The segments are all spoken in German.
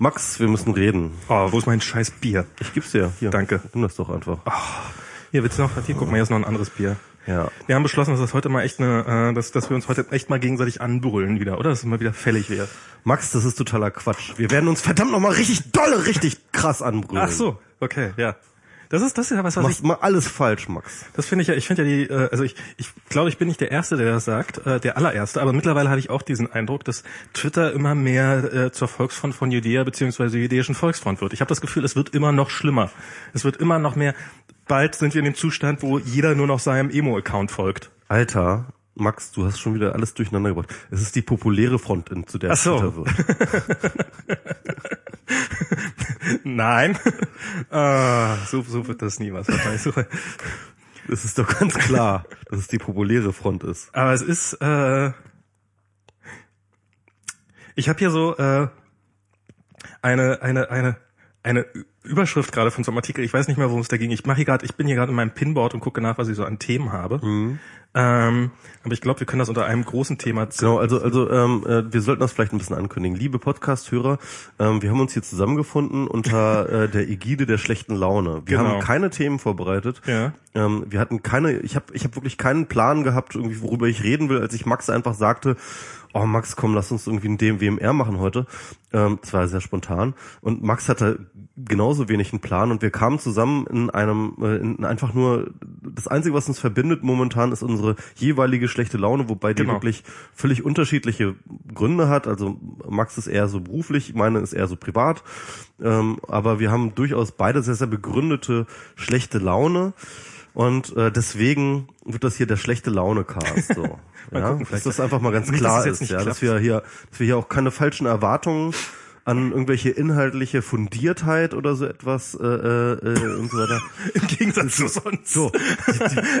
Max, wir müssen reden. Oh, wo ist mein scheiß Bier? Ich geb's dir. Hier. Danke. Nimm das doch einfach. Hier, willst du noch? Hier, guck mal, hier ist noch ein anderes Bier. Ja. Wir haben beschlossen, dass das heute mal echt eine, äh, dass, dass wir uns heute echt mal gegenseitig anbrüllen wieder, oder? Dass es mal wieder fällig wird. Max, das ist totaler Quatsch. Wir werden uns verdammt nochmal richtig dolle, richtig krass anbrüllen. Ach so, okay, ja. Das ist das ist ja was, was machst ich. mal alles falsch, Max. Das finde ich ja. Ich finde ja die. Äh, also ich, ich glaube, ich bin nicht der Erste, der das sagt, äh, der allererste. Aber mittlerweile habe ich auch diesen Eindruck, dass Twitter immer mehr äh, zur Volksfront von Judäa beziehungsweise jüdischen Volksfront wird. Ich habe das Gefühl, es wird immer noch schlimmer. Es wird immer noch mehr. Bald sind wir in dem Zustand, wo jeder nur noch seinem Emo-Account folgt. Alter, Max, du hast schon wieder alles durcheinander gebracht. Es ist die populäre Front, zu der Ach so. Twitter wird. Nein. ah, so, so wird das nie was. Es ist doch ganz klar, dass es die populäre Front ist. Aber es ist. Äh, ich habe hier so äh, eine eine eine eine Überschrift gerade von so einem Artikel. Ich weiß nicht mehr, worum es da ging. Ich mache hier gerade. Ich bin hier gerade in meinem Pinboard und gucke nach, was ich so an Themen habe. Ähm, aber ich glaube, wir können das unter einem großen Thema. zu- Genau, also also ähm, äh, wir sollten das vielleicht ein bisschen ankündigen. Liebe Podcast-Hörer, ähm, wir haben uns hier zusammengefunden unter äh, der Ägide der schlechten Laune. Wir Genau. haben keine Themen vorbereitet. Ja. Ähm, wir hatten keine, ich habe ich hab wirklich keinen Plan gehabt, irgendwie worüber ich reden will, als ich Max einfach sagte, oh Max, komm, lass uns irgendwie ein DMWMR machen heute. Ähm, das war sehr spontan. Und Max hatte genauso wenig einen Plan und wir kamen zusammen in einem, äh, in einfach nur, das Einzige, was uns verbindet momentan, ist unsere jeweilige schlechte Laune, wobei die Genau. wirklich völlig unterschiedliche Gründe hat. Also Max ist eher so beruflich, meine ist eher so privat. Ähm, aber wir haben durchaus beide sehr, sehr begründete schlechte Laune. Und äh, deswegen wird das hier der schlechte Laune-Cast. So. Mal ja, gucken, dass das einfach mal ganz Nicht, dass klar jetzt ist, ja, dass wir hier, dass wir hier auch keine falschen Erwartungen an irgendwelche inhaltliche Fundiertheit oder so etwas äh, äh, äh, und so weiter. Im Gegensatz zu sonst. So.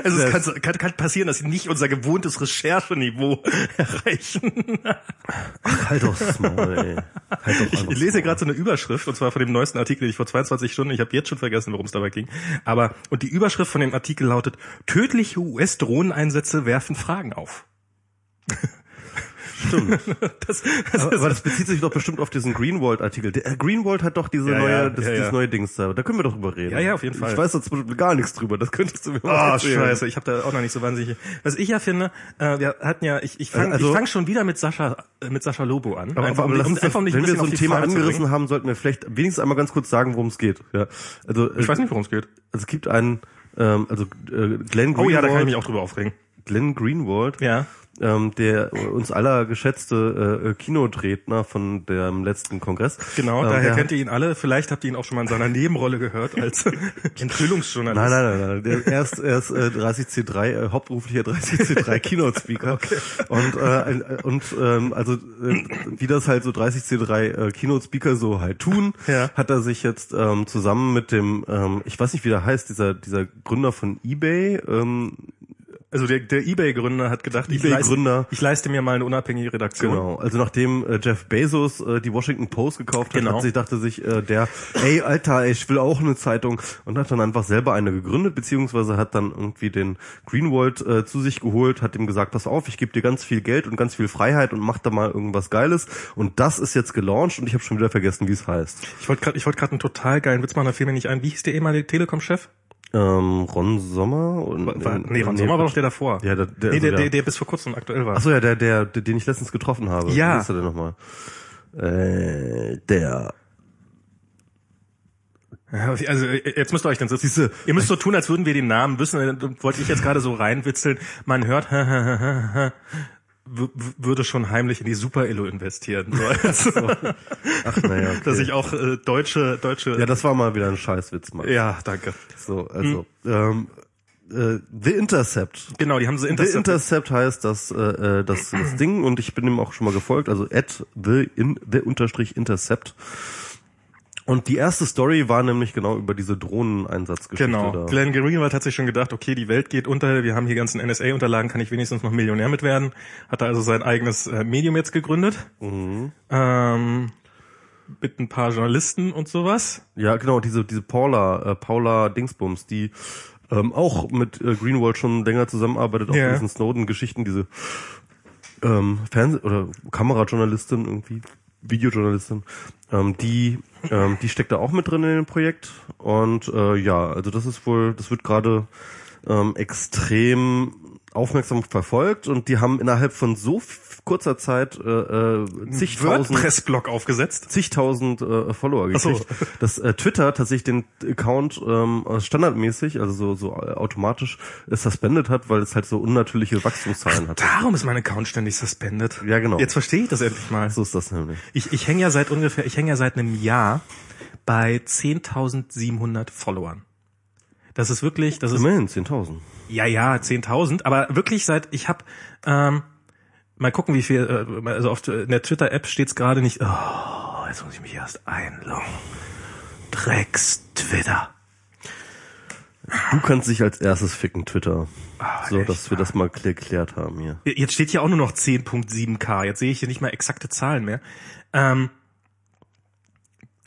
also es kann, kann, kann passieren, dass sie nicht unser gewohntes Rechercheniveau erreichen. Halt doch das Maul, ey. Halt doch Ich lese gerade so eine Überschrift, und zwar von dem neuesten Artikel, den ich vor 22 Stunden, ich habe jetzt schon vergessen, worum es dabei ging. Aber, und die Überschrift von dem Artikel lautet, tödliche US-Drohneneinsätze werfen Fragen auf. Stimmt. Das, das Aber, aber das bezieht sich doch bestimmt auf diesen Greenwald-Artikel. Der äh, Greenwald hat doch diese Ja, neue, ja, das, ja, dieses neue Dings da. Da können wir doch drüber reden. Ja, ja, auf jeden Fall. Ich weiß jetzt gar nichts drüber. Das könntest du mir mal Oh, erzählen. scheiße, ich habe da auch noch nicht so wahnsinnig. Was ich ja finde, äh, wir hatten ja, ich, ich fange Also- ich fang schon wieder mit Sascha, äh, mit Sascha Lobo an. Aber, Einfach, aber, um, uns, einfach dich wenn wir so ein Thema zu angerissen haben, sollten wir vielleicht wenigstens einmal ganz kurz sagen, worum es geht. Ja. Also äh, Ich weiß nicht, worum es geht. also es gibt einen, ähm, also äh, Glenn Greenwald, Oh ja, da kann ich mich auch drüber aufregen. Glenn Greenwald, Ja. Ähm, der uns aller geschätzte äh, Kinodredner von dem letzten Kongress. Genau, ähm, daher kennt ihr ihn alle. Vielleicht habt ihr ihn auch schon mal in seiner Nebenrolle gehört als Enthüllungsjournalist. Nein, nein, nein, nein. Der, er ist, er ist äh, 30C3, äh, hauptberuflicher 30C3 Keynote Speaker. Und, äh, äh, und ähm, also äh, wie das halt so 30C3 äh, Keynote Speaker so halt tun, Ja. hat er sich jetzt ähm, zusammen mit dem, ähm, ich weiß nicht, wie der heißt, dieser, dieser Gründer von eBay, ähm, Also der, der Ebay-Gründer hat gedacht, ich, eBay-Gründer. leiste, ich leiste mir mal eine unabhängige Redaktion. Genau, also nachdem äh, Jeff Bezos äh, die Washington Post gekauft hat, Genau. hat sich, dachte sich äh, der, ey Alter, ey, ich will auch eine Zeitung und hat dann einfach selber eine gegründet, beziehungsweise hat dann irgendwie den Greenwald äh, zu sich geholt, hat ihm gesagt, pass auf, ich gebe dir ganz viel Geld und ganz viel Freiheit und mach da mal irgendwas Geiles und das ist jetzt gelauncht und ich habe schon wieder vergessen, wie es heißt. Ich wollte gerade, ich wollte gerade einen total geilen Witz machen, da fiel mir nicht ein. Wie hieß der ehemalige Telekom-Chef? Ähm, Ron Sommer? Und, War, nee, Ron Sommer war doch der davor. Ja, der, der, nee, also der, der- der, der bis vor kurzem aktuell war. Achso, ja, der, der, den ich letztens getroffen habe. Ja. Wie ist er denn nochmal? Äh, der Also äh, jetzt müsst ihr euch dann so, ihr müsst so tun, als würden wir den Namen wissen. Wollte ich jetzt gerade so reinwitzeln. Man hört, würde schon heimlich in die Super-Illo investieren. So, Ach, naja, okay. Dass ich auch äh, deutsche, deutsche. Ja, das war mal wieder ein Scheißwitz, Mann. ja, danke. So, also, ähm, äh, The Intercept. Genau, die haben sie The interessiert. Intercept heißt das, äh, äh, das, das Ding und ich bin ihm auch schon mal gefolgt, also at the, in, the unterstrich Intercept. Und die erste Story war nämlich genau über diese Drohneneinsatzgeschichte Genau. da. Glenn Greenwald hat sich schon gedacht, okay, die Welt geht unter, wir haben hier ganzen NSA-Unterlagen, kann ich wenigstens noch Millionär mit werden. Hat er also sein eigenes äh, Medium jetzt gegründet. Mhm. Ähm, mit ein paar Journalisten und sowas. Ja, genau, diese, diese Paula, äh, Paula Dingsbums, die ähm, auch mit äh, Greenwald schon länger zusammenarbeitet, auch Ja. mit diesen Snowden-Geschichten, diese ähm, Fernseh- oder Kamerajournalistin irgendwie. Videojournalistin, ähm, die, ähm, die steckt da auch mit drin in dem Projekt. Und äh, ja, also das ist wohl, das wird gerade ähm, extrem aufmerksam verfolgt und die haben innerhalb von so kurzer Zeit äh, äh, zigtausend WordPress-Blog aufgesetzt. zigtausend äh, Follower Ach so. gekriegt. Dass äh, Twitter tatsächlich den Account ähm, standardmäßig, also so, so äh, automatisch äh, suspendet hat, weil es halt so unnatürliche Wachstumszahlen hat. Darum ist mein Account ständig suspended. Ja, genau. Jetzt verstehe ich das endlich mal. So ist das nämlich. Ich, ich hänge ja seit ungefähr, ich hänge ja seit einem Jahr bei 10.700 Followern. Das ist wirklich, das ist Immerhin 10.000. Ja, ja, 10.000, aber wirklich seit, ich habe, ähm, mal gucken, wie viel, äh, also auf in der Twitter-App steht's gerade nicht, oh, jetzt muss ich mich erst einloggen. Drecks Twitter. Du kannst dich als erstes ficken, Twitter. so, Ah, echt dass wir das mal klär- geklärt haben hier. Jetzt steht hier auch nur noch 10.7k, jetzt sehe ich hier nicht mal exakte Zahlen mehr. Ähm,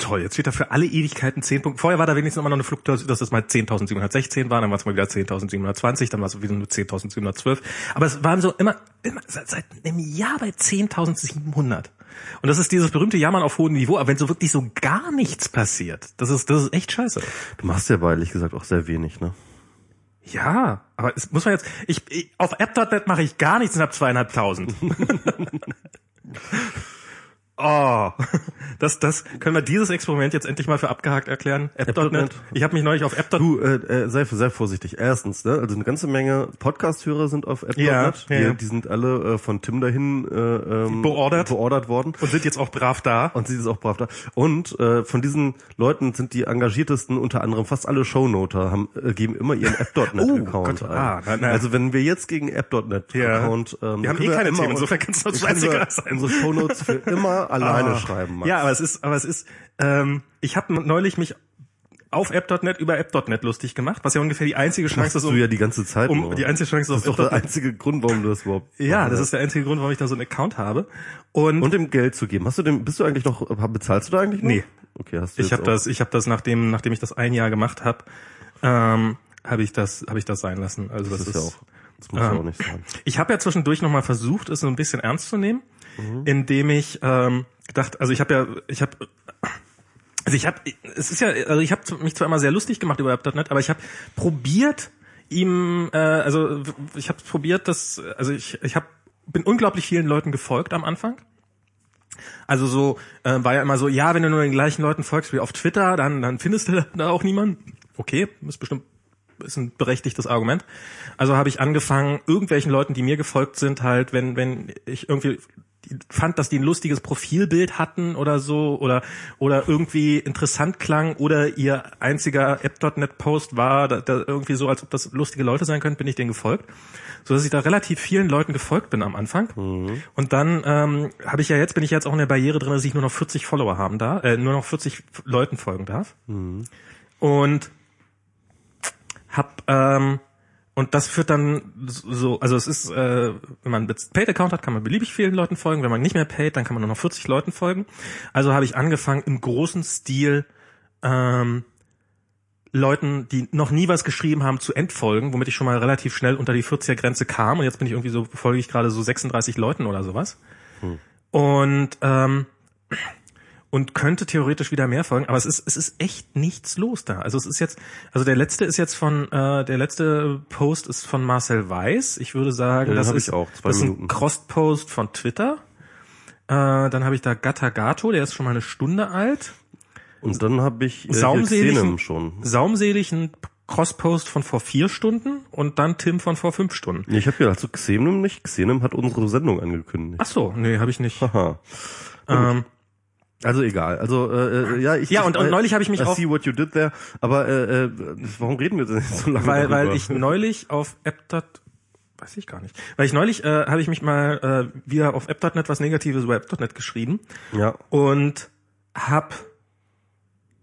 toll, jetzt steht da für alle Ewigkeiten 10 Punkte. Vorher war da wenigstens immer noch eine Fluktuation, dass es mal 10.716 war, dann war es mal wieder 10.720, dann war es wieder nur 10.712. Aber es waren so immer, immer seit, seit einem Jahr bei 10.700. Und das ist dieses berühmte Jammern auf hohem Niveau, aber wenn so wirklich so gar nichts passiert, das ist, das ist echt scheiße. Du machst ja aber ehrlich gesagt auch sehr wenig, ne? Ja, aber es muss man jetzt, ich, ich auf app.net mache ich gar nichts und habe zweieinhalbtausend. Oh, das, das können wir dieses Experiment jetzt endlich mal für abgehakt erklären. App.net. Ich habe mich neulich auf App.net. Du, äh, äh, sei, sei vorsichtig. Erstens, ne, also eine ganze Menge Podcast-Hörer sind auf App.net. Ja, ja, die, ja. die sind alle äh, von Tim dahin äh, ähm, Beordert. beordert worden. und sind jetzt auch brav da. Und sie ist auch brav da. Und äh, von diesen Leuten sind die engagiertesten unter anderem fast alle Shownoter, haben äh, geben immer ihren App.net-Account Oh, ein. ah, na, na. Also wenn wir jetzt gegen App.net-Account... Ähm, Wir haben eh keine immer Themen, insofern kann's doch können wir scheißegal sein. Unsere Shownotes für immer alleine Ah. schreiben. Max. Ja, aber es ist, aber es ist, ähm, ich habe neulich mich auf app.net über app.net lustig gemacht, was ja ungefähr die einzige Chance ist, Machst du ja die ganze Zeit um nur. die einzige Chance Das ist ist auf doch der einzige Grund, warum du das überhaupt Ja, das ist der einzige Grund, warum ich da so einen Account habe. Und, Und dem Geld zu geben. Hast du dem, bist du eigentlich noch, bezahlst du da eigentlich noch? Nee. Okay, hast du ich habe das, ich habe das nachdem, nachdem ich das ein Jahr gemacht habe, ähm, habe ich das, habe ich das sein lassen. Also das, Das ist ja auch, das muss ähm, auch nicht sein. Ich habe ja zwischendurch noch mal versucht, es so ein bisschen ernst zu nehmen, Mhm. indem ich ähm, gedacht, also ich habe ja, ich habe also ich habe, es ist ja, also ich habe mich zwar immer sehr lustig gemacht über App.net, aber ich habe probiert, ihm, äh, also ich habe probiert, dass, also ich, ich habe, bin unglaublich vielen Leuten gefolgt am Anfang. Also so äh, war ja immer so, ja, wenn du nur den gleichen Leuten folgst wie auf Twitter, dann dann findest du da auch niemanden. Okay, ist bestimmt ist ein berechtigtes Argument. Also habe ich angefangen, irgendwelchen Leuten, die mir gefolgt sind, halt, wenn wenn ich irgendwie fand, dass die ein lustiges Profilbild hatten oder so oder oder irgendwie interessant klang oder ihr einziger App.net Post war da, da irgendwie so, als ob das lustige Leute sein könnten, bin ich denen gefolgt, so dass ich da relativ vielen Leuten gefolgt bin am Anfang. Und dann ähm, habe ich ja jetzt bin ich jetzt auch in der Barriere drin, dass ich nur noch 40 Follower haben darf, äh, nur noch 40 Leuten folgen darf. Und hab ähm, und das führt dann so, also es ist, äh, wenn man einen Paid-Account hat, kann man beliebig vielen Leuten folgen. Wenn man nicht mehr paid, dann kann man nur noch 40 Leuten folgen. Also habe ich angefangen im großen Stil ähm, Leuten, die noch nie was geschrieben haben, zu entfolgen, womit ich schon mal relativ schnell unter die 40er Grenze kam. Und jetzt bin ich irgendwie so, folge ich gerade so 36 Leuten oder sowas. Und ähm, und könnte theoretisch wieder mehr folgen, aber es ist es ist echt nichts los da. Also es ist jetzt, also der letzte ist jetzt von äh, der letzte Post ist von Marcel Weiß. Ich würde sagen, Ja, das ist auch, das ist ein. Cross-Post von Twitter. Äh, dann habe ich da Gattagato, der ist schon mal eine Stunde alt. Und dann habe ich äh, Saumselig Xenem schon. Saumselig ein Cross-Post von vor vier Stunden und dann Tim von vor fünf Stunden. Ich habe gedacht, so Xenem nicht. Xenem hat unsere Sendung angekündigt. Ach so, nee, habe ich nicht. Haha. Ähm, Also egal. Also äh, äh, ja, ich Ja, und- und äh, neulich habe ich mich I auf- see what you did there. Aber äh, äh, warum reden wir denn so lange weil, weil ich neulich auf App.net weiß ich gar nicht. Weil ich neulich äh, habe ich mich mal äh, wieder auf App.net was Negatives über App.net geschrieben ja, und hab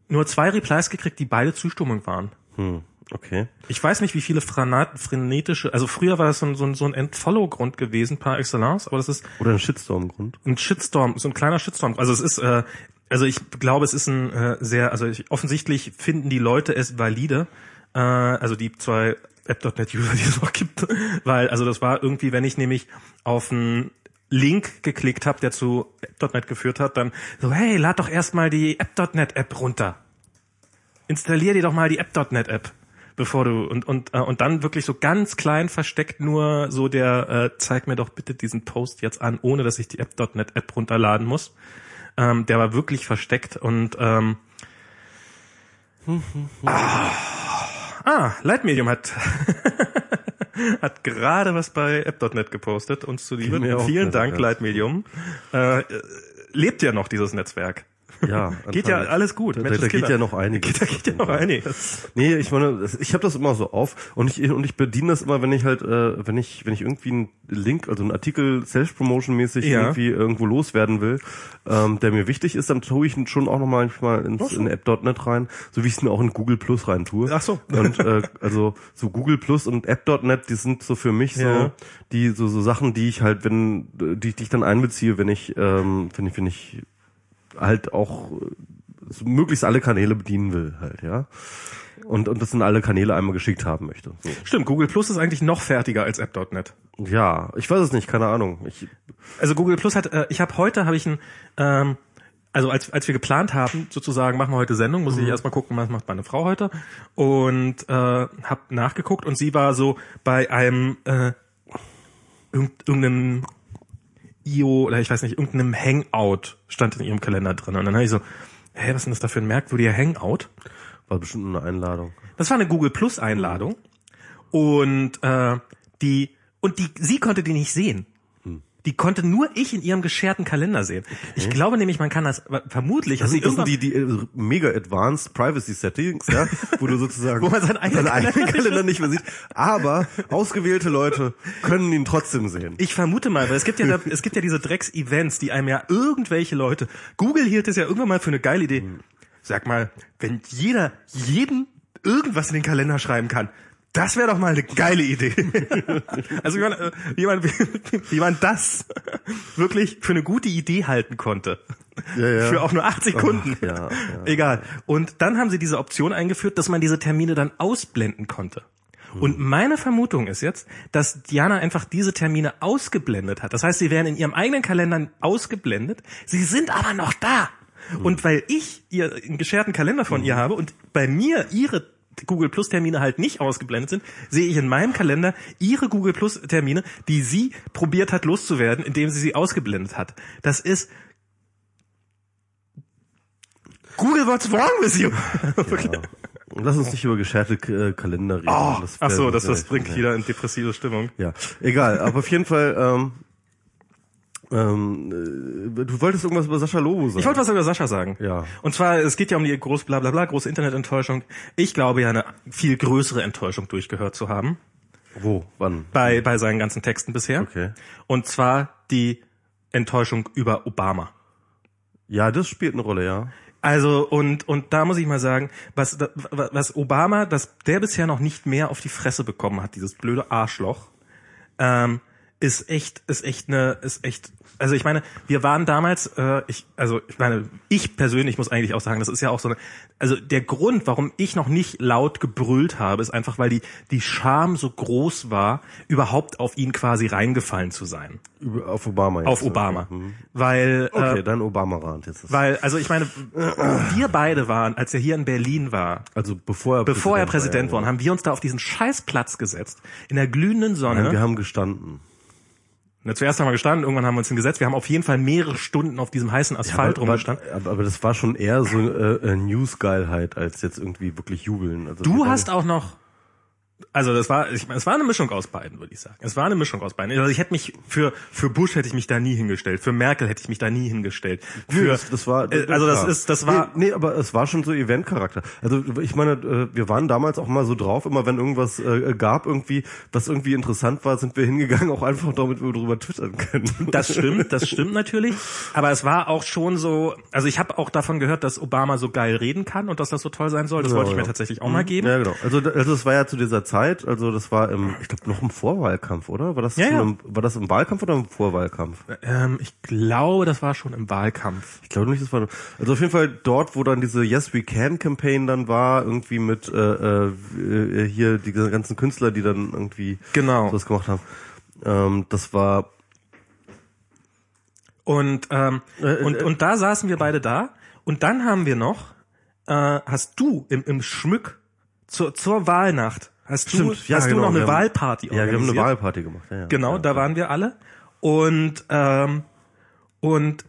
nur zwei Replies gekriegt, die beide Zustimmung waren. hm, okay. Ich weiß nicht, wie viele Franat, frenetische, also früher war das so ein, so ein, so ein Entfollow-Grund gewesen, par excellence, aber das ist Oder ein Shitstorm-Grund. ein Shitstorm, so ein kleiner Shitstorm. Also es ist, äh, also ich glaube, es ist ein äh, sehr, also ich, offensichtlich finden die Leute es valide, äh, also die zwei App.net-User, die es noch gibt, weil, also das war irgendwie, wenn ich nämlich auf ein Link geklickt habe, der zu App.net geführt hat, dann so, hey, lad doch erstmal die App.net App runter. Installier dir doch mal die App.net App, bevor du und und äh, und dann wirklich so ganz klein versteckt nur so der äh, zeig mir doch bitte diesen Post jetzt an, ohne dass ich die App.net App runterladen muss. Ähm, der war wirklich versteckt und ähm, ah, ah, Lightmedium hat hat gerade was bei App.net gepostet, uns zu lieben. Vielen Dank, ja. Lightmedium. Äh, äh, lebt ja noch dieses Netzwerk. Ja, Geht ja alles gut. Da, Mensch, da geht ja noch einiges. Da geht ja noch einiges. Nee, ich meine, ich habe das immer so auf und ich und ich bediene das immer, wenn ich halt, äh, wenn ich wenn ich irgendwie einen Link, also einen Artikel Self-Promotion mäßig Ja. irgendwie irgendwo loswerden will, ähm, der mir wichtig ist, dann tue ich ihn schon auch noch manchmal ins so. in App.net rein, so wie ich es ihn auch in Google Plus rein tue. Ach so. Und äh, also so Google Plus und App.net, die sind so für mich so Ja. die so so Sachen, die ich halt wenn die, die ich dann einbeziehe, wenn ich ähm, wenn ich wenn ich halt auch äh, so möglichst alle Kanäle bedienen will halt, ja. Und, und das in alle Kanäle einmal geschickt haben möchte. So. Stimmt, Google Plus ist eigentlich noch fertiger als App.net. Ja, ich weiß es nicht, keine Ahnung. Ich, Also Google Plus hat, äh, ich habe heute habe ich ein, ähm, also als als wir geplant haben, sozusagen machen wir heute Sendung, muss ich erstmal gucken, was macht meine Frau heute und äh, habe nachgeguckt und sie war so bei einem äh, irgend- irgendeinem IO oder ich weiß nicht irgendeinem Hangout stand in ihrem Kalender drin und dann habe ich so, hä, was ist denn das da für ein merkwürdiger Hangout? war bestimmt eine Einladung. Das war eine Google Plus Einladung und äh, die und die sie konnte die nicht sehen. Die konnte nur ich in ihrem gescherten Kalender sehen. Ich glaube nämlich, man kann das vermutlich. Das also sind, das sind die, die äh, mega advanced Privacy Settings, ja, wo du sozusagen Wo man seinen eigenen eigenen Kalender Kalender nicht mehr sieht. Aber ausgewählte Leute können ihn trotzdem sehen. Ich vermute mal, weil es gibt ja da, es gibt ja diese Drecks-Events, die einem ja irgendwelche Leute. Google hielt es ja irgendwann mal für eine geile Idee. Sag mal, wenn jeder jedem irgendwas in den Kalender schreiben kann, das wäre doch mal eine geile Idee. also wie man, äh, wie, man, wie man das wirklich für eine gute Idee halten konnte. Ja, ja. Für auch nur acht Sekunden. Ach, ja. Egal. Und dann haben sie diese Option eingeführt, dass man diese Termine dann ausblenden konnte. Und meine Vermutung ist jetzt, dass Diana einfach diese Termine ausgeblendet hat. Das heißt, sie werden in ihrem eigenen Kalender ausgeblendet. Sie sind aber noch da. Und weil ich ihr einen gescherten Kalender von ihr habe und bei mir ihre Google Plus Termine halt nicht ausgeblendet sind, sehe ich in meinem Kalender ihre Google Plus Termine, die sie probiert hat loszuwerden, indem sie sie ausgeblendet hat. Das ist Google, what's wrong with you? Ja. Und Lass uns nicht über gescherte äh, Kalender reden. Oh, Das ach so, das, das bringt wieder in depressive Stimmung. Ja, egal. Aber auf jeden Fall, ähm, ähm, äh, du wolltest irgendwas über Sascha Lobo sagen. Ich wollte was über Sascha sagen. Ja. Und zwar, es geht ja um die groß bla bla bla, große Internetenttäuschung. Ich glaube ja, eine viel größere Enttäuschung durchgehört zu haben. Wo? Wann? Bei, bei seinen ganzen Texten bisher. Okay. Und zwar die Enttäuschung über Obama. Ja, das spielt eine Rolle, ja. Also und und da muss ich mal sagen, was was Obama, dass der bisher noch nicht mehr auf die Fresse bekommen hat, dieses blöde Arschloch, ähm, ist echt ist echt eine ist echt. Also ich meine, wir waren damals, äh, ich also ich meine, ich persönlich muss eigentlich auch sagen, das ist ja auch so eine. Also der Grund, warum ich noch nicht laut gebrüllt habe, ist einfach, weil die die Scham so groß war, überhaupt auf ihn quasi reingefallen zu sein, Über, auf Obama jetzt. auf Obama, Okay, hm. weil äh, okay dein Obama-Rand jetzt. Weil, also ich meine, wir beide waren, als er hier in Berlin war, also bevor er bevor er Präsident war, war, haben wir uns da auf diesen Scheißplatz gesetzt, in der glühenden Sonne. Nein, wir haben gestanden. Na, zuerst haben wir gestanden, irgendwann haben wir uns hingesetzt. Wir haben auf jeden Fall mehrere Stunden auf diesem heißen Asphalt aber, rumgestanden. aber, aber das war schon eher so äh, News-Geilheit als jetzt irgendwie wirklich jubeln. Also Du hast auch noch, also das war, ich meine, es war eine Mischung aus beiden, würde ich sagen. Es war eine Mischung aus beiden. Also ich hätte mich für für Bush hätte ich mich da nie hingestellt, für Merkel hätte ich mich da nie hingestellt. Für, das, das war äh, also das ist, das war, nee, nee, aber es war schon so Eventcharakter. Also ich meine, äh, wir waren damals auch mal so drauf, immer wenn irgendwas äh, gab irgendwie, was irgendwie interessant war, sind wir hingegangen, auch einfach damit wir drüber twittern können. Das stimmt, das stimmt natürlich. Aber es war auch schon so, also ich habe auch davon gehört, dass Obama so geil reden kann und dass das so toll sein soll. Das Genau, wollte ich mir ja. tatsächlich auch mal geben. Ja, genau. Also, also es war ja zu dieser Zeit, also das war im, ich glaube noch im Vorwahlkampf, oder? War das Ja. Im, war das im Wahlkampf oder im Vorwahlkampf? Ähm, ich glaube, das war schon im Wahlkampf. Ich glaube nicht, das war. Also auf jeden Fall dort, wo dann diese Yes We Can Campaign dann war, irgendwie mit äh, äh, hier die ganzen Künstler, die dann irgendwie Genau. sowas gemacht haben. Ähm, das war Und, ähm, Äh, und, äh, und da saßen wir beide da. Und dann haben wir noch, äh, hast du im, im Schmück zur, zur Wahlnacht, hast du, Stimmt, ja, hast genau, du noch eine wir haben- Wahlparty Ja, wir haben eine organisiert. Wahlparty gemacht. Ja, ja. Genau, da waren wir alle. Und, ähm, und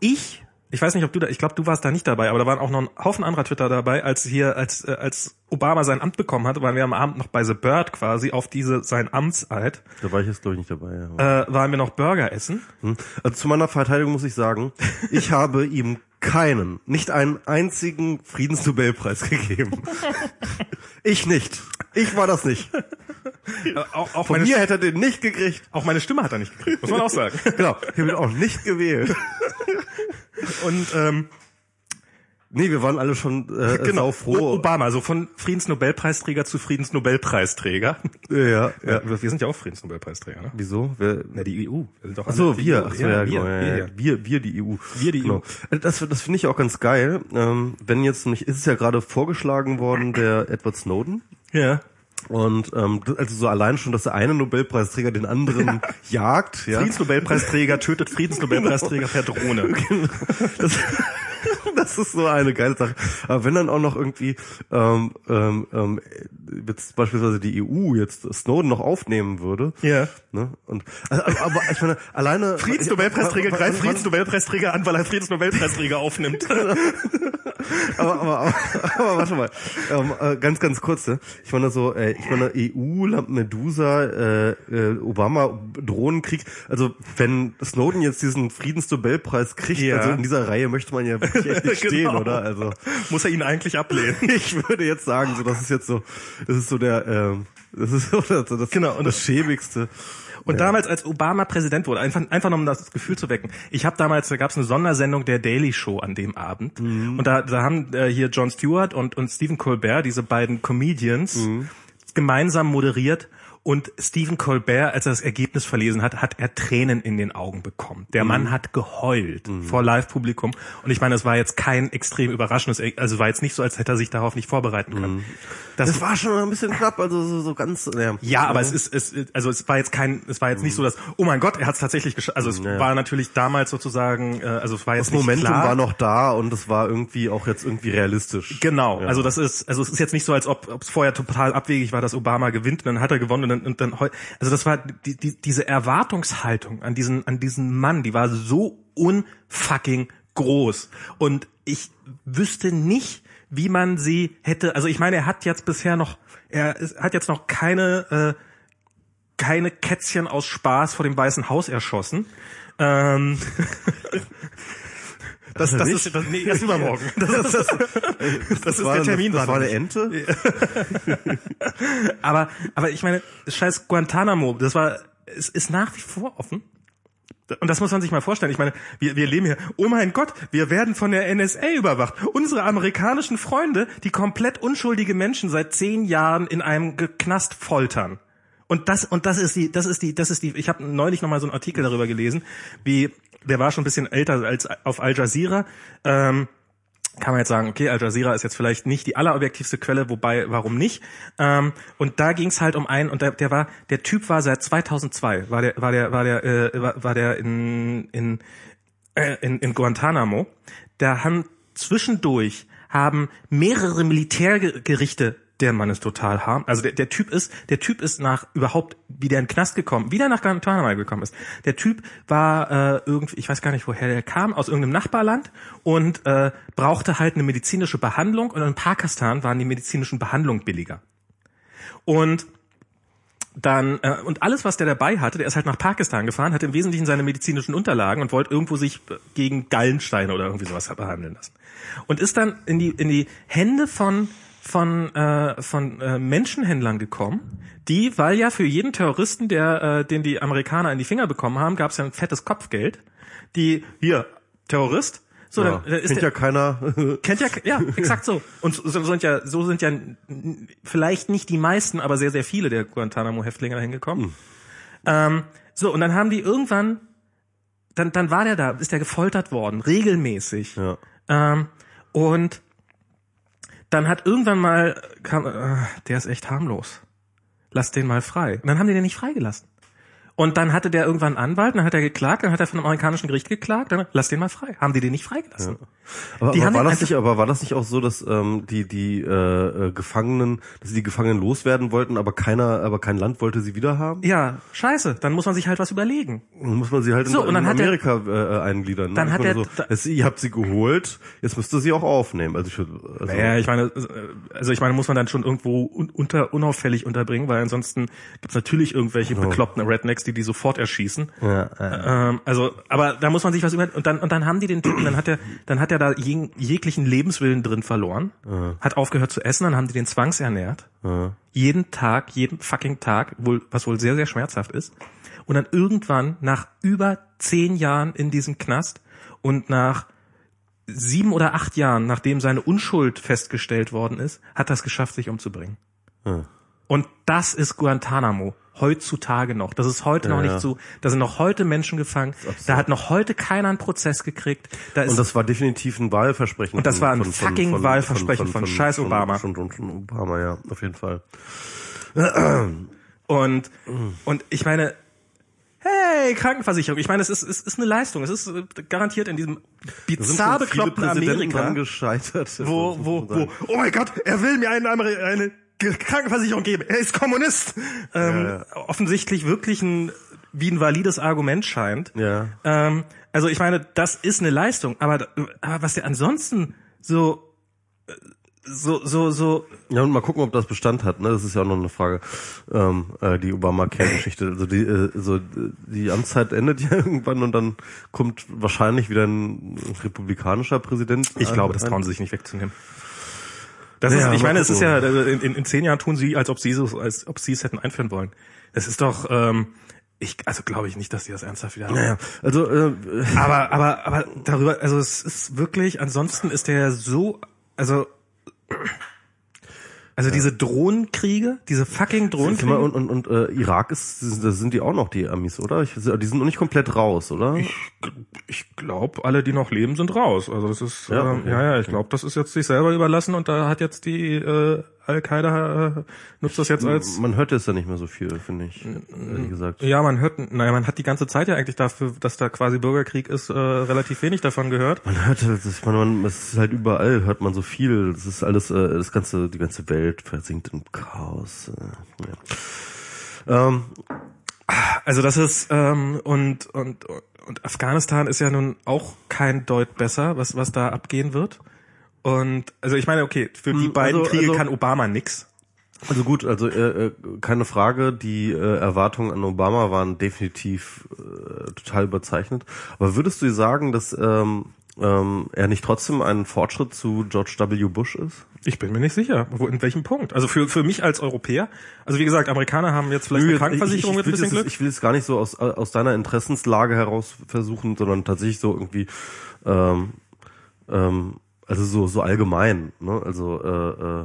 ich, ich weiß nicht, ob du da, ich glaube, du warst da nicht dabei, aber da waren auch noch ein Haufen anderer Twitter dabei, als hier, als, äh, als Obama sein Amt bekommen hat, waren wir am Abend noch bei The Bird quasi auf diese, sein Amtseid, Da war ich jetzt, glaube ich, nicht dabei. Ja. äh, waren wir noch Burger essen. Hm. Also zu meiner Verteidigung muss ich sagen, ich habe ihm keinen, nicht einen einzigen Friedensnobelpreis gegeben. Ich nicht. Ich war das nicht. Äh, auch, auch, Von meine, mir hätte er den nicht gekriegt. auch meine Stimme hat er nicht gekriegt, muss man auch sagen. Genau, ich habe ihn auch nicht gewählt. Und, ähm, Nee, wir waren alle schon äh, genau, froh. Obama, so von Friedensnobelpreisträger zu Friedensnobelpreisträger. Ja, ja. Wir, wir sind ja auch Friedensnobelpreisträger, ne? Wieso? Wer, Na, die EU. Wir Ach so, wir. EU. Ach so, ja, genau, wir, ja, wir, ja. wir, wir, die EU. Wir, die genau. Das, das finde ich auch ganz geil. Ähm, wenn jetzt nämlich, ist es ja gerade vorgeschlagen worden, der Edward Snowden. ja. Und ähm, also so allein schon, dass der eine Nobelpreisträger den anderen jagt. Ja. Friedensnobelpreisträger tötet Friedensnobelpreisträger per Drohne. Das, das ist so eine geile Sache. Aber wenn dann auch noch irgendwie ähm, ähm, ähm, jetzt beispielsweise die EU jetzt Snowden noch aufnehmen würde, Ja. ne? Und also, aber, ich meine, alleine Friedensnobelpreisträger greift Friedensnobelpreisträger an, weil er Friedensnobelpreisträger aufnimmt. aber, aber, aber, aber warte mal, ähm, äh, ganz, ganz kurz, ne? Ich meine so, äh, ich meine EU, Lampedusa, äh, äh, Obama, Drohnenkrieg. Also wenn Snowden jetzt diesen Friedensnobelpreis kriegt, Ja. also in dieser Reihe möchte man ja echt nicht stehen, Genau. oder? Also Muss er ihn eigentlich ablehnen. ich würde jetzt sagen, so das ist jetzt so, das ist so der, ähm, das ist so das, das, Genau, und das schäbigste. Und damals, als Obama Präsident wurde, einfach, einfach nur um das Gefühl zu wecken. Ich habe damals, da gab es eine Sondersendung der Daily Show an dem Abend. Und da, da haben äh, hier Jon Stewart und, und Stephen Colbert, diese beiden Comedians, gemeinsam moderiert. Und Stephen Colbert, als er das Ergebnis verlesen hat, hat er Tränen in den Augen bekommen. Der Mann hat geheult vor Live-Publikum. Und ich meine, es war jetzt kein extrem überraschendes, also war jetzt nicht so, als hätte er sich darauf nicht vorbereiten können. Das Das war schon ein bisschen knapp, also so, so ganz. Ja, ja, aber es ist, es, also es war jetzt kein, es war jetzt nicht so, dass, oh mein Gott, er hat es tatsächlich geschafft. Also es Ja. war natürlich damals sozusagen, äh, also es war jetzt das nicht Momentum klar. war noch da und es war irgendwie auch jetzt irgendwie realistisch. Genau, Ja. also das ist, also es ist jetzt nicht so, als ob es vorher total abwegig war, dass Obama gewinnt und dann hat er gewonnen dann, und dann also das war die, die, diese Erwartungshaltung an diesen an diesen Mann, die war so unfucking groß und ich wüsste nicht, wie man sie hätte, also ich meine, er hat jetzt bisher noch, er hat jetzt noch keine äh, keine Kätzchen aus Spaß vor dem Weißen Haus erschossen. Ähm, das, er das ist das, nee, erst übermorgen. Das, ist- das ist war der Termin. Das, das war eine. Ente. Aber, aber ich meine, scheiß Guantanamo, das war, es ist nach wie vor offen. Und das muss man sich mal vorstellen. Ich meine, wir, wir leben hier, oh mein Gott, wir werden von der NSA überwacht. Unsere amerikanischen Freunde, die komplett unschuldige Menschen seit zehn Jahren in einem Knast foltern. Und das, und das ist die, das ist die, das ist die, ich habe neulich nochmal so einen Artikel darüber gelesen, wie, der war schon ein bisschen älter als auf Al Jazeera, ähm, kann man jetzt sagen, okay, Al Jazeera ist jetzt vielleicht nicht die allerobjektivste Quelle, wobei, warum nicht? Ähm, und da ging es halt um einen, und der, der war, der Typ war seit 2002, war der, war der, war der, äh, war, war der in in, äh, in in Guantanamo. Da haben zwischendurch haben mehrere Militärgerichte der Mann ist total harm. Also der, der Typ ist, der Typ ist nach überhaupt wieder in den Knast gekommen, wieder nach Guantanamo gekommen ist. Der Typ war äh, irgendwie, ich weiß gar nicht, woher der kam, aus irgendeinem Nachbarland und äh, brauchte halt eine medizinische Behandlung und in Pakistan waren die medizinischen Behandlungen billiger. Und dann äh, und alles, was der dabei hatte, der ist halt nach Pakistan gefahren, hat im Wesentlichen seine medizinischen Unterlagen und wollte irgendwo sich äh, gegen Gallensteine oder irgendwie sowas behandeln lassen. Und ist dann in die in die Hände von von äh, von äh, Menschenhändlern gekommen, die, weil ja für jeden Terroristen, der äh, den die Amerikaner in die Finger bekommen haben, gab es ja ein fettes Kopfgeld. Die hier Terrorist, so Ja, dann äh, ist kennt der, ja keiner. Kennt ja, ja, exakt so. Und so sind ja, so sind ja vielleicht nicht die meisten, aber sehr, sehr viele der Guantanamo-Häftlinge dahin gekommen. Ähm, so, und dann haben die irgendwann, dann, dann war der da, ist der gefoltert worden, regelmäßig. ja. Ähm, und dann hat irgendwann mal, kam, äh, der ist echt harmlos. Lass den mal frei. Und dann haben die den nicht freigelassen. Und dann hatte der irgendwann einen Anwalt, dann hat er geklagt, dann hat er von einem amerikanischen Gericht geklagt, dann lass den mal frei. Haben die den nicht freigelassen? Ja. Aber, die aber war das nicht, aber war das nicht auch so, dass ähm, die die äh, äh, Gefangenen, dass sie die Gefangenen loswerden wollten, aber keiner, aber kein Land wollte sie wieder haben? Ja, scheiße. Dann muss man sich halt was überlegen. Dann muss man sie halt in, So, und dann in er- Amerika äh, eingliedern. ne? Dann hat er- so, es, ihr habt sie geholt, jetzt müsst ihr sie auch aufnehmen. Also ich also, Naja, ich meine, also ich meine, muss man dann schon irgendwo un unter unauffällig unterbringen, weil ansonsten gibt's natürlich irgendwelche bekloppten Rednecks, die die sofort erschießen. ja, ja. Ähm, also, aber da muss man sich was über und dann und dann haben die den Typen, dann hat er dann hat er da je, jeglichen Lebenswillen drin verloren, hat aufgehört zu essen, dann haben die den zwangsernährt, jeden Tag, jeden fucking Tag, wohl was wohl sehr sehr schmerzhaft ist. Und dann irgendwann nach über zehn Jahren in diesem Knast und nach sieben oder acht Jahren, nachdem seine Unschuld festgestellt worden ist, hat er es geschafft, sich umzubringen. Und das ist Guantanamo. Heutzutage noch. Das ist heute Ja, noch nicht so. Da sind noch heute Menschen gefangen. Da hat noch heute keiner einen Prozess gekriegt. Da Und das war definitiv ein Wahlversprechen. Und das war ein von- von- fucking von- Wahlversprechen von scheiß von- Obama. Von, von, von Obama, ja, auf jeden Fall. Und, und ich meine, hey, Krankenversicherung. Ich meine, es ist, es ist eine Leistung. Es ist äh, garantiert in diesem bizarr bekloppten Amerika, gescheitert. wo, wo, wo, oh mein Gott, er will mir eine, Ameri- eine Krankenversicherung geben. Er ist Kommunist. Ähm, Ja, Offensichtlich wirklich ein, wie ein valides Argument scheint. Ja. Ähm, also ich meine, das ist eine Leistung, aber, aber was der ansonsten so, äh, so, so, so, Ja, und mal gucken, ob das Bestand hat. Ne? Das ist ja auch noch eine Frage, ähm, äh, die Obama-Care-Geschichte. Also die, äh, so, die Amtszeit endet ja irgendwann und dann kommt wahrscheinlich wieder ein republikanischer Präsident. ich glaube, das trauen sie sich nicht wegzunehmen. Das Ja, ist, ich meine, es ist ja, also in, in, in zehn Jahren tun sie, als ob sie so, als ob sie es hätten einführen wollen. Es ist doch, ähm, ich, also glaube ich nicht, dass die das ernsthaft wieder haben. Naja, also äh, Aber, aber, aber darüber, also es ist wirklich, ansonsten ist der so, also, also diese Drohnenkriege, diese fucking Drohnenkriege. und, und, und äh, Irak ist, da sind die auch noch die Amis, oder? Ich, die sind noch nicht komplett raus, oder? Ich glaube, alle, die noch leben, sind raus. Also das ist, Ja, ja, okay. ähm, ja, ja, ich glaube, das ist jetzt sich selber überlassen und da hat jetzt die äh, Al-Qaida äh, nutzt das jetzt als Man hört jetzt ja nicht mehr so viel, finde ich, ehrlich gesagt. ja, man hört, naja, man hat die ganze Zeit ja eigentlich dafür, dass da quasi Bürgerkrieg ist, äh, relativ wenig davon gehört. Man hört halt, ich meine, man, es ist halt überall, hört man so viel. Es ist alles, äh, das ganze, die ganze Welt versinkt im Chaos. Äh, ja. ähm, Also das ist ähm, und und und Afghanistan ist ja nun auch kein Deut besser, was was da abgehen wird. Und also ich meine, okay, für die Hm, beiden also- Kriege also- kann Obama nix. Also gut, also äh, äh, keine Frage, die äh, Erwartungen an Obama waren definitiv äh, total überzeichnet. Aber würdest du sagen, dass ähm, ähm, er nicht trotzdem ein Fortschritt zu George W. Bush ist? Ich bin mir nicht sicher, wo in welchem Punkt. Also für für mich als Europäer, also wie gesagt, Amerikaner haben jetzt vielleicht eine Krankenversicherung mit ich, ein ich, bisschen will Glück. das, ich will es gar nicht so aus, aus deiner Interessenslage heraus versuchen, sondern tatsächlich so irgendwie, ähm, ähm, also so so allgemein, ne? Also äh, äh,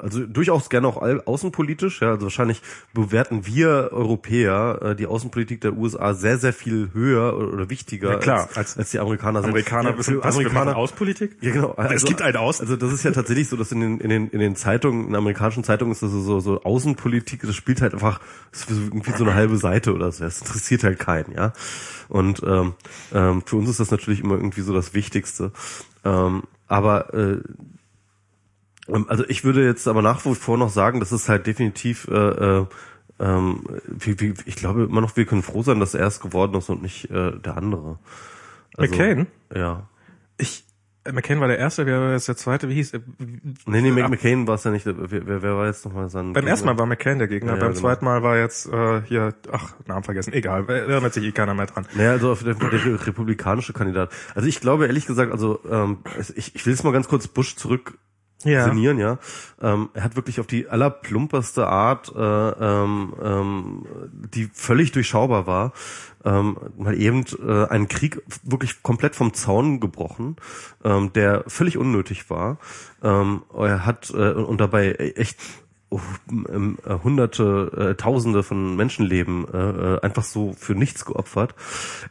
also durchaus gerne auch außenpolitisch, ja, also wahrscheinlich bewerten wir Europäer äh, die Außenpolitik der USA sehr, sehr viel höher oder, wichtiger Ja, klar, als, als als die Amerikaner sind. Amerikaner ja, wissen, für was Amerikaner, Außenpolitik. ja, genau. es gibt einen Aus. Also das ist ja tatsächlich so, dass in den, in den, in den Zeitungen, in amerikanischen Zeitungen ist das so, so Außenpolitik, das spielt halt einfach ist irgendwie so eine halbe Seite oder so. Das interessiert halt keinen, ja. Und ähm, ähm, für uns ist das natürlich immer irgendwie so das Wichtigste. Ähm, aber äh, ähm, also ich würde jetzt aber nach wie vor noch sagen, das ist halt definitiv äh, äh, ähm, ich glaube immer noch, wir können froh sein, dass er es geworden ist und nicht äh, der andere. Also, McCain? Ja. Ich McCain war der erste, wer war jetzt der zweite? Wie hieß? er? Nee, nee, Ab- McCain war es ja nicht. Wer, wer, wer war jetzt nochmal sein... Beim ersten Mal war McCain der Gegner, Ja, ja, beim genau. zweiten Mal war jetzt äh, hier, ach, Namen vergessen, egal, da erinnert sich eh keiner mehr dran. Naja, also auf der, der republikanische Kandidat. Also ich glaube ehrlich gesagt, also ähm, ich, ich will jetzt mal ganz kurz Bush zurück Ja. sinnieren, ja. Ähm, er hat wirklich auf die allerplumperste Art, äh, ähm, ähm, die völlig durchschaubar war, ähm, mal eben äh, einen Krieg wirklich komplett vom Zaun gebrochen, ähm, der völlig unnötig war. Ähm, er hat äh, und dabei echt oh, ähm, äh, hunderte, äh, tausende von Menschenleben äh, äh, einfach so für nichts geopfert.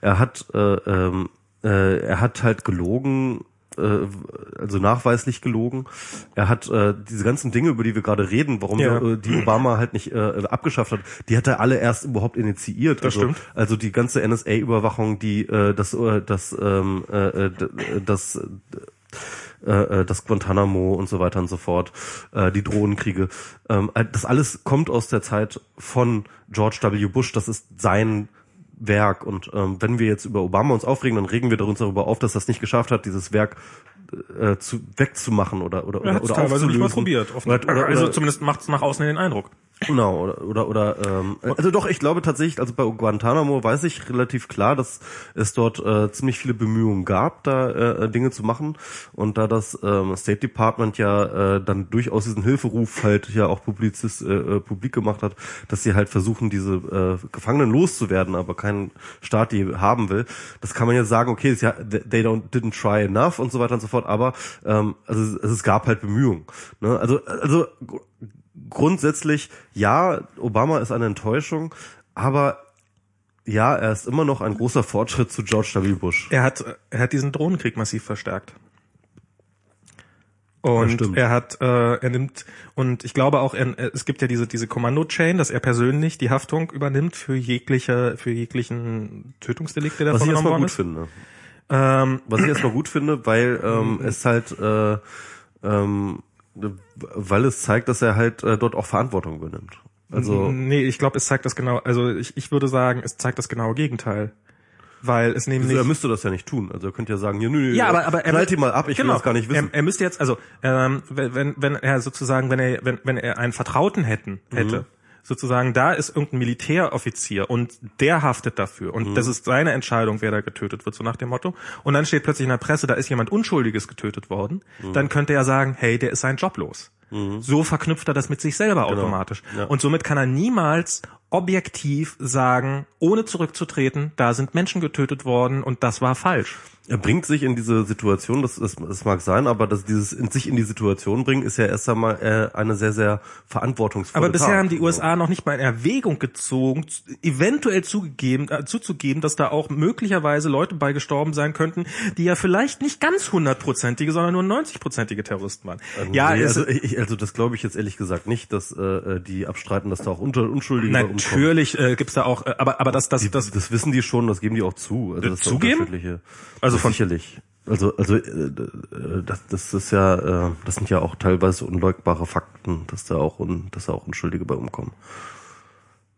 Er hat äh, ähm, äh, er hat halt gelogen äh, also nachweislich gelogen. Er hat äh, diese ganzen Dinge, über die wir gerade reden, warum Ja. äh, die Obama halt nicht äh, abgeschafft hat, die hat er alle erst überhaupt initiiert. Das also, stimmt. also die ganze NSA-Überwachung, die äh, das äh, das ähm, äh, äh, d- das äh, äh, das Guantanamo und so weiter und so fort, äh, die Drohnenkriege. Ähm, das alles kommt aus der Zeit von George W. Bush. Das ist sein Werk. Und ähm, wenn wir jetzt über Obama uns aufregen, dann regen wir uns darüber auf, dass das nicht geschafft hat, dieses Werk äh, zu, wegzumachen oder oder Er oder, oder teilweise nicht mal aufzulösen. probiert. Offen- Oder, oder, also oder, zumindest macht es nach außen den Eindruck. Genau, oder, oder, oder ähm, also doch, ich glaube tatsächlich, also bei Guantanamo weiß ich relativ klar, dass es dort äh, ziemlich viele Bemühungen gab, da äh, Dinge zu machen. Und da das ähm, State Department ja äh, dann durchaus diesen Hilferuf halt ja auch Publizist, äh, äh, publik gemacht hat, dass sie halt versuchen, diese äh, Gefangenen loszuwerden, aber keinen Staat die haben will. Das kann man ja sagen, okay, ist ja, they don't, didn't try enough und so weiter und so fort, aber ähm, also es, es gab halt Bemühungen. Ne? Also, also grundsätzlich, ja, Obama ist eine Enttäuschung, aber ja, er ist immer noch ein großer Fortschritt zu George W. Bush. Er hat, er hat diesen Drohnenkrieg massiv verstärkt. Und er hat, äh, er nimmt, und ich glaube auch, er, es gibt ja diese, diese Kommando-Chain, dass er persönlich die Haftung übernimmt für jegliche, für jeglichen Tötungsdelikte, der Was ich erstmal gut ist. finde. Ähm, Was ich erstmal gut finde, weil ähm, es halt, äh, ähm, weil es zeigt, dass er halt äh, dort auch Verantwortung übernimmt. Also nee, ich glaube, es zeigt das genau, also ich, ich würde sagen, es zeigt das genaue Gegenteil. Weil es nämlich. also er müsste das ja nicht tun. Also er könnte ja sagen, ja, nö, nö, Ja, aber, aber er knallt die mal ab, ich will das gar nicht wissen. Er, er müsste jetzt, also ähm, wenn, wenn- er sozusagen, wenn er, wenn, wenn er einen Vertrauten hätten, Mhm. Sozusagen, da ist irgendein Militäroffizier und der haftet dafür und Mhm. das ist seine Entscheidung, wer da getötet wird, so nach dem Motto. Und dann steht plötzlich in der Presse, da ist jemand Unschuldiges getötet worden, Mhm. dann könnte er sagen, hey, der ist sein Job los. So verknüpft er das mit sich selber automatisch. Genau. Ja. Und somit kann er niemals objektiv sagen, ohne zurückzutreten, da sind Menschen getötet worden und das war falsch. Er bringt sich in diese Situation, das, das, das mag sein, aber dass dieses in sich in die Situation bringen, ist ja erst einmal äh, eine sehr, sehr verantwortungsvolle Aber bisher Tat. haben die USA noch nicht mal in Erwägung gezogen, eventuell zugegeben, äh, zuzugeben, dass da auch möglicherweise Leute bei gestorben sein könnten, die ja vielleicht nicht ganz hundertprozentige, sondern nur 90-prozentige Terroristen waren. ja, nee, also, ich, also das glaube ich jetzt ehrlich gesagt nicht, dass äh, die abstreiten, dass da auch Unschuldige bei natürlich äh, gibt's da auch, äh, aber aber das das Die, das das wissen die schon, das geben die auch zu. Also das ist zugeben? Also von- sicherlich. Also also äh, äh, das, das ist ja, äh, das sind ja auch teilweise unleugbare Fakten, dass da auch un, dass da auch Unschuldige bei umkommen.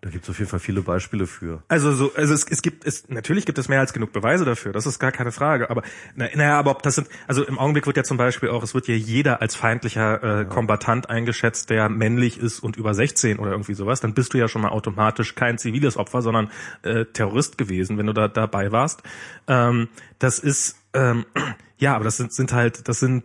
Da gibt es auf jeden Fall viele Beispiele für. Also so, also es, es gibt es natürlich gibt es mehr als genug Beweise dafür, das ist gar keine Frage. Aber na, naja, aber ob das sind, also im Augenblick wird ja zum Beispiel auch, es wird ja jeder als feindlicher äh, Kombatant eingeschätzt, der männlich ist und über 16 oder irgendwie sowas. Dann bist du ja schon mal automatisch kein ziviles Opfer, sondern äh, Terrorist gewesen, wenn du da dabei warst. Ähm, das ist ähm, ja, aber das sind, sind halt, das sind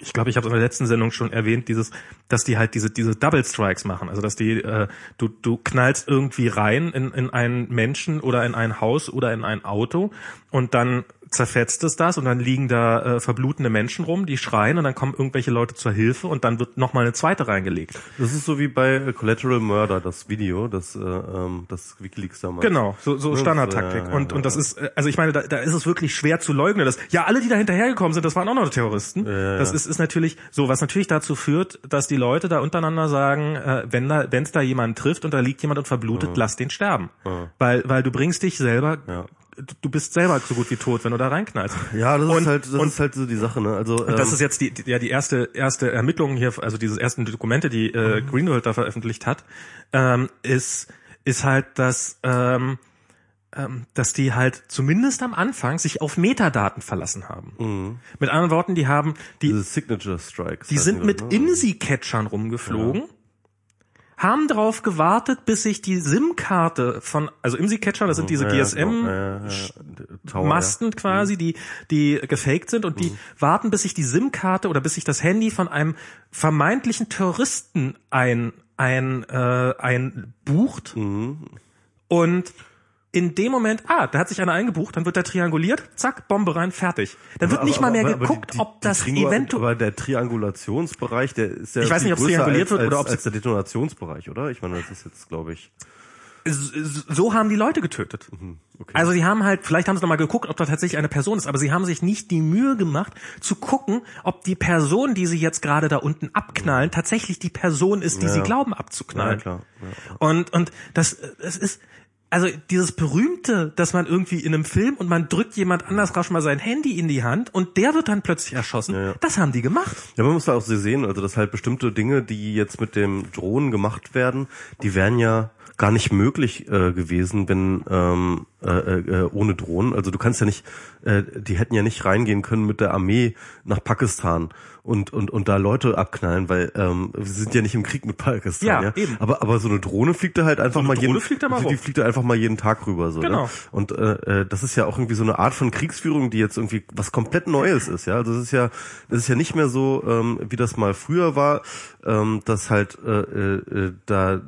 ich glaube, ich habe es in der letzten Sendung schon erwähnt, dieses, dass die halt diese diese Double Strikes machen, also dass die äh, du du knallst irgendwie rein in in einen Menschen oder in ein Haus oder in ein Auto und dann zerfetzt es das und dann liegen da äh, verblutende Menschen rum, die schreien und dann kommen irgendwelche Leute zur Hilfe und dann wird noch mal eine zweite reingelegt. Das ist so wie bei äh, Collateral Murder, das Video, das, äh, ähm, das WikiLeaks damals. Genau, so, so Ja, Standardtaktik. ja, ja, und, ja. und das ist, äh, also ich meine, da, da ist es wirklich schwer zu leugnen, dass, ja, alle, die da hinterhergekommen sind, das waren auch noch Terroristen. ja, das ja. ist, ist natürlich so, was natürlich dazu führt, dass die Leute da untereinander sagen, äh, wenn da, wenn es da jemanden trifft und da liegt jemand und verblutet, lass den sterben. Weil, weil du bringst dich selber, Ja. Du- bist selber so gut wie tot, wenn du da reinknallst. Ja, das Und- ist halt, das und- ist halt so die Sache, ne? Also ähm, das ist jetzt die, die, ja, die erste, erste Ermittlung hier, also diese ersten Dokumente, die äh, Greenwald da veröffentlicht hat, ähm, ist, ist halt, dass, ähm, ähm, dass die halt zumindest am Anfang sich auf Metadaten verlassen haben. Mit anderen Worten, die haben, die, diese Signature Strikes. die heißen sind mit ne? INSI-Catchern rumgeflogen, haben darauf gewartet, bis sich die SIM-Karte von, also INSI-Catcher, das sind diese Ja, ja. Ja, quasi, die, die gefaked sind und Mhm. die warten, bis sich die SIM-Karte oder bis sich das Handy von einem vermeintlichen Terroristen ein, ein, äh, ein bucht. Mhm. Und in dem Moment, ah, da hat sich einer eingebucht, dann wird der trianguliert, zack, Bombe rein, fertig. Dann wird Aber- nicht mal mehr aber- aber geguckt, die- die- ob das eventuell Aber der Triangulationsbereich, der ist ja Ich weiß nicht, ob's größer trianguliert als, wird oder ob's- als der Detonationsbereich, oder? Ich meine, das ist jetzt, glaube ich. so haben die Leute getötet. Mhm, okay. Also sie haben halt, vielleicht haben sie noch mal geguckt, ob da tatsächlich eine Person ist, aber sie haben sich nicht die Mühe gemacht, zu gucken, ob die Person, die sie jetzt gerade da unten abknallen, tatsächlich die Person ist, die Ja. sie glauben abzuknallen. Ja, klar. Ja. Und, und das, es ist, also dieses berühmte, dass man irgendwie in einem Film und man drückt jemand anders rasch mal sein Handy in die Hand und der wird dann plötzlich erschossen, ja. das haben die gemacht. Ja, man muss da auch so sehen, also dass halt bestimmte Dinge, die jetzt mit dem Drohnen gemacht werden, die wären ja gar nicht möglich äh, gewesen, wenn ähm, äh, äh, ohne Drohnen. Also du kannst ja nicht, äh, die hätten ja nicht reingehen können mit der Armee nach Pakistan und und und da Leute abknallen, weil ähm, wir sind ja nicht im Krieg mit Pakistan. Ja, Ja, eben. Aber aber so eine Drohne fliegt da halt einfach eine mal jeden, fliegt da mal die, fliegt da einfach mal jeden Tag rüber so. Genau. Ne? Und äh, äh, das ist ja auch irgendwie so eine Art von Kriegsführung, die jetzt irgendwie was komplett Neues ist, ja. Also das ist ja, das ist ja nicht mehr so, ähm, wie das mal früher war, ähm, dass halt äh, äh, da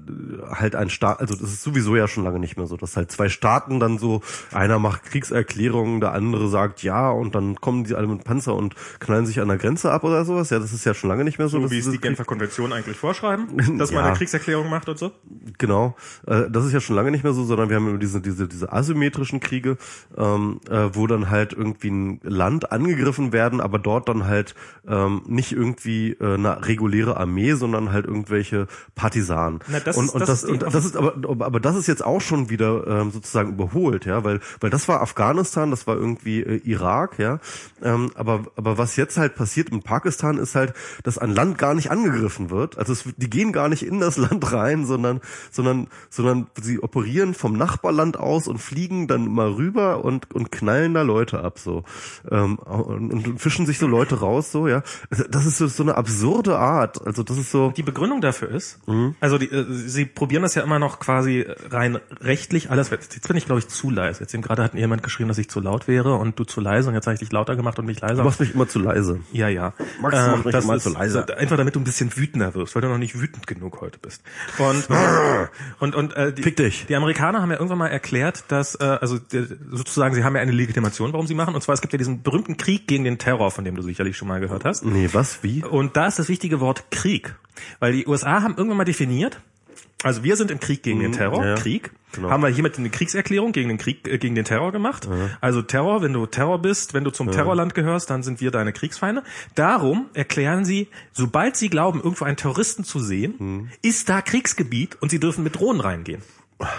halt ein Staat, also das ist sowieso ja schon lange nicht mehr so, dass halt zwei Staaten dann so, einer macht Kriegserklärungen, der andere sagt ja und dann kommen die alle mit Panzer und knallen sich an der Grenze ab oder sowas. Ja, das ist ja schon lange nicht mehr so. So wie es die Genfer Konvention eigentlich vorschreiben, dass man Ja. eine Kriegserklärung macht und so. Genau, äh, das ist ja schon lange nicht mehr so, sondern wir haben immer diese diese diese asymmetrischen Kriege, ähm, äh, wo dann halt irgendwie ein Land angegriffen werden, aber dort dann halt ähm, nicht irgendwie äh, eine reguläre Armee, sondern halt irgendwelche Partisanen. Na, das und ist- und das das, und das ist aber aber das ist jetzt auch schon wieder ähm, sozusagen überholt, ja, weil weil das war Afghanistan, das war irgendwie äh, Irak, ja, ähm, aber aber was jetzt halt passiert in Pakistan ist halt, dass ein Land gar nicht angegriffen wird, also es, die gehen gar nicht in das Land rein, sondern sondern sondern sie operieren vom Nachbarland aus und fliegen dann mal rüber und und knallen da Leute ab so ähm, und, und fischen sich so Leute raus so, ja, das ist so, so eine absurde Art, also das ist so Die Begründung dafür ist, Mhm. also die, äh, sie probieren das ja immer noch quasi rein rechtlich alles. Jetzt bin ich glaube ich zu leise. Jetzt eben gerade hat jemand geschrieben, dass ich zu laut wäre und du zu leise und jetzt habe ich dich lauter gemacht und mich leiser. Du machst mich immer zu leise. Ja, ja. Max, du mich das ist zu leise. Einfach damit du ein bisschen wütender wirst, weil du noch nicht wütend genug heute bist. Und und und äh, die, Fick dich. die Amerikaner haben ja irgendwann mal erklärt, dass äh, also sozusagen sie haben ja eine Legitimation, warum sie machen. Und zwar es gibt ja diesen berühmten Krieg gegen den Terror, von dem du sicherlich schon mal gehört hast. Nee, was? Wie? Und da ist das wichtige Wort Krieg, weil die USA haben irgendwann mal definiert. Also wir sind im Krieg gegen den Terror, Mhm. ja, ja. Krieg. Genau. Haben wir hiermit eine Kriegserklärung gegen den Krieg, äh, gegen den Terror gemacht. Also Terror, wenn du Terror bist, wenn du zum Terrorland gehörst, dann sind wir deine Kriegsfeinde. Darum erklären sie, sobald sie glauben, irgendwo einen Terroristen zu sehen, Mhm. ist da Kriegsgebiet und sie dürfen mit Drohnen reingehen.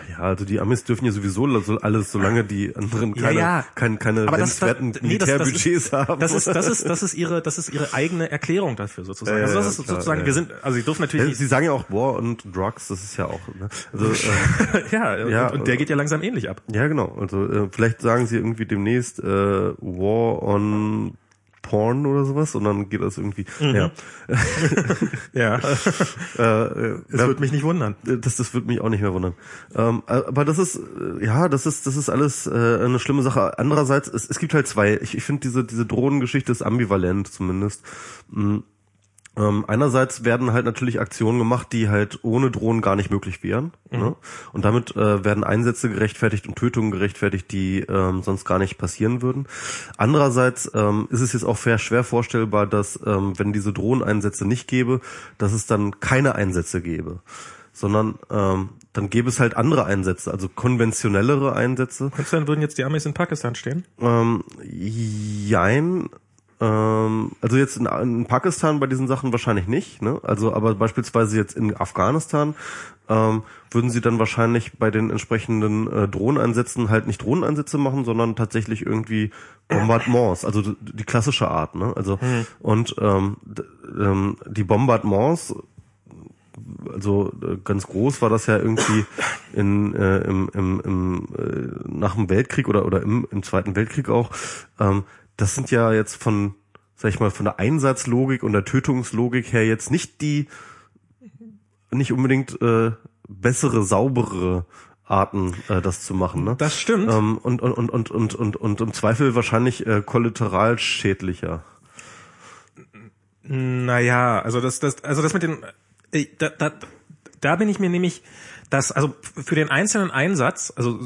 Ja, also die Amis dürfen ja sowieso so alles, solange die anderen keine, ja. keine, keine Aber das, das, nennenswerten nee, das, das, Militärbudgets ist, haben. das ist das ist das ist ihre das ist ihre eigene Erklärung dafür sozusagen. Ja, also das ja, ist klar, sozusagen ja. wir sind also sie dürfen natürlich Ja, nicht Sie sagen ja auch War und Drugs, das ist ja auch. Ne? Also, äh, ja, Ja, und, und der geht ja langsam ähnlich ab. ja, genau. Also äh, vielleicht sagen Sie irgendwie demnächst äh, War on Porn oder sowas und dann geht das irgendwie. Mhm. Ja, Ja, äh, äh, es würde mich nicht wundern. Das, das würde mich auch nicht mehr wundern. Ähm, aber das ist, äh, ja, das ist, das ist alles äh, eine schlimme Sache. Andererseits, es, es gibt halt zwei. Ich, ich finde diese, diese Drohnengeschichte ist ambivalent zumindest. Mm, Ähm, einerseits werden halt natürlich Aktionen gemacht, die halt ohne Drohnen gar nicht möglich wären. Ne? Und damit äh, werden Einsätze gerechtfertigt und Tötungen gerechtfertigt, die ähm, sonst gar nicht passieren würden. Andererseits ähm, ist es jetzt auch schwer vorstellbar, dass ähm, wenn diese Drohneneinsätze nicht gäbe, dass es dann keine Einsätze gäbe sondern ähm, dann gäbe es halt andere Einsätze, also konventionellere Einsätze. Meinst du, dann würden jetzt die Amis in Pakistan stehen? Ähm, jein. Ähm, also jetzt in, in Pakistan bei diesen Sachen wahrscheinlich nicht, ne? Also aber beispielsweise jetzt in Afghanistan ähm, würden sie dann wahrscheinlich bei den entsprechenden äh, Drohneneinsätzen halt nicht Drohneneinsätze machen, sondern tatsächlich irgendwie Bombardements, also d- die klassische Art, ne? Also und ähm, ähm, die Bombardements also äh, ganz groß war das ja irgendwie in, äh, im, im, im, äh, nach dem Weltkrieg oder, oder im, im Zweiten Weltkrieg auch. Ähm, das sind ja jetzt von, sag ich mal, von der Einsatzlogik und der Tötungslogik her jetzt nicht die, nicht unbedingt äh, bessere, saubere Arten, äh, das zu machen. Ne? Das stimmt. Ähm, und, und, und, und, und, und, und im Zweifel wahrscheinlich äh, kollateral schädlicher. Naja, also das, das, also das mit den, äh, da, da, da bin ich mir nämlich, dass, also für den einzelnen Einsatz, also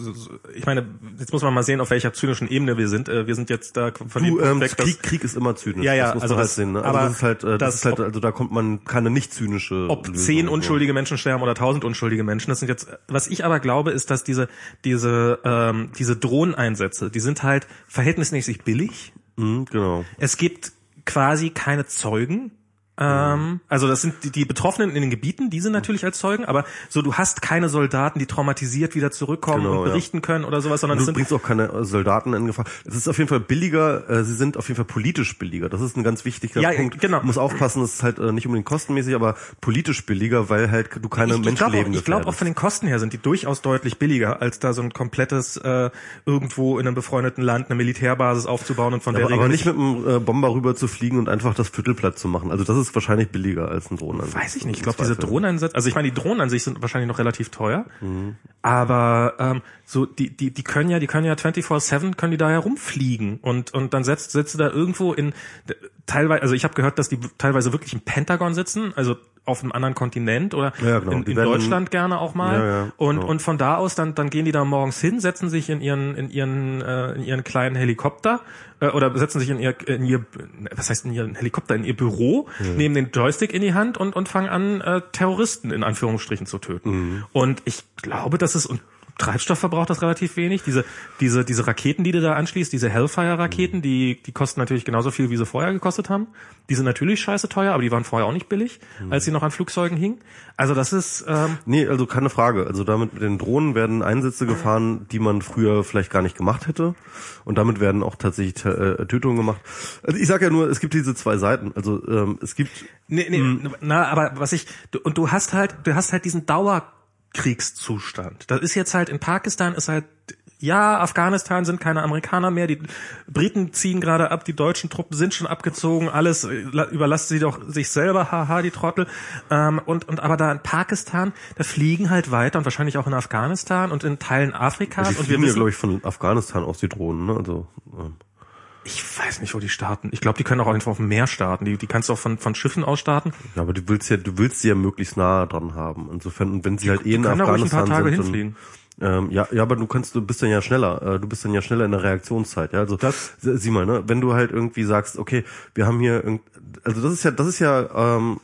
ich meine, jetzt muss man mal sehen, auf welcher zynischen Ebene wir sind. Äh, wir sind jetzt da von Du, dem ähm, weg, Krieg, Krieg ist immer zynisch. Ja, ja, das muss also man halt das- sehen. Ne? Also aber das ist halt, äh, das, das- ist halt, also da kommt man keine nicht zynische. ob Lösung zehn unschuldige Menschen sterben oder tausend unschuldige Menschen. Das sind jetzt, was ich aber glaube, ist, dass diese diese ähm, diese Drohneneinsätze, die sind halt verhältnismäßig billig. Mhm, genau. Es gibt quasi keine Zeugen. Ähm, also das sind die, die Betroffenen in den Gebieten, die sind natürlich als Zeugen, aber so du hast keine Soldaten, die traumatisiert wieder zurückkommen Genau, und ja. berichten können oder sowas, sondern Du es sind bringst auch keine Soldaten in Gefahr. Es ist auf jeden Fall billiger, äh, sie sind auf jeden Fall politisch billiger. Das ist ein ganz wichtiger Ja, Punkt. genau. Du musst aufpassen, das ist halt äh, nicht unbedingt kostenmäßig, aber politisch billiger, weil halt du keine ich, ich glaube auch, Menschenleben glaub auch von den Kosten her sind die durchaus deutlich billiger, als da so ein komplettes äh, irgendwo in einem befreundeten Land eine Militärbasis aufzubauen und von der aber, aber nicht mit einem äh, Bomber rüber zu fliegen und einfach das Viertel platt zu machen. Also das ist wahrscheinlich billiger als ein Drohnen. Weiß ich nicht. Ich glaube, diese Drohneneinsätze, also ich meine, die Drohnen an sich sind wahrscheinlich noch relativ teuer, aber ähm, so die die die können ja, die können ja 24/7 können die da herumfliegen und und dann setzt setzt du da irgendwo in teilweise, also ich habe gehört, dass die teilweise wirklich im Pentagon sitzen, also auf einem anderen Kontinent oder Ja, genau. in, in Deutschland gerne auch mal Ja, ja, und genau. und von da aus dann dann gehen die da morgens hin, setzen sich in ihren in ihren äh, in ihren kleinen Helikopter äh, oder setzen sich in ihr in ihr was heißt in ihren Helikopter in ihr Büro, nehmen den Joystick in die Hand und und fangen an äh, Terroristen in Anführungsstrichen zu töten. Mhm. Und ich glaube, das ist und Treibstoff verbraucht das relativ wenig. Diese, diese, diese Raketen, die du da anschließt, diese Hellfire-Raketen, die, die kosten natürlich genauso viel, wie sie vorher gekostet haben. Die sind natürlich scheiße teuer, aber die waren vorher auch nicht billig, Mhm. als sie noch an Flugzeugen hingen. Also das ist, ähm, Nee, also keine Frage. Also damit mit den Drohnen werden Einsätze gefahren, die man früher vielleicht gar nicht gemacht hätte. Und damit werden auch tatsächlich äh, Tötungen gemacht. Also ich sage ja nur, es gibt diese zwei Seiten. Also ähm, es gibt Nee, nee, Hm. na, aber was ich, du, und du hast halt, du hast halt diesen Dauerkriegszustand. Das ist jetzt halt in Pakistan ist halt, ja, Afghanistan sind keine Amerikaner mehr, die Briten ziehen gerade ab, die deutschen Truppen sind schon abgezogen, alles äh, la- überlassen sie doch sich selber, haha, die Trottel. Ähm, und, und aber da in Pakistan, da fliegen halt weiter und wahrscheinlich auch in Afghanistan und in Teilen Afrikas die und wir fliegen ja, wissen, glaube ich, von Afghanistan aus die Drohnen. Ne? Also ähm, ich weiß nicht, wo die starten. Ich glaube, die können auch einfach auf dem Meer starten. Die, die kannst du auch von, von Schiffen aus starten. ja, aber du willst ja, du willst sie ja möglichst nah dran haben. Insofern, und wenn sie halt eh in Afghanistan Tage sind, hinfliegen. Dann, ähm, ja, ja, aber du kannst, du bist dann ja schneller. Äh, du bist dann ja schneller in der Reaktionszeit. Ja, also Das- sie- sieh mal, ne, wenn du halt irgendwie sagst, okay, wir haben hier, irgend, also das ist ja, das ist ja. Ähm,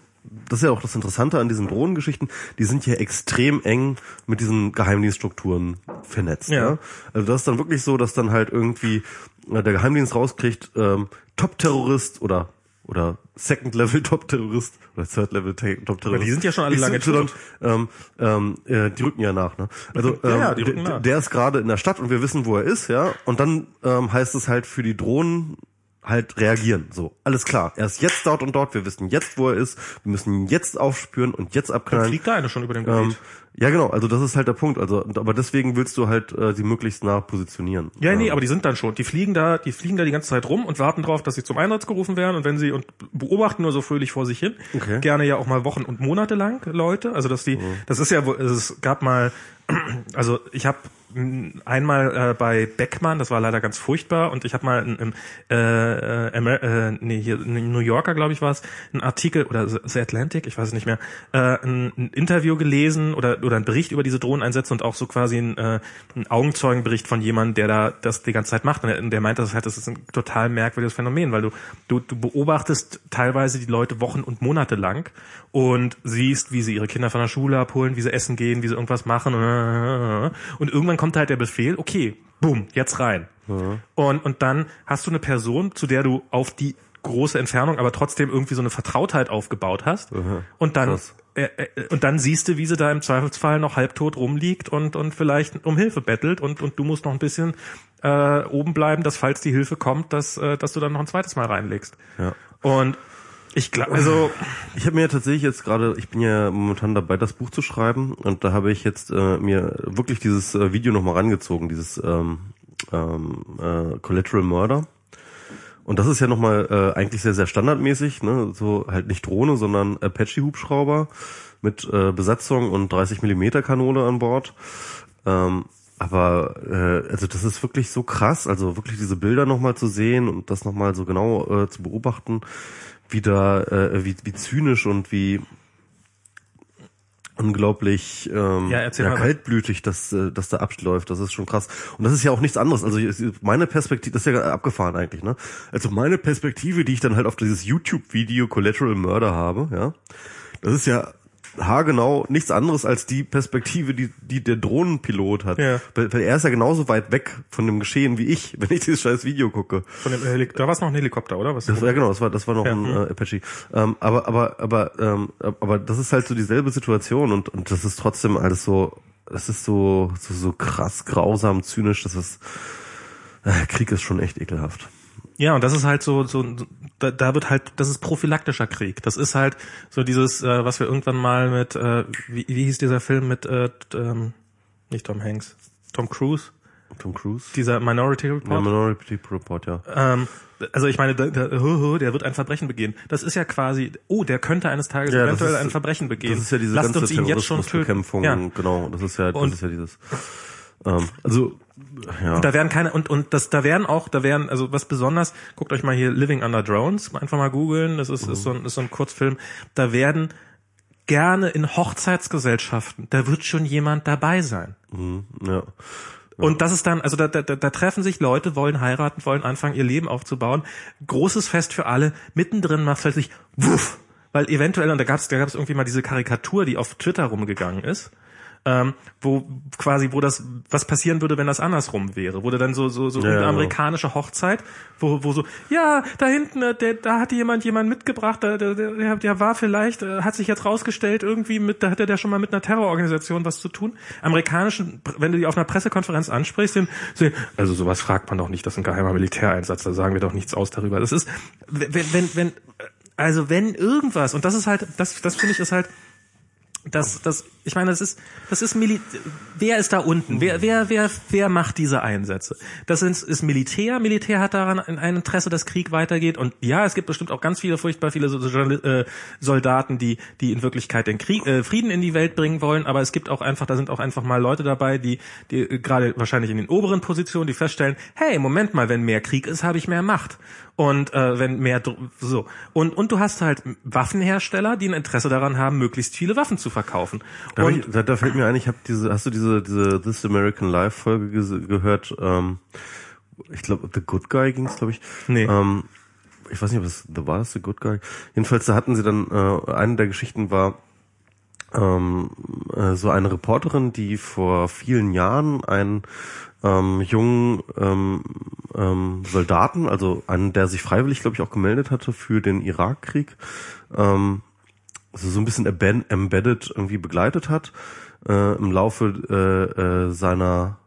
das ist ja auch das Interessante an diesen Drohnengeschichten, die sind ja extrem eng mit diesen Geheimdienststrukturen vernetzt. Ja. Ja. Also das ist dann wirklich so, dass dann halt irgendwie äh, der Geheimdienst rauskriegt, ähm, Top-Terrorist oder oder Second Level Top Terrorist oder Third Level Top Terrorist. Aber die sind ja schon alle lange tot. ähm, ähm, äh, die rücken ja nach, ne? Also Ja, ähm, ja, die rücken der, nach. der ist gerade in der Stadt und wir wissen, wo er ist, ja. Und dann ähm, heißt es halt für die Drohnen halt reagieren. So, alles klar. Er ist jetzt dort und dort. Wir wissen jetzt, wo er ist. Wir müssen ihn jetzt aufspüren und jetzt Dann abknallen. fliegt da eine schon über dem Ähm, Gebiet. ja, genau. Also das ist halt der Punkt. Also, aber deswegen willst du halt äh, sie möglichst nah positionieren. Ja, nee, Ähm, aber die sind dann schon. Die fliegen da, die fliegen da die ganze Zeit rum und warten drauf, dass sie zum Einsatz gerufen werden und wenn sie und beobachten nur so fröhlich vor sich hin. Okay. Gerne ja auch mal Wochen und Monate lang Leute. Also dass die, das ist ja, es gab mal, also ich habe einmal äh, bei Beckmann, das war leider ganz furchtbar, und ich habe mal im, äh, äh, äh, nee, hier New Yorker, glaube ich, war es, ein Artikel oder The Atlantic, ich weiß es nicht mehr, äh, ein, ein Interview gelesen oder oder ein Bericht über diese Drohneneinsätze und auch so quasi ein, äh, ein Augenzeugenbericht von jemandem, der da das die ganze Zeit macht. Und der, der meint, das halt, das ist ein total merkwürdiges Phänomen, weil du du du beobachtest teilweise die Leute Wochen und Monate lang und siehst, wie sie ihre Kinder von der Schule abholen, wie sie essen gehen, wie sie irgendwas machen und irgendwann kommt halt der Befehl, okay, boom, jetzt rein. Und, und dann hast du eine Person, zu der du auf die große Entfernung, aber trotzdem irgendwie so eine Vertrautheit aufgebaut hast. Und dann Krass. äh, äh, und dann siehst du, wie sie da im Zweifelsfall noch halbtot rumliegt und und vielleicht um Hilfe bettelt und und du musst noch ein bisschen äh, oben bleiben, dass falls die Hilfe kommt, dass äh, dass du dann noch ein zweites Mal reinlegst. Ja. Und ich glaube, also Ich habe mir tatsächlich jetzt gerade, ich bin ja momentan dabei, das Buch zu schreiben und da habe ich jetzt äh, mir wirklich dieses äh, Video nochmal rangezogen, dieses ähm, ähm, äh, Collateral Murder. Und das ist ja nochmal äh, eigentlich sehr, sehr standardmäßig, ne? so halt nicht Drohne, sondern Apache-Hubschrauber mit äh, Besatzung und 30 Millimeter Kanone an Bord. Ähm, aber äh, also das ist wirklich so krass, also wirklich diese Bilder nochmal zu sehen und das nochmal so genau äh, zu beobachten, wie da, äh, wie, wie zynisch und wie unglaublich ähm, Ja, ja, kaltblütig, dass äh, dass da abläuft. Das ist schon krass. Und das ist ja auch nichts anderes. Also meine Perspektive, das ist ja abgefahren eigentlich, ne? Also meine Perspektive, die ich dann halt auf dieses YouTube-Video Collateral Murder habe, ja, das ist ja haargenau nichts anderes als die Perspektive, die, die der Drohnenpilot hat. Ja. Weil, weil er ist ja genauso weit weg von dem Geschehen wie ich, wenn ich dieses scheiß Video gucke. Von dem Helik da war es noch ein Helikopter, oder? Was? Das war, ja genau, das war, das war noch Ja, ein mhm. äh, Apache. Ähm, aber, aber, aber, ähm, aber das ist halt so dieselbe Situation und, und das ist trotzdem alles so, das ist so, so, so krass, grausam, zynisch, das ist, äh, Krieg ist schon echt ekelhaft. Ja, und das ist halt so, so da, da wird halt, das ist prophylaktischer Krieg. Das ist halt so dieses, äh, was wir irgendwann mal mit, äh, wie, wie hieß dieser Film mit, äh, ähm, nicht Tom Hanks, Tom Cruise, Tom Cruise? dieser Minority Report. ja, Minority Report, ja. Ähm, also ich meine, der, der, der wird ein Verbrechen begehen. Das ist ja quasi, oh, der könnte eines Tages Ja, eventuell ist- ein Verbrechen begehen. Das ist ja diese Lasst ganze uns ihn jetzt schon töten. Terrorismusbekämpfung, Ja. genau, das ist ja, das Und- ist ja dieses, ähm, also, ja. Da werden keine und und das da werden auch da werden also was besonders guckt euch mal hier Living Under Drones einfach mal googeln. Das ist, ist so ein ist so ein Kurzfilm. Da werden gerne in Hochzeitsgesellschaften da wird schon jemand dabei sein. Mhm, ja. und das ist dann also da, da, da treffen sich Leute wollen heiraten wollen anfangen ihr Leben aufzubauen. Großes Fest für alle. Mittendrin macht plötzlich wuff weil eventuell und da gab es da gab es irgendwie mal diese Karikatur die auf Twitter rumgegangen ist ähm, wo quasi, wo das, was passieren würde, wenn das andersrum wäre, wo du dann so, so, so Ja, eine genau. amerikanische Hochzeit, wo, wo so, ja, da hinten, äh, der, da hatte jemand jemand mitgebracht, der, der, der, der war vielleicht, äh, hat sich jetzt rausgestellt, irgendwie mit, da hatte der schon mal mit einer Terrororganisation was zu tun. Amerikanischen, wenn du die auf einer Pressekonferenz ansprichst, dann, so, also sowas fragt man doch nicht, das ist ein geheimer Militäreinsatz, da sagen wir doch nichts aus darüber. Das ist, wenn, wenn, wenn, also wenn irgendwas, und das ist halt, das, das finde ich ist halt, das, das, ich meine, das ist, das ist Mili wer ist da unten? Wer, wer, wer, wer macht diese Einsätze? Das ist, ist Militär. Militär hat daran ein Interesse, dass Krieg weitergeht. Und ja, es gibt bestimmt auch ganz viele, furchtbar viele so- so- äh, Soldaten, die, die in Wirklichkeit den Krieg, äh, Frieden in die Welt bringen wollen. Aber es gibt auch einfach, da sind auch einfach mal Leute dabei, die, die äh, gerade wahrscheinlich in den oberen Positionen, die feststellen, hey, Moment mal, wenn mehr Krieg ist, habe ich mehr Macht. Und äh, wenn mehr so und und du hast halt Waffenhersteller, die ein Interesse daran haben, möglichst viele Waffen zu verkaufen. Da, ich, da, da fällt mir ein, ich habe diese, hast du diese, diese This American Life Folge ges- gehört? Ähm, ich glaube, The Good Guy ging's, glaube ich. Nee. Ähm, ich weiß nicht, ob es, da war das The Good Guy. Jedenfalls, da hatten sie dann, äh, eine der Geschichten war, ähm, äh, so eine Reporterin, die vor vielen Jahren einen ähm, jungen ähm, ähm, Soldaten, also einen, der sich freiwillig, glaube ich, auch gemeldet hatte für den Irakkrieg, ähm, also so ein bisschen embe- embedded irgendwie begleitet hat äh, im Laufe äh, äh, seiner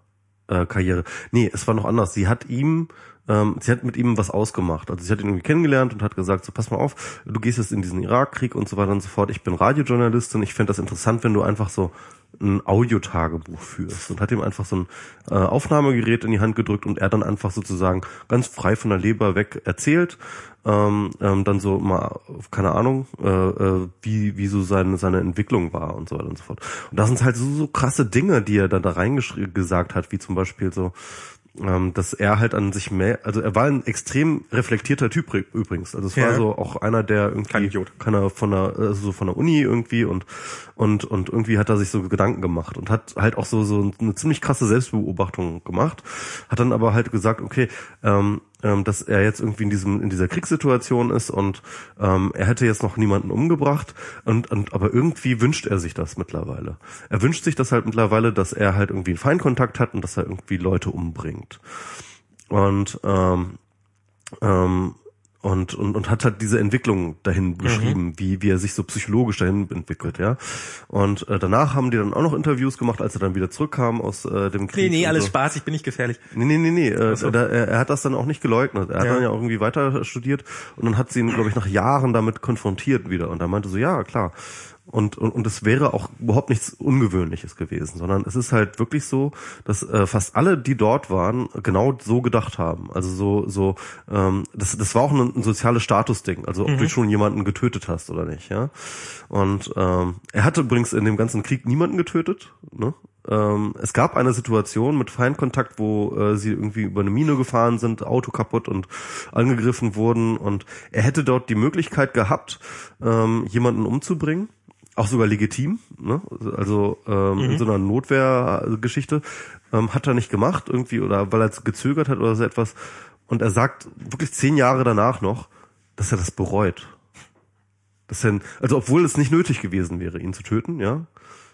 äh, Karriere. Nee, es war noch anders. Sie hat ihm, ähm, sie hat mit ihm was ausgemacht. Also sie hat ihn irgendwie kennengelernt und hat gesagt, so pass mal auf, du gehst jetzt in diesen Irakkrieg und so weiter und so fort. Ich bin Radiojournalistin. Ich fände das interessant, wenn du einfach so ein Audiotagebuch führst und hat ihm einfach so ein äh, Aufnahmegerät in die Hand gedrückt und er dann einfach sozusagen ganz frei von der Leber weg erzählt, ähm, ähm, dann so mal, keine Ahnung, äh, äh, wie, wie so seine, seine Entwicklung war und so weiter und so fort. Und das sind halt so, so krasse Dinge, die er dann da reingesagt hat, wie zum Beispiel so, ähm, dass er halt an sich mehr, also er war ein extrem reflektierter Typ ri- übrigens. Also es war Ja. so auch einer, der irgendwie Kein Idiot. keiner von der, also so von der Uni irgendwie und und und irgendwie hat er sich so Gedanken gemacht und hat halt auch so so eine ziemlich krasse Selbstbeobachtung gemacht, hat dann aber halt gesagt, okay, ähm, ähm, dass er jetzt irgendwie in diesem in dieser Kriegssituation ist und ähm, er hätte jetzt noch niemanden umgebracht und, und aber irgendwie wünscht er sich das mittlerweile. Er wünscht sich das halt mittlerweile, dass er halt irgendwie einen Feindkontakt hat und dass er irgendwie Leute umbringt. Und ähm, ähm, und, und, und hat halt diese Entwicklung dahin beschrieben, wie, wie er sich so psychologisch dahin entwickelt, ja. Und äh, danach haben die dann auch noch Interviews gemacht, als er dann wieder zurückkam aus äh, dem Krieg. nee, nee, alles so. Spaß, ich bin nicht gefährlich. Nee, nee, nee, nee. Äh, so. da, er, er hat das dann auch nicht geleugnet. Er hat Ja. dann ja auch irgendwie weiter studiert und dann hat sie ihn, glaube ich, nach Jahren damit konfrontiert wieder. Und er meinte so, ja, klar. Und, und, und es wäre auch überhaupt nichts Ungewöhnliches gewesen, sondern es ist halt wirklich so, dass äh, fast alle, die dort waren, genau so gedacht haben. Also so, so, ähm, das, das war auch ein, ein soziales Statusding, also ob du schon jemanden getötet hast oder nicht, ja. Und ähm, er hatte übrigens in dem ganzen Krieg niemanden getötet, ne? Ähm, es gab eine Situation mit Feindkontakt, wo äh, sie irgendwie über eine Mine gefahren sind, Auto kaputt und angegriffen wurden und er hätte dort die Möglichkeit gehabt, ähm, jemanden umzubringen. Auch sogar legitim, ne? also ähm, in so einer Notwehrgeschichte, ähm, hat er nicht gemacht irgendwie oder weil er gezögert hat oder so etwas. Und er sagt wirklich zehn Jahre danach noch, dass er das bereut. Dass er, also obwohl es nicht nötig gewesen wäre, ihn zu töten, ja,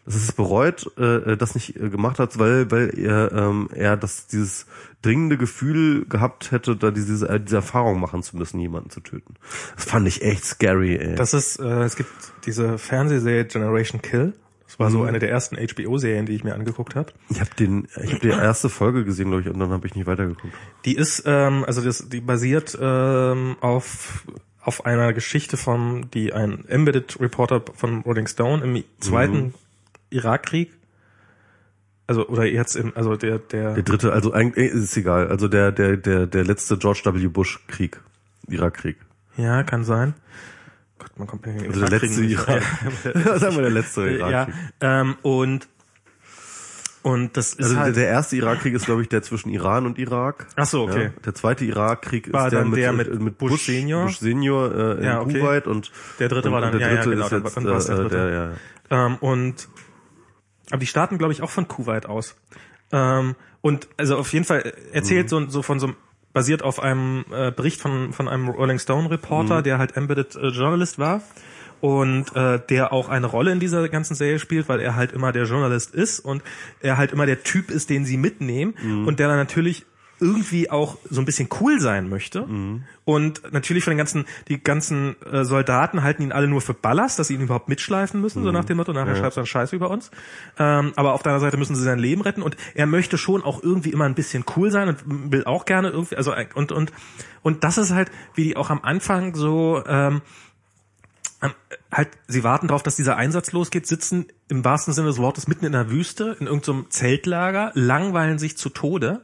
dass er es bereut, äh, das nicht äh, gemacht hat, weil weil er ähm, er das dieses dringende Gefühl gehabt hätte, da diese äh, diese Erfahrung machen zu müssen, jemanden zu töten. Das fand ich echt scary. Ey. Das ist, äh, es gibt diese Fernsehserie Generation Kill. Das war so eine der ersten HBO-Serien, die ich mir angeguckt habe. ich habe den ich habe die erste Folge gesehen, glaube ich, und dann habe ich nicht weitergeguckt. Die ist, ähm, also das, die basiert ähm, auf auf einer Geschichte von, die ein Embedded Reporter von Rolling Stone im zweiten Irakkrieg, also oder jetzt im, also der der, Der dritte, also eigentlich äh, ist egal, also der der der der letzte George W. Bush Krieg, Irakkrieg. ja kann sein. Gott, man kommt ja Also der letzte Irak. Sagen wir der letzte ja, Irakkrieg. ähm, und und das ist Also halt der erste Irakkrieg ist, glaube ich, der zwischen Iran und Irak. Ach so, okay. Ja, der zweite Irakkrieg ist War der dann mit, der äh, mit mit Bush Bush, Senior? Bush Senior äh, in Ja, okay. Kuwait und Der dritte und, war dann- und der ja, ja, dritte genau, ist dann- jetzt dann der äh, dritte. der, ja, ja. Ähm, und aber die starten, glaube ich, auch von Kuwait aus. Ähm, und also auf jeden Fall erzählt so, so von so einem basiert auf einem äh, Bericht von von einem Rolling Stone Reporter, der halt Embedded äh, Journalist war. Und äh, der auch eine Rolle in dieser ganzen Serie spielt, weil er halt immer der Journalist ist und er halt immer der Typ ist, den sie mitnehmen. Und der dann natürlich irgendwie auch so ein bisschen cool sein möchte. Und natürlich von den ganzen, die ganzen äh, Soldaten halten ihn alle nur für Ballast, dass sie ihn überhaupt mitschleifen müssen, so nach dem Motto, nachher schreibst du dann Scheiße über uns. Ähm, aber auf deiner Seite müssen sie sein Leben retten und er möchte schon auch irgendwie immer ein bisschen cool sein und will auch gerne irgendwie, also und und und das ist halt, wie die auch am Anfang so ähm, ähm, halt, sie warten darauf, dass dieser Einsatz losgeht, sitzen im wahrsten Sinne des Wortes mitten in der Wüste, in irgendeinem Zeltlager, langweilen sich zu Tode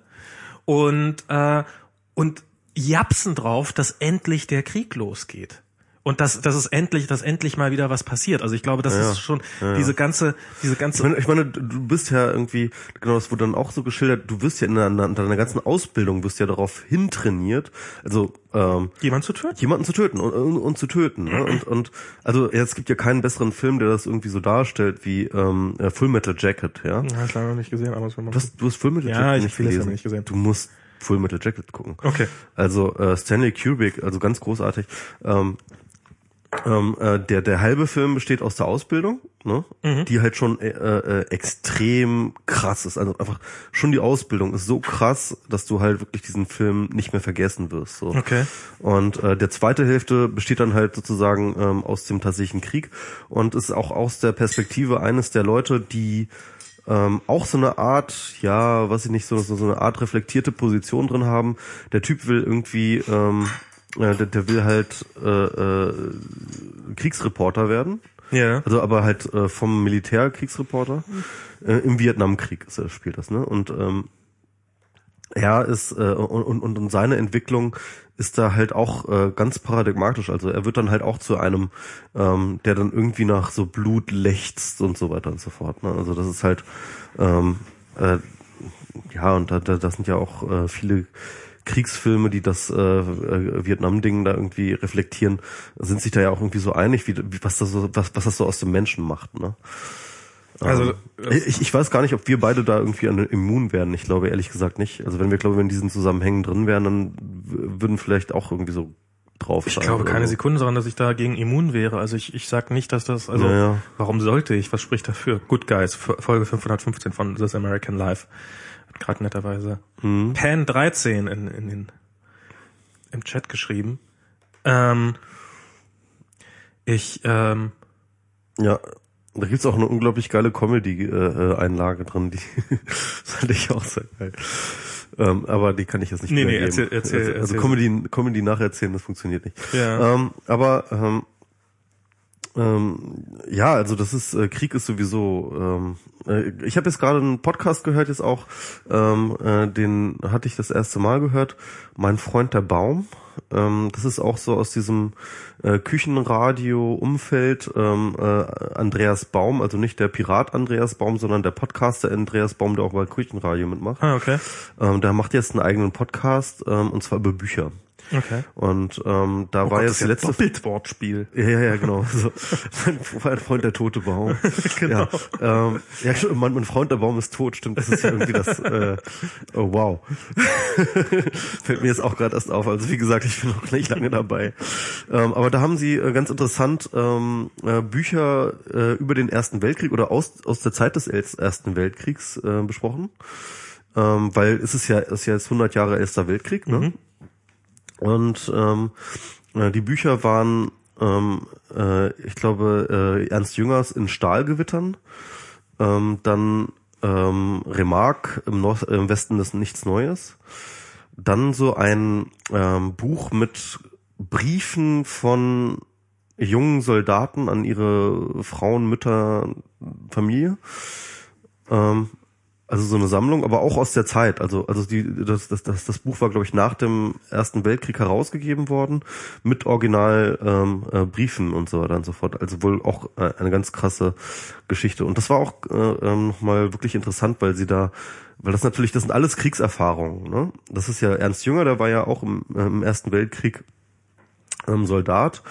und, äh, und japsen drauf, dass endlich der Krieg losgeht. Und dass, dass es endlich, dass endlich mal wieder was passiert. Also ich glaube, das ist schon diese ganze, diese ganze. Ich meine, ich meine, du bist ja irgendwie, genau, das wurde dann auch so geschildert, du wirst ja in deiner, in deiner ganzen Ausbildung, wirst ja darauf hintrainiert, also ähm, jemand zu töten. jemanden zu töten und, und, und zu töten. Ne? Und, und also ja, es gibt ja keinen besseren Film, der das irgendwie so darstellt wie ähm, äh, Full Metal Jacket, ja. Ja, ich leider noch nicht gesehen, aber es war mal. Du hast, du hast Full Metal Ja, Jacket ich nicht gelesen. nicht gesehen. Du musst Full Metal Jacket gucken. Okay. Also äh, Stanley Kubrick, also ganz großartig. Ähm, ähm, äh, der der halbe Film besteht aus der Ausbildung, ne? Mhm. die halt schon äh, äh, extrem krass ist. Also einfach schon die Ausbildung ist so krass, dass du halt wirklich diesen Film nicht mehr vergessen wirst. So. Okay. Und äh, der zweite Hälfte besteht dann halt sozusagen ähm, aus dem tatsächlichen Krieg und ist auch aus der Perspektive eines der Leute, die ähm, auch so eine Art, ja, was ich nicht, so, so, eine Art reflektierte Position drin haben. Der Typ will irgendwie, ähm, äh, der, der will halt äh, äh, Kriegsreporter werden. Ja. Also aber halt äh, vom Militär Kriegsreporter. Äh, Im Vietnamkrieg ist er, spielt das, ne? Und ähm, er ist äh, und, und, und seine Entwicklung ist da halt auch äh, ganz paradigmatisch. Also er wird dann halt auch zu einem, ähm, der dann irgendwie nach so Blut lechzt und so weiter und so fort. Ne? Also das ist halt ähm, äh, ja und da, da das sind ja auch äh, viele Kriegsfilme, die das äh, äh, Vietnam-Ding da irgendwie reflektieren, sind sich da ja auch irgendwie so einig, wie, was das so was, was das so aus dem Menschen macht. Ne? Also, Ähm, ich, ich weiß gar nicht, ob wir beide da irgendwie immun werden. Ich glaube ehrlich gesagt nicht. Also wenn wir, glaube ich, in diesen Zusammenhängen drin wären, dann würden vielleicht auch irgendwie so drauf Ich sein. glaube oder keine so. Sekunde daran, dass ich dagegen immun wäre. Also ich, ich sag nicht, dass das, also Ja, ja. warum sollte ich? Was spricht dafür? Good Guys, Folge 515 von This American Life. Hat gerade netterweise Mhm. Pan 13 in, in den, im Chat geschrieben. Ähm, ich, ähm, Ja, da gibt's auch eine unglaublich geile Comedy-Einlage drin, die fand ich auch sehr geil. Ähm, aber die kann ich jetzt nicht Nee, nee, wiedergeben. erzähl- erzähl- also, also erzähl. Comedy, Comedy nacherzählen, das funktioniert nicht. Ja. Ähm, aber ähm, ähm, ja, also das ist äh, Krieg ist sowieso. Ähm, äh, ich habe jetzt gerade einen Podcast gehört, jetzt auch, ähm, äh, den hatte ich das erste Mal gehört. Mein Freund der Baum. Ähm, das ist auch so aus diesem äh, Küchenradio-Umfeld. Ähm, äh, Andreas Baum, also nicht der Pirat Andreas Baum, sondern der Podcaster Andreas Baum, der auch bei Küchenradio mitmacht. ah, okay. Ähm, der macht jetzt einen eigenen Podcast ähm, und zwar über Bücher. Okay. Und ähm, da Oh war Gott, jetzt das letzte Doppeltwortspiel. Ja, ja, ja, genau. So, mein Freund der tote Baum. Genau. Ja, ähm, ja mein, mein Freund der Baum ist tot, stimmt. Das ist ja irgendwie das. Äh, oh wow. Fällt mir jetzt auch gerade erst auf. Also wie gesagt, ich bin noch nicht lange dabei. Ähm, aber da haben sie äh, ganz interessant ähm, äh, Bücher äh, über den Ersten Weltkrieg oder aus aus der Zeit des Ersten Weltkriegs äh, besprochen. Ähm, weil es ist ja, es ist ja jetzt 100 Jahre Erster Weltkrieg, ne? Und ähm, äh, die Bücher waren, ähm, äh, ich glaube, äh, Ernst Jüngers in Stahlgewittern, ähm, dann ähm, Remarque im, Nord im Westen ist nichts Neues, dann so ein ähm, Buch mit Briefen von jungen Soldaten an ihre Frauen, Mütter, Familie. Ähm, also so eine Sammlung, aber auch aus der Zeit. Also also die das das das, das Buch war glaube ich nach dem Ersten Weltkrieg herausgegeben worden mit Original ähm, äh, Briefen und so weiter und so fort. Also wohl auch äh, eine ganz krasse Geschichte. Und das war auch äh, ähm, nochmal wirklich interessant, weil sie da weil das natürlich, das sind alles Kriegserfahrungen. Ne? Das ist ja Ernst Jünger, der war ja auch im, äh, im Ersten Weltkrieg ähm, Soldat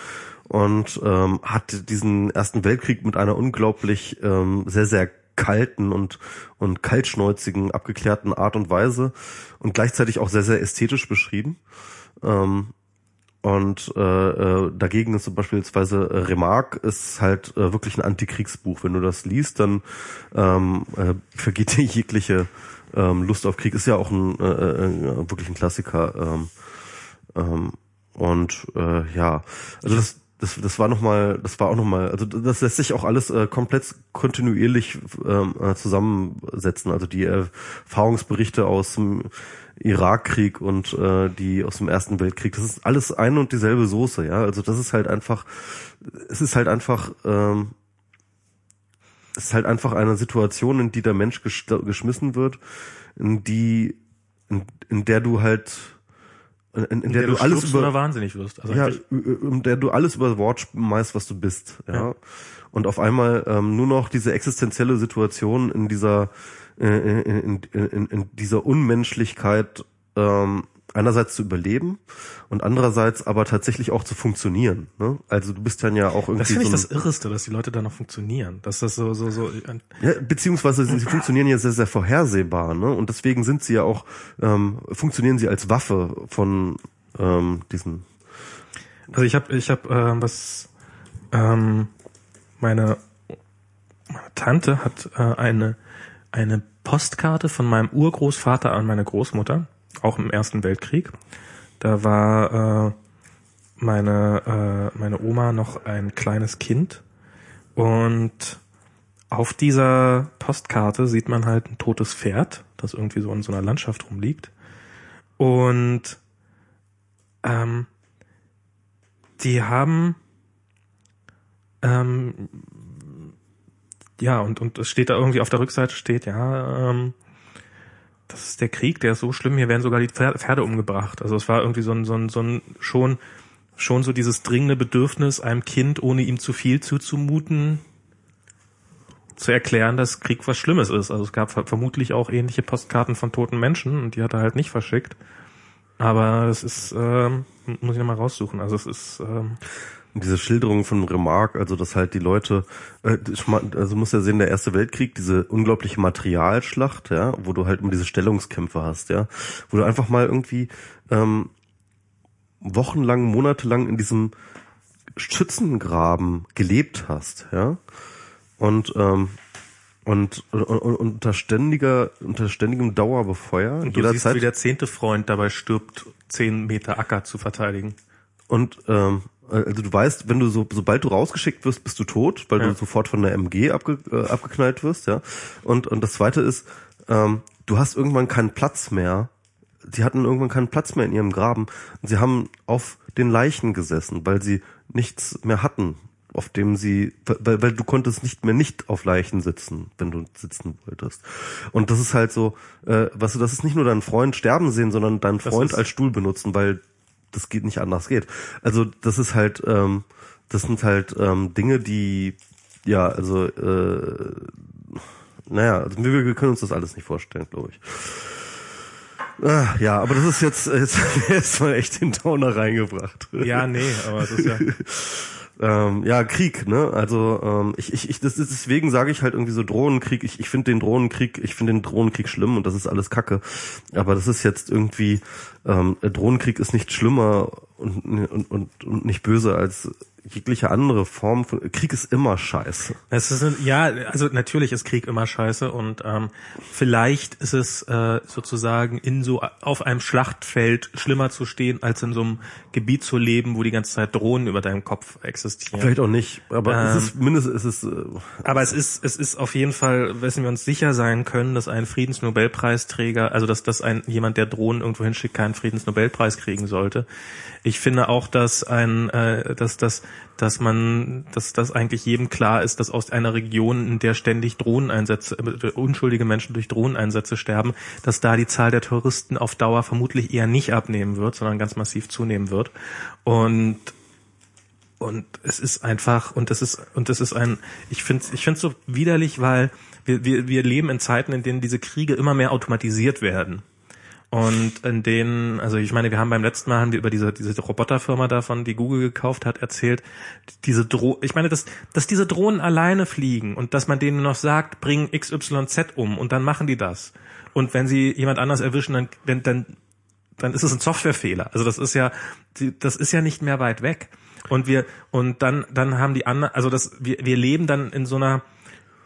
und ähm, hat diesen Ersten Weltkrieg mit einer unglaublich ähm, sehr, sehr kalten und, und kaltschnäuzigen, abgeklärten Art und Weise und gleichzeitig auch sehr, sehr ästhetisch beschrieben. Ähm, und äh, äh, dagegen ist Beispiel beispielsweise äh, Remarque ist halt äh, wirklich ein Antikriegsbuch. Wenn du das liest, dann ähm, äh, vergeht dir jegliche ähm, Lust auf Krieg. Ist ja auch ein äh, äh, wirklich ein Klassiker. Ähm, ähm, und äh, ja, also das das, das war noch mal, das war auch noch mal, also das lässt sich auch alles äh, komplett kontinuierlich ähm, äh, zusammensetzen. Also die Erfahrungsberichte aus dem Irakkrieg und äh, die aus dem Ersten Weltkrieg, das ist alles eine und dieselbe Soße, ja. Also das ist halt einfach, es ist halt einfach, ähm, es ist halt einfach eine Situation, in die der Mensch gesch- geschmissen wird, in die, in, in der du halt in, in, in der, du alles über wahnsinnig wirst. Also ja, in der du alles über Wort schmeißt, was du bist, ja. Ja. Und auf einmal ähm, nur noch diese existenzielle Situation in dieser äh, in, in, in, in dieser Unmenschlichkeit ähm, einerseits zu überleben und andererseits aber tatsächlich auch zu funktionieren. Ne? Also du bist dann ja auch irgendwie das finde ich so das Irreste, dass die Leute da noch funktionieren. Dass das so, so, so, ja, beziehungsweise sie, sie funktionieren ja sehr, sehr vorhersehbar, ne? Und deswegen sind sie ja auch, ähm, funktionieren sie als Waffe von ähm, diesen Also ich habe ich hab, ähm, was ähm, meine, meine Tante hat äh, eine eine Postkarte von meinem Urgroßvater an meine Großmutter, auch im Ersten Weltkrieg. Da war äh, meine äh, meine Oma noch ein kleines Kind und auf dieser Postkarte sieht man halt ein totes Pferd, das irgendwie so in so einer Landschaft rumliegt und ähm, die haben ähm, ja und und es steht da irgendwie auf der Rückseite steht ja ähm, das ist der Krieg, der ist so schlimm, hier werden sogar die Pfer- Pferde umgebracht. Also es war irgendwie so ein, so ein, so ein schon, schon so dieses dringende Bedürfnis, einem Kind, ohne ihm zu viel zuzumuten, zu erklären, dass Krieg was Schlimmes ist. Also es gab ver- vermutlich auch ähnliche Postkarten von toten Menschen und die hat er halt nicht verschickt. Aber das ist, ähm, muss ich nochmal raussuchen. Also es ist, ähm, diese Schilderung von Remarque, also dass halt die Leute, äh, also du musst ja sehen, der Erste Weltkrieg, diese unglaubliche Materialschlacht, ja, wo du halt immer diese Stellungskämpfe hast, ja, wo du einfach mal irgendwie ähm, wochenlang, monatelang in diesem Schützengraben gelebt hast, ja, und ähm, und, und, und unter ständiger, unter ständigem Dauerbefeuer, und du siehst, wie der zehnte Freund dabei stirbt, zehn Meter Acker zu verteidigen. Und ähm, also du weißt, wenn du so, sobald du rausgeschickt wirst, bist du tot, weil Ja. du sofort von der MG abge, äh, abgeknallt wirst, ja. Und und das zweite ist, ähm, du hast irgendwann keinen Platz mehr. Sie hatten irgendwann keinen Platz mehr in ihrem Graben. Und sie haben auf den Leichen gesessen, weil sie nichts mehr hatten, auf dem sie, weil, weil du konntest nicht mehr nicht auf Leichen sitzen, wenn du sitzen wolltest. Und das ist halt so, äh, was du, das ist nicht nur dein Freund sterben sehen, sondern dein Das Freund als Stuhl benutzen, weil das geht nicht anders geht. Also das ist halt, ähm, das sind halt ähm, Dinge, die, ja, also, äh, naja, also wir, wir können uns das alles nicht vorstellen, glaube ich. Ah, ja, aber das ist jetzt, jetzt, jetzt mal echt den Downer reingebracht. Ja, nee, aber das ist ja. ähm, ja, Krieg, ne? Also ähm, ich, ich, ich das ist, deswegen sage ich halt irgendwie so Drohnenkrieg. Ich, ich finde den Drohnenkrieg, ich finde den Drohnenkrieg schlimm und das ist alles Kacke. Aber das ist jetzt irgendwie ähm, Drohnenkrieg ist nicht schlimmer und, und, und, und nicht böse als jegliche andere Form von Krieg ist immer scheiße. Es ist ja, also natürlich ist Krieg immer scheiße und ähm, vielleicht ist es äh, sozusagen in so auf einem Schlachtfeld schlimmer zu stehen, als in so einem Gebiet zu leben, wo die ganze Zeit Drohnen über deinem Kopf existieren. Vielleicht auch nicht, aber ähm, es ist mindestens es ist. Äh, aber es ist es ist auf jeden Fall, wissen wir uns sicher sein können, dass ein Friedensnobelpreisträger, also dass dass ein jemand, der Drohnen irgendwo hinschickt, keinen Friedensnobelpreis kriegen sollte. Ich finde auch, dass ein, äh, dass, dass, dass man, dass das eigentlich jedem klar ist, dass aus einer Region, in der ständig Drohneneinsätze, äh, unschuldige Menschen durch Drohneneinsätze sterben, dass da die Zahl der Touristen auf Dauer vermutlich eher nicht abnehmen wird, sondern ganz massiv zunehmen wird. Und und es ist einfach und es ist und es ist ein ich finde ich finde so widerlich, weil wir, wir wir leben in Zeiten, in denen diese Kriege immer mehr automatisiert werden. Und in denen, also ich meine, wir haben beim letzten Mal haben wir über diese diese Roboterfirma davon, die Google gekauft hat, erzählt, diese Dro ich meine, dass dass diese Drohnen alleine fliegen und dass man denen noch sagt, bring XYZ um und dann machen die das. Und wenn sie jemand anders erwischen, dann wenn, dann dann ist es ein Softwarefehler. Also das ist ja das ist ja nicht mehr weit weg. Und wir und dann dann haben die anderen, also das wir wir leben dann in so einer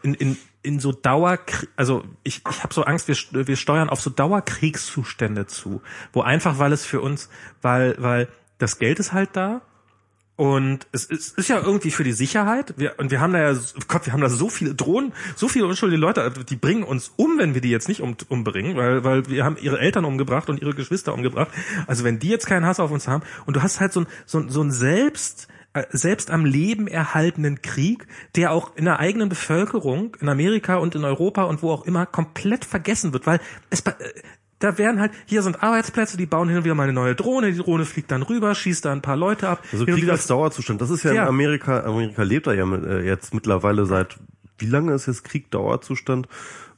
in, in in so Dauer, also ich, ich habe so Angst, wir, wir steuern auf so Dauerkriegszustände zu, wo einfach, weil es für uns, weil, weil das Geld ist halt da und es ist, ist ja irgendwie für die Sicherheit. Wir, und wir haben da ja, Gott, wir haben da so viele Drohnen, so viele unschuldige Leute, die bringen uns um, wenn wir die jetzt nicht um, umbringen, weil, weil wir haben ihre Eltern umgebracht und ihre Geschwister umgebracht. Also wenn die jetzt keinen Hass auf uns haben und du hast halt so ein, so, so ein Selbst, selbst am Leben erhaltenen Krieg, der auch in der eigenen Bevölkerung in Amerika und in Europa und wo auch immer komplett vergessen wird, weil es äh, da werden halt, hier sind Arbeitsplätze, die bauen hin und wieder mal eine neue Drohne, die Drohne fliegt dann rüber, schießt da ein paar Leute ab. Also Krieg als Dauerzustand, das ist ja, ja, in Amerika, Amerika lebt da ja äh, jetzt mittlerweile seit, wie lange ist jetzt Krieg Dauerzustand?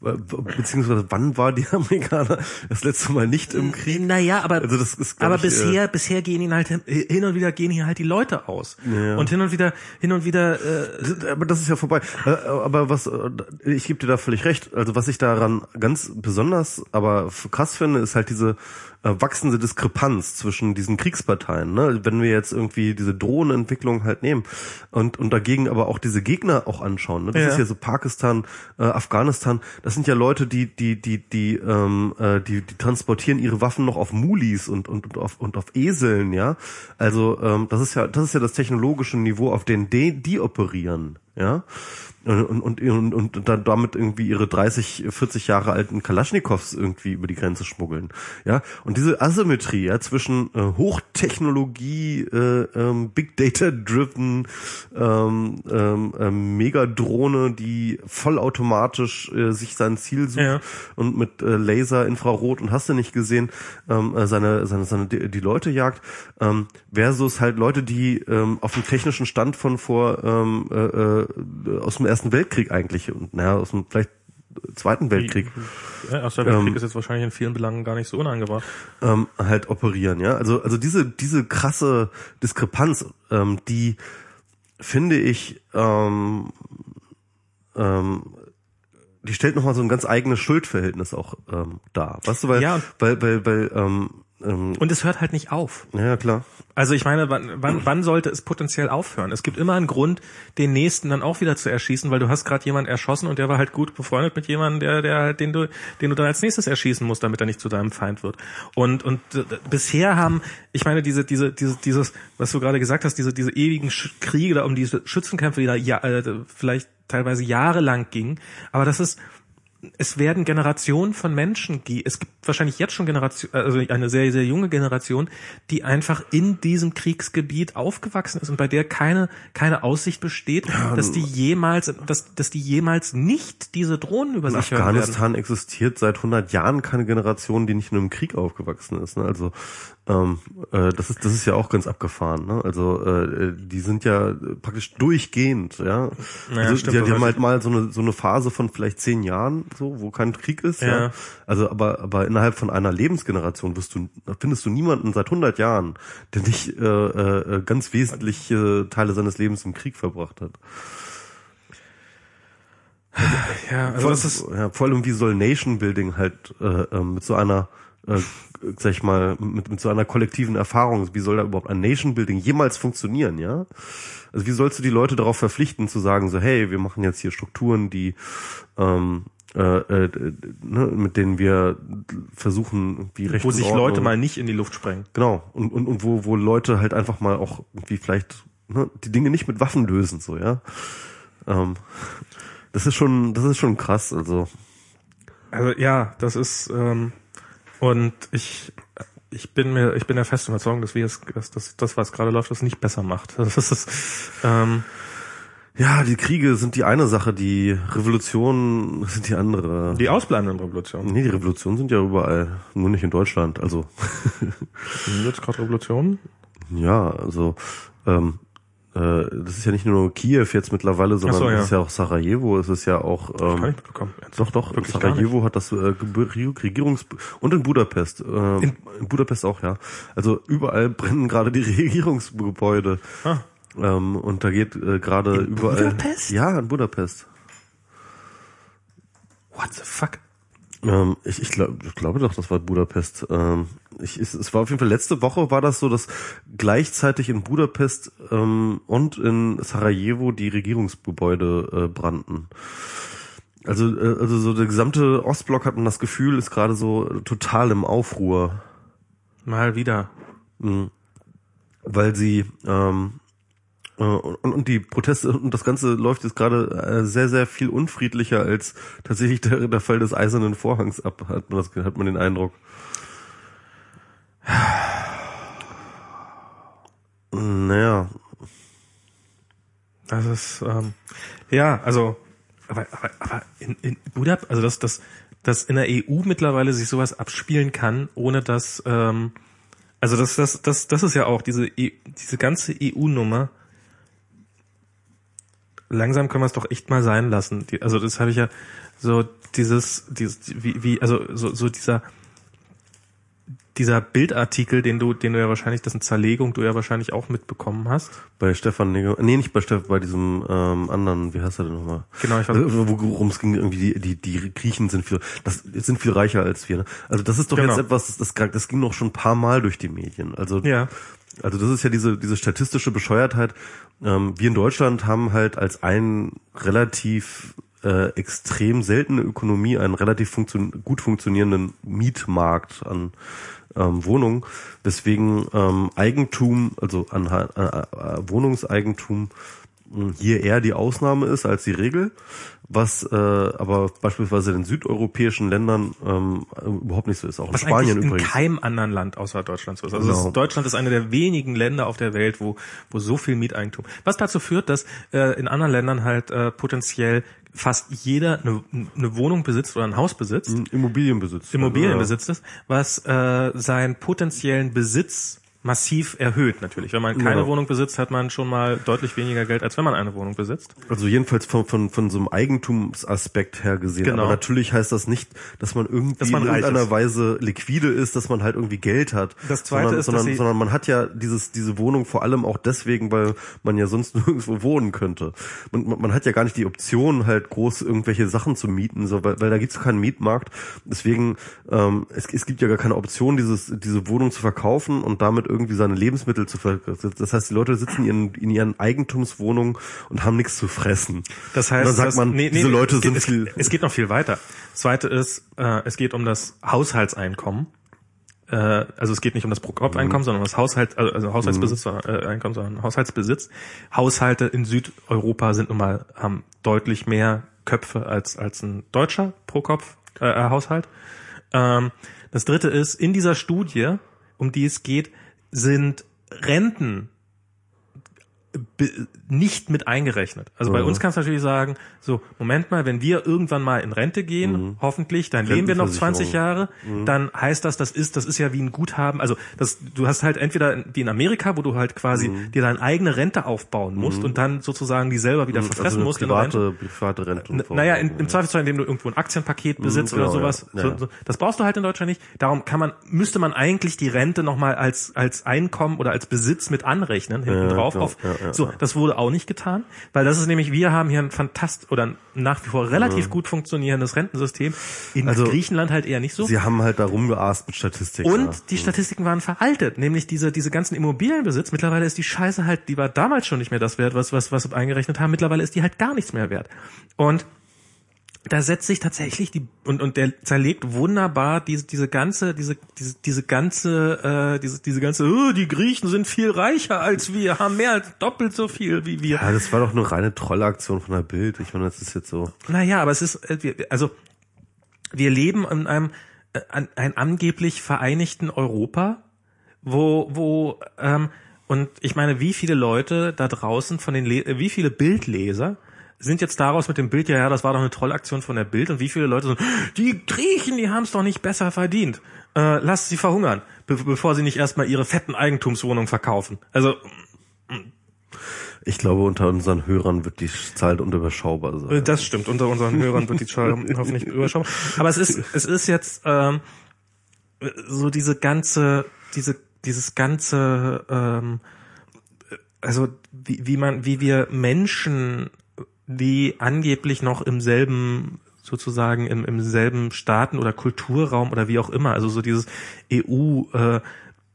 Beziehungsweise wann war die Amerikaner das letzte Mal nicht im Krieg? Naja, aber, also das ist, aber ich, bisher, äh, bisher gehen ihnen halt hin und wieder gehen hier halt die Leute aus. Ja. Und hin und wieder, hin und wieder, äh, aber das ist ja vorbei. Äh, aber was, äh, ich gebe dir da völlig recht. Also was ich daran ganz besonders, aber krass finde, ist halt diese wachsende Diskrepanz zwischen diesen Kriegsparteien. Ne? Wenn wir jetzt irgendwie diese Drohnenentwicklung halt nehmen und, und dagegen aber auch diese Gegner auch anschauen. Ne? Das ja. ist ja so Pakistan, äh, Afghanistan. Das sind ja Leute, die die die die ähm, äh, die, die transportieren ihre Waffen noch auf Mulis und und, und auf und auf Eseln. Ja, also ähm, das ist ja das ist ja das technologische Niveau, auf dem die, die operieren. Ja, und, und, und, und dann damit irgendwie ihre 30, 40 Jahre alten Kalaschnikows irgendwie über die Grenze schmuggeln. Ja, und diese Asymmetrie ja, zwischen äh, Hochtechnologie, äh, ähm, Big Data driven, ähm, ähm, äh, Megadrohne, die vollautomatisch äh, sich sein Ziel sucht ja. und mit äh, Laser, Infrarot und hast du nicht gesehen, ähm, äh, seine, seine, seine die, die Leute jagt, ähm, versus halt Leute, die ähm, auf dem technischen Stand von vor ähm, äh, äh, aus dem Ersten Weltkrieg eigentlich und naja, aus dem vielleicht Zweiten Weltkrieg. Ja, Erster Weltkrieg ähm, ist jetzt wahrscheinlich in vielen Belangen gar nicht so unangebracht. Ähm, halt operieren, ja. Also, also diese, diese krasse Diskrepanz, ähm, die finde ich, ähm, ähm, die stellt nochmal so ein ganz eigenes Schuldverhältnis auch ähm, dar. Weißt du, weil, ja. weil, weil, weil ähm, und es hört halt nicht auf. Ja, klar. Also ich meine, wann, wann, wann sollte es potenziell aufhören? Es gibt immer einen Grund, den nächsten dann auch wieder zu erschießen, weil du hast gerade jemanden erschossen und der war halt gut befreundet mit jemandem, der, der halt, den du, den du dann als nächstes erschießen musst, damit er nicht zu deinem Feind wird. Und und bisher haben, ich meine, diese diese diese dieses, was du gerade gesagt hast, diese diese ewigen Kriege da um diese Schützenkämpfe, die da ja, äh, vielleicht teilweise jahrelang gingen, aber das ist es werden Generationen von Menschen, es gibt wahrscheinlich jetzt schon Generation, also eine sehr, sehr junge Generation, die einfach in diesem Kriegsgebiet aufgewachsen ist und bei der keine, keine Aussicht besteht, ja, dass die jemals, dass, dass die jemals nicht diese Drohnen über sich hören Afghanistan existiert seit 100 Jahren keine Generation, die nicht in einem Krieg aufgewachsen ist. Ne? Also ähm, äh, das ist das ist ja auch ganz abgefahren. Ne? Also äh, die sind ja praktisch durchgehend. Ja, naja, also, die, die haben halt mal so eine so eine Phase von vielleicht zehn Jahren so, wo kein Krieg ist. Ja. Ja. Also, aber, aber innerhalb von einer Lebensgeneration wirst du, findest du niemanden seit 100 Jahren, der nicht äh, äh, ganz wesentliche Teile seines Lebens im Krieg verbracht hat. Ja, also vor, das ist, ja, vor allem wie soll Nation Building halt äh, äh, mit so einer äh, sag ich mal, mit, mit so einer kollektiven Erfahrung, wie soll da überhaupt ein Nation Building jemals funktionieren, ja? Also wie sollst du die Leute darauf verpflichten, zu sagen, so, hey, wir machen jetzt hier Strukturen, die ähm, äh, äh, ne, mit denen wir versuchen, wie Recht wo sich Ordnung- Leute mal nicht in die Luft sprengen. Genau. Und, und, und wo, wo Leute halt einfach mal auch irgendwie vielleicht ne, die Dinge nicht mit Waffen lösen, so, ja. Ähm, das ist schon, das ist schon krass, also. Also ja, das ist ähm, und ich ich bin mir ich bin der festen Überzeugung, dass wir es dass das das was gerade läuft, das nicht besser macht. Das ist ähm, Ja, die Kriege sind die eine Sache, die Revolutionen sind die andere. die ausbleibenden Revolutionen. nee, die Revolutionen sind ja überall, nur nicht in Deutschland. Also Jetzt gerade Revolutionen? ja, also ähm, äh, das ist ja nicht nur Kiew jetzt mittlerweile, sondern so, ja. es ist ja auch Sarajevo, es ist ja auch ähm. Doch, doch. Wirklich Sarajevo hat das äh, Regierungs und in Budapest. Äh, In- in, Budapest auch, ja. Also überall brennen gerade die Regierungsgebäude. Ah. Ähm, und da geht äh, gerade In überall. Budapest? Ja, in Budapest. What the fuck? Ähm, ich ich, glaub, ich glaube doch, das war Budapest. Ähm, ich, es, es war auf jeden Fall letzte Woche war das so, dass gleichzeitig in Budapest ähm, und in Sarajevo die Regierungsgebäude äh, brannten. Also, äh, also so der gesamte Ostblock hat man das Gefühl, ist gerade so total im Aufruhr, Mal wieder. weil sie ähm, äh, und, und die Proteste und das Ganze läuft jetzt gerade äh, sehr, sehr viel unfriedlicher als tatsächlich der, der Fall des Eisernen Vorhangs ab, hat man, das, hat man den Eindruck. Naja, Das ist ähm, ja, also aber aber, aber in, in Budapest, also dass das dass in der EU mittlerweile sich sowas abspielen kann, ohne dass ähm, also das das das das ist ja auch diese E- diese ganze EU-Nummer. Langsam können wir es doch echt mal sein lassen. Die, also das habe ich ja so dieses dieses wie wie also so so dieser dieser Bildartikel, den du, den du ja wahrscheinlich, das ist eine Zerlegung, du ja wahrscheinlich auch mitbekommen hast. bei Stefan Nigger, nee, nicht bei Stefan, bei diesem ähm, anderen, wie heißt er denn nochmal? Genau, ich weiß- also, worum es ging, irgendwie die, die, die Griechen sind viel, das sind viel reicher als wir. Ne? Also das ist doch Genau. jetzt etwas, das, das, das ging noch schon ein paar Mal durch die Medien. Also Ja. Also das ist ja diese, diese statistische Bescheuertheit. Ähm, wir in Deutschland haben halt als ein relativ äh, extrem seltene Ökonomie einen relativ funktio gut funktionierenden Mietmarkt an ähm, Wohnungen, weswegen ähm, Eigentum, also an äh, äh, Wohnungseigentum hier eher die Ausnahme ist als die Regel, was äh, aber beispielsweise in südeuropäischen Ländern ähm, überhaupt nicht so ist, auch in Was Spanien eigentlich in übrigens. keinem anderen Land außer Deutschland so ist. Also Genau. es, Deutschland ist eine der wenigen Länder auf der Welt, wo, wo so viel Mieteigentum. Was dazu führt, dass äh, in anderen Ländern halt äh, potenziell fast jeder eine, eine Wohnung besitzt oder ein Haus besitzt, Immobilienbesitz. Immobilienbesitz ist, was äh, seinen potenziellen Besitz massiv erhöht natürlich. Wenn man keine Ja. Wohnung besitzt, hat man schon mal deutlich weniger Geld, als wenn man eine Wohnung besitzt. Also jedenfalls von, von, von so einem Eigentumsaspekt her gesehen. Genau. Aber natürlich heißt das nicht, dass man irgendwie Dass man in irgendeiner. Weise liquide ist, dass man halt irgendwie Geld hat. Das Zweite sondern, ist, dass sondern, sie- sondern man hat ja dieses, diese Wohnung vor allem auch deswegen, weil man ja sonst nirgendwo wohnen könnte. Man, man, man hat ja gar nicht die Option, halt groß irgendwelche Sachen zu mieten, so, weil, weil da gibt's keinen Mietmarkt. Deswegen, ähm, es, es gibt ja gar keine Option, dieses, diese Wohnung zu verkaufen und damit irgendwie seine Lebensmittel zu ver Das heißt, die Leute sitzen in ihren, in ihren Eigentumswohnungen und haben nichts zu fressen. Das heißt, und dann sagt dass- man, nee, nee, diese Leute es geht, sind es, viel. es geht noch viel weiter. Das zweite ist, äh, es geht um das Haushaltseinkommen. Äh, also es geht nicht um das Pro-Kopf-Einkommen, Mhm. sondern um das Haushalt, also, also Haushaltsbesitz, sondern, äh, Einkommen, sondern Haushaltsbesitz. Haushalte in Südeuropa sind nun mal haben deutlich mehr Köpfe als als ein deutscher pro Kopf äh, äh. Ähm, das dritte ist in dieser Studie, um die es geht, sind Renten nicht mit eingerechnet. Also bei Mhm. uns kannst du natürlich sagen, so, Moment mal, wenn wir irgendwann mal in Rente gehen, Mhm. hoffentlich, dann leben wir noch 20 Jahre, Mhm. dann heißt das, das ist, das ist ja wie ein Guthaben. Also das, du hast halt entweder wie in Amerika, wo du halt quasi Mhm. dir deine eigene Rente aufbauen musst und dann sozusagen die selber wieder verfressen also eine musst in der Rente. private, private Rente. N- Naja, in, im Zweifelsfall, indem du irgendwo ein Aktienpaket besitzt genau, oder sowas. ja. So, Ja. so, das brauchst du halt in Deutschland nicht. Darum kann man, müsste man eigentlich die Rente nochmal als, als Einkommen oder als Besitz mit anrechnen, hinten Ja, drauf. genau. auf. Ja, so, das wurde auch nicht getan, weil das ist nämlich, wir haben hier ein fantast oder ein nach wie vor relativ gut funktionierendes Rentensystem. In Also, Griechenland halt eher nicht so. Sie haben halt da rumgeast mit Statistik. Und ja. die Statistiken waren veraltet, nämlich diese, diese ganzen Immobilienbesitz. Mittlerweile ist die Scheiße halt, die war damals schon nicht mehr das wert, was, was, was wir eingerechnet haben. Mittlerweile ist die halt gar nichts mehr wert. Und da setzt sich tatsächlich die, und, und der zerlegt wunderbar diese, diese ganze, diese, diese, diese ganze, äh, diese, diese ganze, oh, die Griechen sind viel reicher als wir, haben mehr als doppelt so viel wie wir. Ja, das war doch eine reine Trollaktion von der Bild. Ich meine, das ist jetzt so. Naja, aber es ist, äh, also wir leben in einem äh, an, ein angeblich vereinigten Europa, wo, wo ähm, und ich meine, wie viele Leute da draußen von den, Le äh, wie viele Bildleser sind jetzt daraus mit dem Bild, ja, ja, das war doch eine Trollaktion von der Bild und wie viele Leute sind, die Griechen, die haben es doch nicht besser verdient. Äh, lasst sie verhungern, be bevor sie nicht erstmal ihre fetten Eigentumswohnungen verkaufen. Also Ich glaube, unter unseren Hörern wird die Zahl unüberschaubar sein. Äh, Das stimmt. Unter unseren Hörern wird die Zahl hoffentlich überschaubar. Aber es ist, es ist jetzt ähm, so diese ganze, diese, dieses ganze, ähm, also wie, wie man, wie wir Menschen, die angeblich noch im selben sozusagen im, im selben Staaten oder Kulturraum oder wie auch immer, also so dieses EU äh,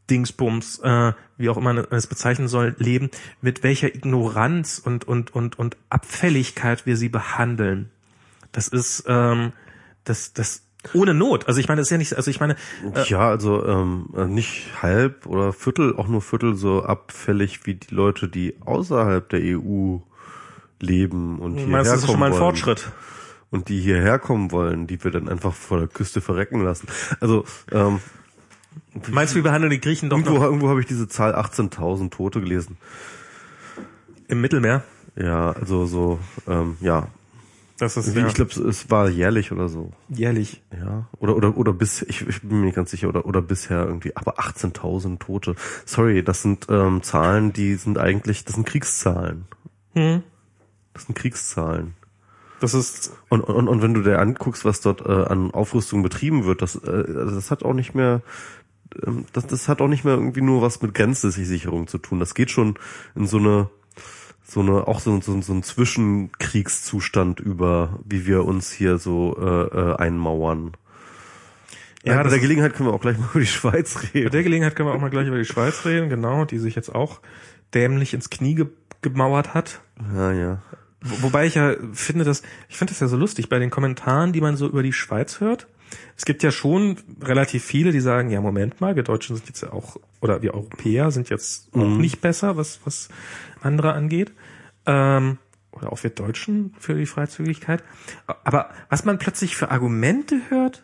äh, wie auch immer man es bezeichnen soll, leben, mit welcher Ignoranz und, und, und, und Abfälligkeit wir sie behandeln. Das ist, ähm, das, das, ohne Not. Also ich meine, das ist ja nicht, also ich meine, äh, Ja, also ähm, nicht halb oder Viertel, auch nur Viertel so abfällig wie die Leute, die außerhalb der EU leben und du hierher meinst, das ist schon mal ein wollen. Fortschritt. Und die hierher kommen wollen, die wir dann einfach vor der Küste verrecken lassen. Also ähm, Meinst du, wir behandeln die Griechen doch irgendwo, noch irgendwo habe ich diese Zahl 18.000 Tote gelesen. im Mittelmeer? Ja, also so, ähm, ja. Das ist Wie, ja Ich glaube, es war jährlich oder so. jährlich. Ja, oder oder oder bis ich, ich bin mir nicht ganz sicher oder oder bisher irgendwie, aber 18.000 Tote. Sorry, das sind ähm, Zahlen, die sind eigentlich, das sind Kriegszahlen. Hm. Das sind Kriegszahlen. Das ist Und und und wenn du dir anguckst, was dort äh, an Aufrüstung betrieben wird, das äh, also das hat auch nicht mehr ähm, das das hat auch nicht mehr irgendwie nur was mit Grenzsicherung zu tun. Das geht schon in so eine so eine auch so, so, so ein Zwischenkriegszustand über, wie wir uns hier so äh, äh, einmauern. Ja, bei der Gelegenheit können wir auch gleich mal über die Schweiz Bei reden. der Gelegenheit können wir auch mal gleich über die Schweiz reden, genau, die sich jetzt auch dämlich ins Knie ge gemauert hat. Ja, ja. Wo- Wobei ich ja finde, dass ich finde das ja so lustig bei den Kommentaren, die man so über die Schweiz hört. Es gibt ja schon relativ viele, die sagen, ja Moment mal, wir Deutschen sind jetzt ja auch oder wir Europäer sind jetzt auch nicht besser, was was andere angeht. Ähm, oder auch wir Deutschen für die Freizügigkeit. Aber was man plötzlich für Argumente hört,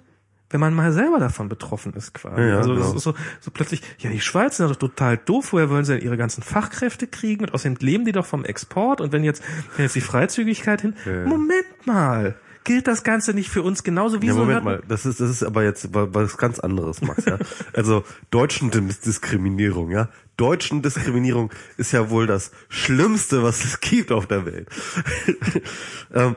wenn man mal selber davon betroffen ist quasi. Ja, also das genau. ist so, so plötzlich, ja, die Schweiz sind doch total doof, woher wollen sie denn ihre ganzen Fachkräfte kriegen und außerdem leben die doch vom Export und wenn jetzt, wenn jetzt die Freizügigkeit hin, Ja. Moment mal, gilt das Ganze nicht für uns genauso wie Ja, so Moment mal, das ist, das ist aber jetzt wa- was ganz anderes, Max, ja. Also, deutschen Dis- Diskriminierung, ja. Deutschen Diskriminierung ist ja wohl das Schlimmste, was es gibt auf der Welt. ähm,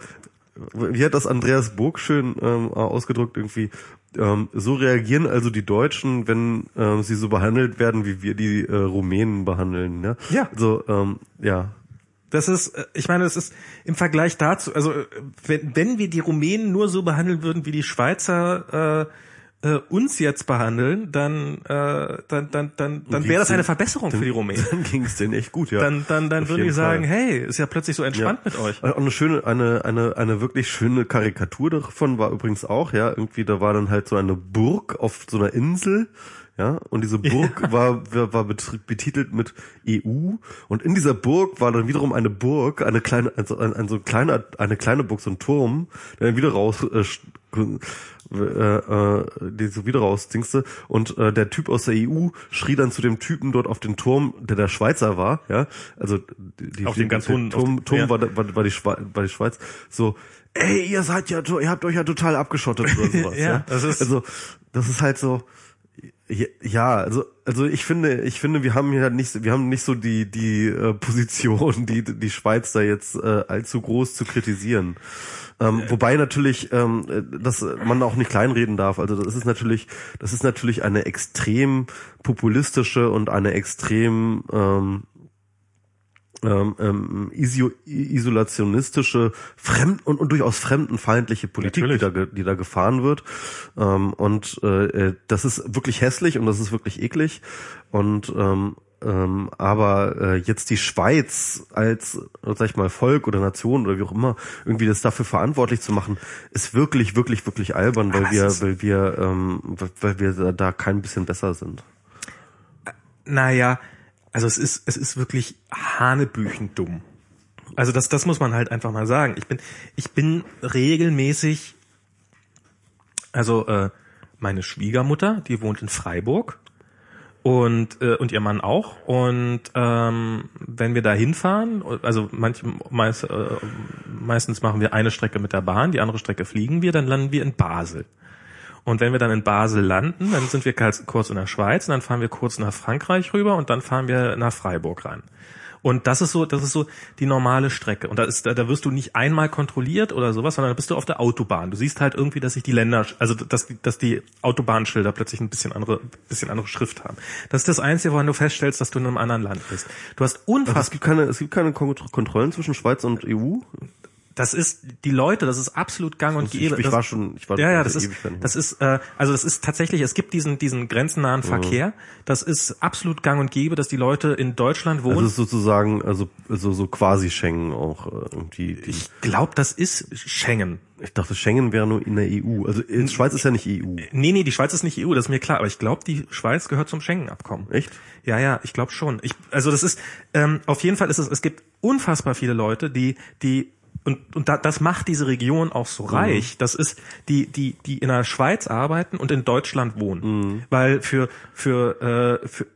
wie hat das Andreas Burg schön ähm, ausgedrückt irgendwie? Ähm, so reagieren also die Deutschen, wenn ähm, sie so behandelt werden, wie wir die äh, Rumänen behandeln. Ja. Ja. So, ähm, ja. Das ist, äh, ich meine, es ist im Vergleich dazu, also äh, wenn, wenn wir die Rumänen nur so behandeln würden, wie die Schweizer äh, äh, uns jetzt behandeln, dann äh, dann dann dann dann wäre das eine Verbesserung für die Rumänen. Dann ging es denen echt gut, ja. Dann dann dann die jeden sagen, Fall. hey, ist ja plötzlich so entspannt mit euch. Auch eine schöne, eine, eine, eine wirklich schöne Karikatur davon war übrigens auch, ja, irgendwie, da war dann halt so eine Burg auf so einer Insel, ja, und diese Burg ja. war, war, betitelt mit EU und in dieser Burg war dann wiederum eine Burg, eine kleine, also ein, ein so kleiner, eine kleine Burg, so ein Turm, der dann wieder raus, äh, äh, äh, die so wieder rausdingste und äh, der Typ aus der EU schrie dann zu dem Typen dort auf den Turm, der der Schweizer war, ja, also die, auf dem ganz hohen Turm, Turm ja. war, war, war, die Schweiz, war die Schweiz, so, ey, ihr seid ja, ihr habt euch ja total abgeschottet oder sowas, ja, ja. Das ist also das ist halt so, ja, also also ich finde, ich finde, wir haben hier nicht, wir haben nicht so die die äh, Position, die die Schweiz da jetzt äh, allzu groß zu kritisieren. Ähm, äh, wobei natürlich, ähm, dass man auch nicht kleinreden darf. Also das ist natürlich, das ist natürlich eine extrem populistische und eine extrem ähm, ähm, ähm, isolationistische fremd und, und durchaus fremdenfeindliche Politik, die da, die da gefahren wird. Ähm, und äh, äh, das ist wirklich hässlich und das ist wirklich eklig. Und ähm, ähm, aber äh, jetzt die Schweiz als, sag ich mal, Volk oder Nation oder wie auch immer, irgendwie das dafür verantwortlich zu machen, ist wirklich, wirklich, wirklich albern, weil wir, weil wir, ähm, weil wir da kein bisschen besser sind. Naja, also es ist, es ist wirklich hanebüchen dumm. Also das, das muss man halt einfach mal sagen. Ich bin, ich bin regelmäßig, also äh, meine Schwiegermutter, die wohnt in Freiburg und äh, und ihr Mann auch und ähm, wenn wir da hinfahren also manch, meist, äh, meistens machen wir eine Strecke mit der Bahn die andere Strecke fliegen wir dann landen wir in Basel und wenn wir dann in Basel landen dann sind wir kurz in der Schweiz und dann fahren wir kurz nach Frankreich rüber und dann fahren wir nach Freiburg rein und das ist so, das ist so die normale Strecke. Und da ist, da, da wirst du nicht einmal kontrolliert oder sowas, sondern da bist du auf der Autobahn. Du siehst halt irgendwie, dass sich die Länder, also dass, dass die Autobahnschilder plötzlich ein bisschen andere, bisschen andere Schrift haben. Das ist das Einzige, woran du feststellst, dass du in einem anderen Land bist. Du hast unfassbar. Also es gibt keine, es gibt keine Kontrollen zwischen Schweiz und EU. Das ist die Leute, das ist absolut gang und gäbe. Ich, ich war schon, ich war ja, ja, das ist, das ist, äh, also das ist tatsächlich, es gibt diesen diesen grenzennahen mhm. Verkehr. Das ist absolut gang und gäbe, dass die Leute in Deutschland wohnen. Das ist sozusagen, also so so quasi Schengen auch äh, irgendwie. Ich glaube, das ist Schengen. Ich dachte, Schengen wäre nur in der EU. Also in Schweiz ist ja nicht EU. Nee, nee, die Schweiz ist nicht EU, das ist mir klar. Aber ich glaube, die Schweiz gehört zum Schengen-Abkommen. Echt? Ja, ja, ich glaube schon. Ich, also das ist, ähm, auf jeden Fall ist es, es gibt unfassbar viele Leute, die, die und, und da, das macht diese Region auch so reich. Mhm. Das ist die, die, die in der Schweiz arbeiten und in Deutschland wohnen. Mhm. Weil für, für, äh, für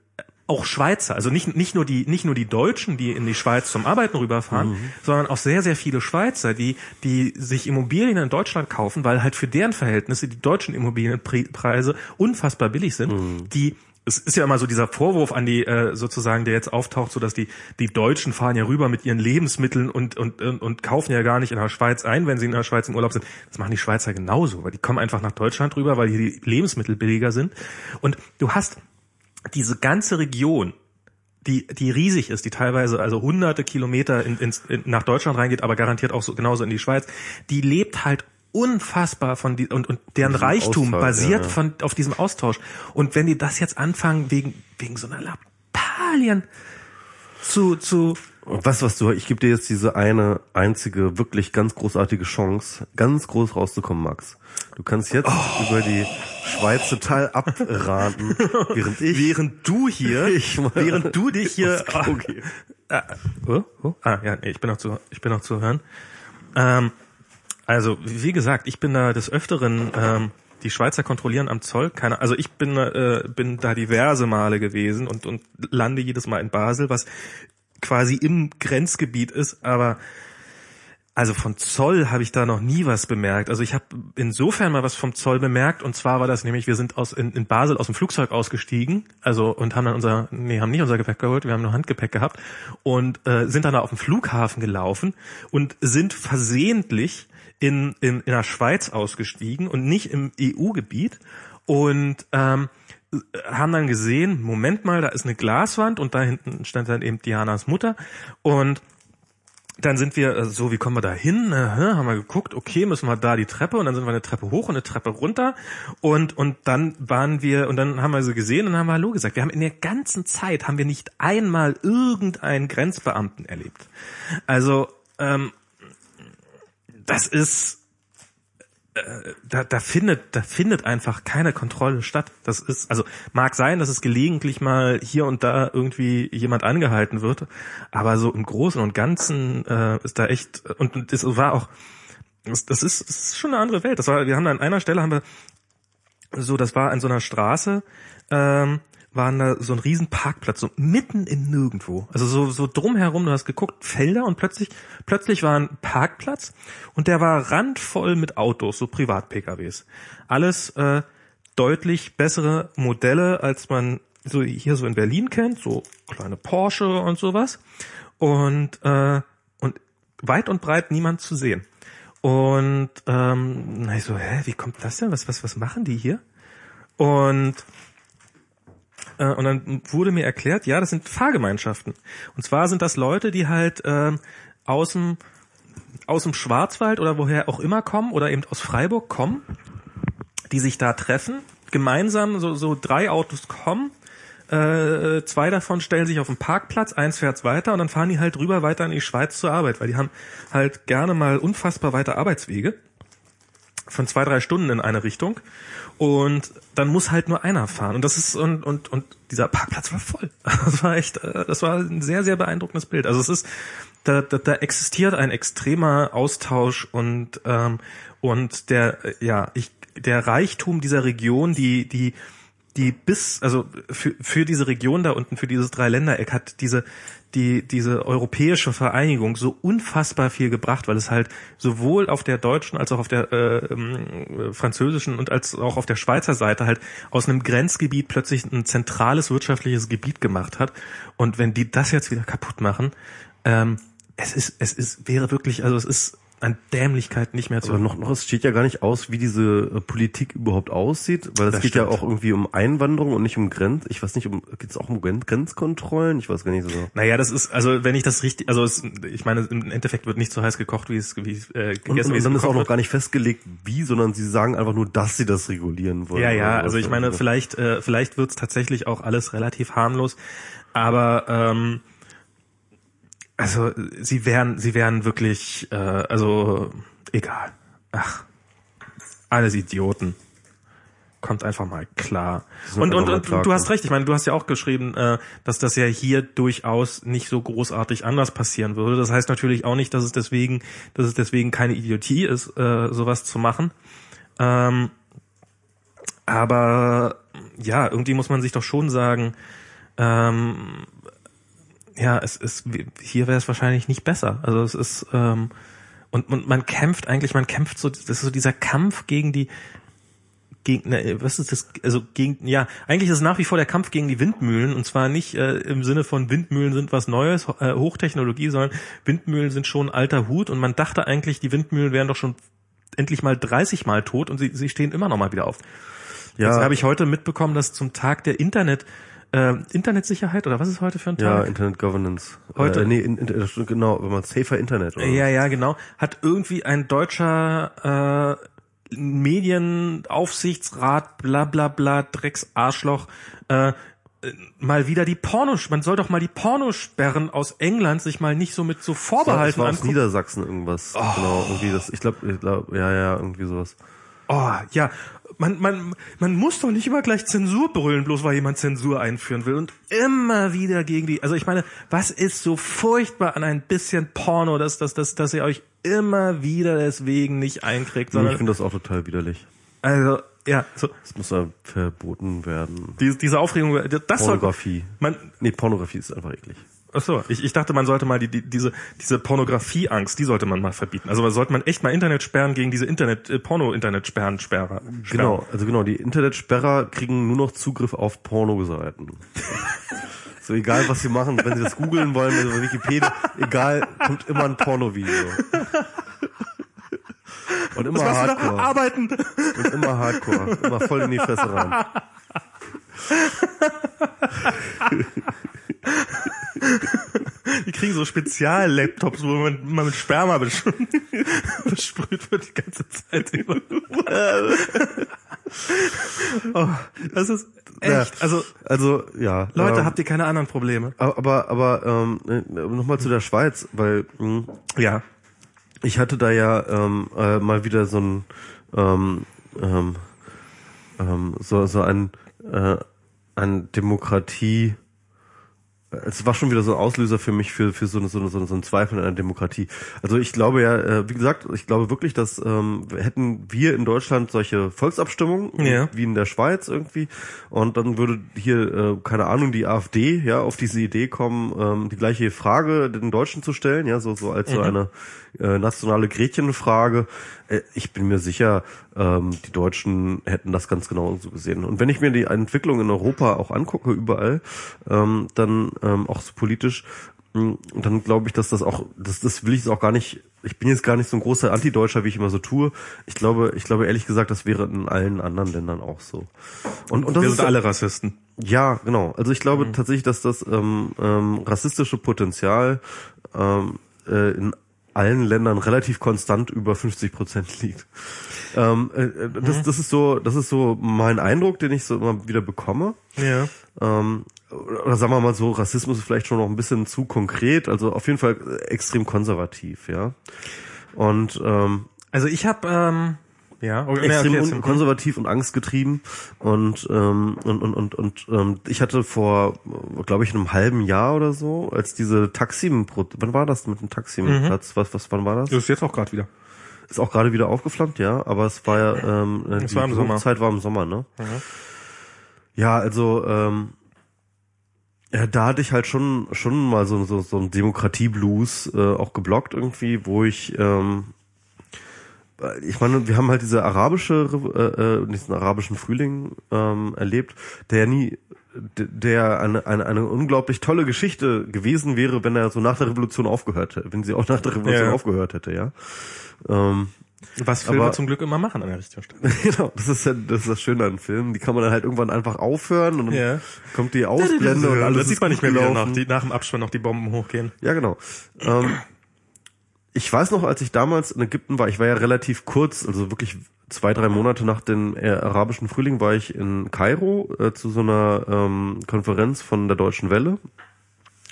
auch Schweizer, also nicht, nicht nur die, nicht nur die Deutschen, die in die Schweiz zum Arbeiten rüberfahren, mhm. sondern auch sehr, sehr viele Schweizer, die, die sich Immobilien in Deutschland kaufen, weil halt für deren Verhältnisse die deutschen Immobilienpreise unfassbar billig sind, mhm. die es ist ja immer so dieser Vorwurf an die äh, sozusagen, der jetzt auftaucht, so dass die die Deutschen fahren ja rüber mit ihren Lebensmitteln und und und, kaufen ja gar nicht in der Schweiz ein, wenn sie in der Schweiz im Urlaub sind. Das machen die Schweizer genauso, weil die kommen einfach nach Deutschland rüber, weil hier die Lebensmittel billiger sind. Und du hast diese ganze Region, die die riesig ist, die teilweise also hunderte Kilometer in, in, in, nach Deutschland reingeht, aber garantiert auch so genauso in die Schweiz, die lebt halt unfassbar von die, und, und deren Reichtum Austausch, basiert ja, ja. von auf diesem Austausch. Und wenn die das jetzt anfangen wegen wegen so einer Lappalien zu zu und was was du ich gebe dir jetzt diese eine einzige wirklich ganz großartige Chance, ganz groß rauszukommen, Max. Du kannst jetzt oh. über die Schweiz total abraten, während ich während du hier ich während du dich hier okay. ah, oh, oh, ah ja, nee, ich bin noch zu ich bin noch zu hören. Ähm, also, wie gesagt, ich bin da des Öfteren, ähm, die Schweizer kontrollieren am Zoll, keine, also ich bin, äh, bin da diverse Male gewesen und, und lande jedes Mal in Basel, was quasi im Grenzgebiet ist, aber also von Zoll habe ich da noch nie was bemerkt. Also ich habe insofern mal was vom Zoll bemerkt. Und zwar war das nämlich, wir sind aus in, in Basel aus dem Flugzeug ausgestiegen, also und haben dann unser, nee, haben nicht unser Gepäck geholt, wir haben nur Handgepäck gehabt und äh, sind dann da auf dem Flughafen gelaufen und sind versehentlich in, in, in der Schweiz ausgestiegen und nicht im EU-Gebiet und ähm, haben dann gesehen, Moment mal, da ist eine Glaswand und da hinten stand dann eben Dianas Mutter und dann sind wir äh, so, wie kommen wir da hin? haben wir geguckt, okay, müssen wir da die Treppe und dann sind wir eine Treppe hoch und eine Treppe runter und und dann waren wir und dann haben wir sie gesehen und haben Hallo gesagt. Wir haben in der ganzen Zeit haben wir nicht einmal irgendeinen Grenzbeamten erlebt. Also ähm, das ist da, da findet, da findet einfach keine Kontrolle statt. Das ist, also mag sein, dass es gelegentlich mal hier und da irgendwie jemand angehalten wird, aber so im Großen und Ganzen äh, ist da echt und das war auch, das, das ist, das ist schon eine andere Welt. Das war, wir haben da an einer Stelle haben wir so, das war an so einer Straße. Ähm, waren da so ein riesen Parkplatz, so mitten im Nirgendwo. Also so, so drumherum, du hast geguckt, Felder und plötzlich, plötzlich war ein Parkplatz und der war randvoll mit Autos, so Privat-PKWs. Alles äh, deutlich bessere Modelle, als man so hier so in Berlin kennt, so kleine Porsche und sowas. Und, äh, und weit und breit niemand zu sehen. Und ähm, na ich so, hä, wie kommt das denn? Was, was, was machen die hier? Und äh, und dann wurde mir erklärt, ja, das sind Fahrgemeinschaften. Und zwar sind das Leute, die halt äh, aus dem aus dem Schwarzwald oder woher auch immer kommen oder eben aus Freiburg kommen, die sich da treffen, gemeinsam so, so drei Autos kommen, äh, zwei davon stellen sich auf den Parkplatz, eins fährt weiter und dann fahren die halt rüber weiter in die Schweiz zur Arbeit, weil die haben halt gerne mal unfassbar weite Arbeitswege von zwei, drei Stunden in eine Richtung und dann muss halt nur einer fahren. Und das ist, und, und, und dieser Parkplatz war voll. Das war echt, äh, das war ein sehr, sehr beeindruckendes Bild. Also es ist, da, da, da existiert ein extremer Austausch und, ähm, und der, ja, ich, der Reichtum dieser Region, die, die, die bis, also für, für diese Region da unten, für dieses Dreiländereck hat diese, die, diese europäische Vereinigung so unfassbar viel gebracht, weil es halt sowohl auf der deutschen als auch auf der äh, äh, französischen und als auch auf der Schweizer Seite halt aus einem Grenzgebiet plötzlich ein zentrales wirtschaftliches Gebiet gemacht hat. Und wenn die das jetzt wieder kaputt machen, ähm, es ist, es ist, wäre wirklich, also es ist an Dämlichkeit nicht mehr zu. Aber noch, noch, es steht ja gar nicht aus, wie diese äh, Politik überhaupt aussieht, weil es geht stimmt. ja auch irgendwie um Einwanderung und nicht um Grenz. Ich weiß nicht, um geht es auch um Grenzkontrollen? Ich weiß gar nicht so. Naja, das ist also, wenn ich das richtig, also es, ich meine, im Endeffekt wird nicht so heiß gekocht, wie es wie es äh, gegessen und, und, und dann ist auch noch gar nicht festgelegt, wie, sondern sie sagen einfach nur, dass sie das regulieren wollen. Ja, ja. Also ich meine, vielleicht äh, vielleicht wird es tatsächlich auch alles relativ harmlos, aber ähm, also sie wären, sie wären wirklich, äh, also egal. Ach, alles Idioten. Kommt einfach mal klar. Und, und, und du hast recht, ich meine, du hast ja auch geschrieben, äh, dass das ja hier durchaus nicht so großartig anders passieren würde. Das heißt natürlich auch nicht, dass es deswegen, dass es deswegen keine Idiotie ist, äh, sowas zu machen. Ähm, aber ja, irgendwie muss man sich doch schon sagen, ähm, ja, es ist hier wäre es wahrscheinlich nicht besser. Also es ist ähm, und, und man kämpft eigentlich, man kämpft so, das ist so dieser Kampf gegen die gegen, ne, was ist das, also gegen, ja, eigentlich ist es nach wie vor der Kampf gegen die Windmühlen und zwar nicht äh, im Sinne von Windmühlen sind was Neues, äh, Hochtechnologie, sondern Windmühlen sind schon alter Hut und man dachte eigentlich, die Windmühlen wären doch schon endlich mal 30 Mal tot und sie, sie stehen immer noch mal wieder auf. Ja. Jetzt habe ich heute mitbekommen, dass zum Tag der Internet äh, Internetsicherheit oder was ist heute für ein Tag? Ja, Internet Governance. Heute? Äh, nee, in, in, genau, wenn man safer Internet. Oder ja, ja, genau. Hat irgendwie ein deutscher äh, Medienaufsichtsrat, bla bla bla, Drecksarschloch, äh, mal wieder die Porno, man soll doch mal die Pornosperren aus England sich mal nicht so mit so Vorbehalten war, das war aus Niedersachsen irgendwas. Oh. Genau, irgendwie das, ich glaube, ich glaub, ja, ja, irgendwie sowas. Oh, ja man, man, man muss doch nicht immer gleich Zensur brüllen, bloß weil jemand Zensur einführen will und immer wieder gegen die, also ich meine, was ist so furchtbar an ein bisschen Porno, dass, dass, dass, dass ihr euch immer wieder deswegen nicht einkriegt, sondern. Ich finde das auch total widerlich. Also, ja, so. Es muss ja verboten werden. Diese, diese Aufregung, das Pornografie. Soll, man, nee, Pornografie ist einfach eklig. Ach so, ich, ich dachte, man sollte mal die, die, diese, diese Pornografieangst, die sollte man mal verbieten. Also sollte man echt mal Internet sperren gegen diese Internet, äh, Porno-Internet-Sperren, Sperrer. Genau, also genau, die Internetsperrer kriegen nur noch Zugriff auf Pornoseiten. so egal, was sie machen, wenn sie das googeln wollen, also Wikipedia, egal, kommt immer ein Porno-Video. Und immer was Hardcore. Arbeiten. Und immer Hardcore. Immer voll in die Fresse rein. Die kriegen so Spezial-Laptops, wo man mal mit Sperma besprüht wird die ganze Zeit über. oh, das ist echt. Ja, also, also ja. Leute, ähm, habt ihr keine anderen Probleme? Aber, aber ähm, nochmal zu der Schweiz, weil mh, ja. ich hatte da ja ähm, äh, mal wieder so ein ähm, ähm, ähm, so so ein äh, ein Demokratie es war schon wieder so ein Auslöser für mich für für so eine, so eine, so ein Zweifel an der Demokratie. Also ich glaube ja, äh, wie gesagt, ich glaube wirklich, dass ähm, hätten wir in Deutschland solche Volksabstimmungen Ja. wie in der Schweiz irgendwie und dann würde hier äh, keine Ahnung die AfD ja auf diese Idee kommen, ähm, die gleiche Frage den Deutschen zu stellen, ja so so als so eine äh, nationale Gretchenfrage. Äh, ich bin mir sicher, ähm, die Deutschen hätten das ganz genau so gesehen. Und wenn ich mir die Entwicklung in Europa auch angucke, überall, ähm, dann ähm, auch so politisch, mh, dann glaube ich, dass das auch, das, das will ich jetzt auch gar nicht, ich bin jetzt gar nicht so ein großer Antideutscher, wie ich immer so tue. Ich glaube, ich glaube ehrlich gesagt, das wäre in allen anderen Ländern auch so. Und, und das Wir ist sind alle Rassisten. ja, genau. Also ich glaube tatsächlich, dass das ähm, ähm, rassistische Potenzial ähm, äh, in allen Ländern relativ konstant über 50 Prozent liegt. Ähm, äh, äh, das, das ist so, das ist so mein Eindruck, den ich so immer wieder bekomme. Ja. Ähm, oder sagen wir mal so, Rassismus ist vielleicht schon noch ein bisschen zu konkret, also auf jeden Fall extrem konservativ, ja. Und ähm, Also ich habe ähm, ja, okay, extrem okay, konservativ und angstgetrieben. Und ähm, und und und, und ähm, ich hatte vor glaube ich einem halben Jahr oder so als diese Taksim wann war das mit dem Taksim-Platz was was wann war das? Das ist jetzt auch gerade wieder. ist auch gerade wieder aufgeflammt ja aber es war ja ähm, die war im Sommer. Zeit war im Sommer ne? Ja also ähm, ja, da hatte ich halt schon schon mal so so, so ein Demokratie-Blues äh, auch geblockt irgendwie, wo ich ähm, ich meine, wir haben halt diese arabische, äh, äh, diesen arabischen Frühling ähm, erlebt, der nie, der eine, eine, eine unglaublich tolle Geschichte gewesen wäre, wenn er so nach der Revolution aufgehört hätte, wenn sie auch nach der Revolution Ja. aufgehört hätte, ja. Ähm, Was Filme Aber- zum Glück immer machen an der richtigen Stelle. genau, das ist ja, das ist das Schöne an Filmen. Die kann man dann halt irgendwann einfach aufhören und dann Ja. kommt die Ausblende und alles das sieht man nicht mehr gelaufen. nach, die, nach dem Abspann noch die Bomben hochgehen. Ja, genau. Ähm, ich weiß noch, als ich damals in Ägypten war, ich war ja relativ kurz, also wirklich zwei, drei Monate nach dem äh, arabischen Frühling war ich in Kairo äh, zu so einer ähm, Konferenz von der Deutschen Welle.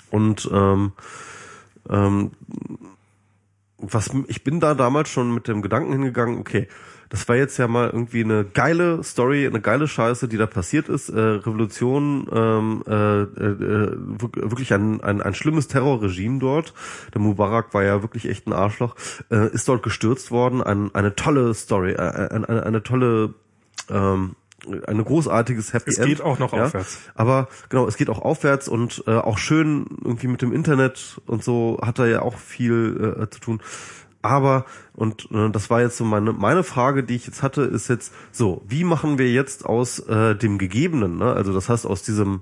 Und ähm, ähm, was ich bin da damals schon mit dem Gedanken hingegangen, okay, das war jetzt ja mal irgendwie eine geile Story, eine geile Scheiße, die da passiert ist. Äh, Revolution, ähm, äh, äh, wirk- wirklich ein, ein, ein schlimmes Terrorregime dort. Der Mubarak war ja wirklich echt ein Arschloch. Äh, ist dort gestürzt worden. Ein, eine tolle Story, äh, eine, eine, eine tolle ähm, ein großartiges Happy Es End. geht auch noch aufwärts. Aber genau, es geht auch aufwärts und äh, auch schön irgendwie mit dem Internet und so hat er ja auch viel äh, zu tun. Aber, und äh, das war jetzt so meine, meine Frage, die ich jetzt hatte, ist jetzt so, wie machen wir jetzt aus äh, dem Gegebenen, ne? also das heißt aus diesem,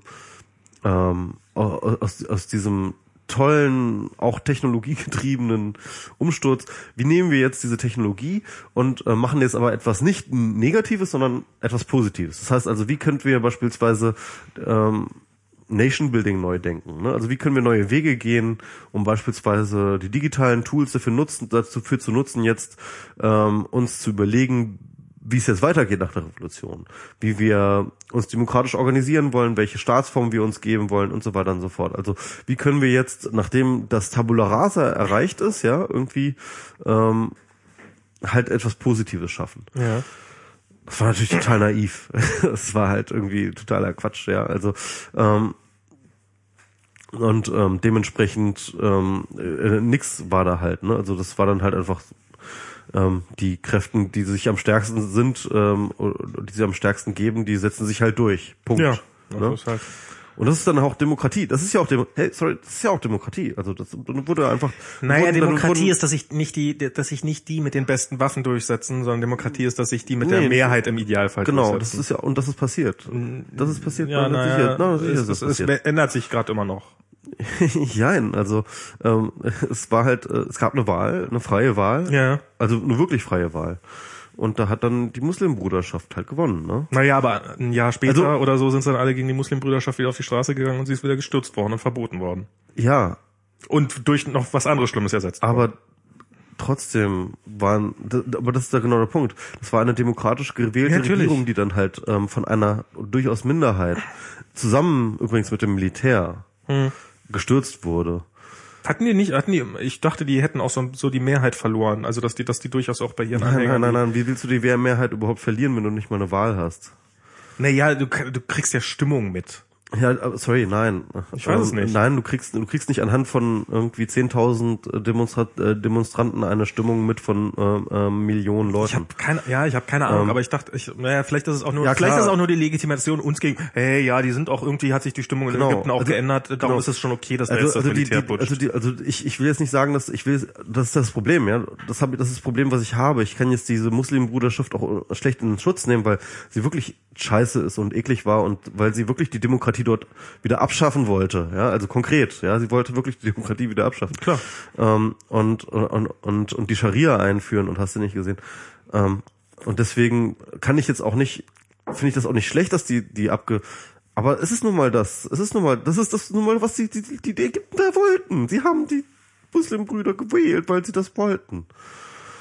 ähm, aus, aus diesem tollen, auch technologiegetriebenen Umsturz. Wie nehmen wir jetzt diese Technologie und äh, machen jetzt aber etwas nicht Negatives, sondern etwas Positives? Das heißt also, wie könnten wir beispielsweise ähm, Nation Building neu denken? Ne? Also wie können wir neue Wege gehen, um beispielsweise die digitalen Tools dafür nutzen, dafür zu nutzen, jetzt ähm, uns zu überlegen, wie es jetzt weitergeht nach der Revolution, wie wir uns demokratisch organisieren wollen, welche Staatsform wir uns geben wollen und so weiter und so fort. Also wie können wir jetzt, nachdem das Tabula Rasa erreicht ist, ja, irgendwie ähm, halt etwas Positives schaffen. Ja. Das war natürlich total naiv. Das war halt irgendwie totaler Quatsch, ja. Also ähm, und ähm, dementsprechend ähm, äh, nix war da halt, ne? Also das war dann halt einfach ähm, die Kräften, die sich am stärksten sind, ähm, die sie am stärksten geben, die setzen sich halt durch. Punkt. Ja. Ne? Das ist halt Und das ist dann auch Demokratie. Das ist ja auch Demo hey, sorry, das ist ja auch Demokratie. Also das wurde einfach. Naja, wurden- Demokratie wurden- ist, dass sich nicht die, dass sich nicht die mit den besten Waffen durchsetzen, sondern Demokratie ist, dass sich die mit der Nee, Mehrheit im Idealfall Genau, das durchsetzen. ist ja und das ist passiert. Das ist passiert. ja, na, sicher, na, sicher es, ist das es, es ändert sich gerade immer noch. Jein, also ähm, es war halt, äh, es gab eine Wahl, eine freie Wahl, Ja. also eine wirklich freie Wahl. Und da hat dann die Muslimbruderschaft halt gewonnen, ne? Naja, aber ein Jahr später Also- oder so sind dann alle gegen die Muslimbrüderschaft wieder auf die Straße gegangen und sie ist wieder gestürzt worden und verboten worden. Ja, Und durch noch was anderes Schlimmes ersetzt. worden. aber trotzdem waren, aber das ist ja genau der Punkt. Das war eine demokratisch gewählte Ja. Regierung, die dann halt ähm, von einer durchaus Minderheit zusammen übrigens mit dem Militär Hm. gestürzt wurde. Hatten die nicht, hatten die, ich dachte, die hätten auch so, so die Mehrheit verloren. Also, dass die, dass die durchaus auch bei ihren Nein, Anhängern. nein, nein, nein. Wie willst du die Wehrmehrheit überhaupt verlieren, wenn du nicht mal eine Wahl hast? Naja, du, du kriegst ja Stimmung mit. Ja, äh, sorry, nein. Ich weiß es Ähm, nicht. Nein, du kriegst, du kriegst nicht anhand von irgendwie 10.000 Demonstra äh, Demonstranten eine Stimmung mit von ähm, ähm, Millionen Leuten. Ich habe keine, ja, ich habe keine Ahnung, aber ich dachte, ich, naja, vielleicht ist es auch nur, Ja, vielleicht klar. ist es auch nur die Legitimation uns gegen. Hey, ja, die sind auch irgendwie hat sich die Stimmung in Genau. Ägypten auch Also- geändert. Darum genau. ist es schon okay, dass da also, jetzt das also, die, Militär die, putscht. also, die, also ich, ich will jetzt nicht sagen, dass ich will, das ist das Problem, ja. Das habe das ist das Problem, was ich habe. Ich kann jetzt diese Muslimbruderschaft auch schlecht in Schutz nehmen, weil sie wirklich scheiße ist und eklig war und weil sie wirklich die Demokratie dort wieder abschaffen wollte, ja. Also konkret, ja. Sie wollte wirklich die Demokratie wieder abschaffen. Klar. Ähm, und, und, und, und die Scharia einführen und hast du nicht gesehen. Ähm, und deswegen kann ich jetzt auch nicht, finde ich das auch nicht schlecht, dass die, die abge, aber es ist nun mal das, es ist nun mal, das ist das nun mal, was die, die, die, die Ägypter wollten. Sie haben die Muslimbrüder gewählt, weil sie das wollten.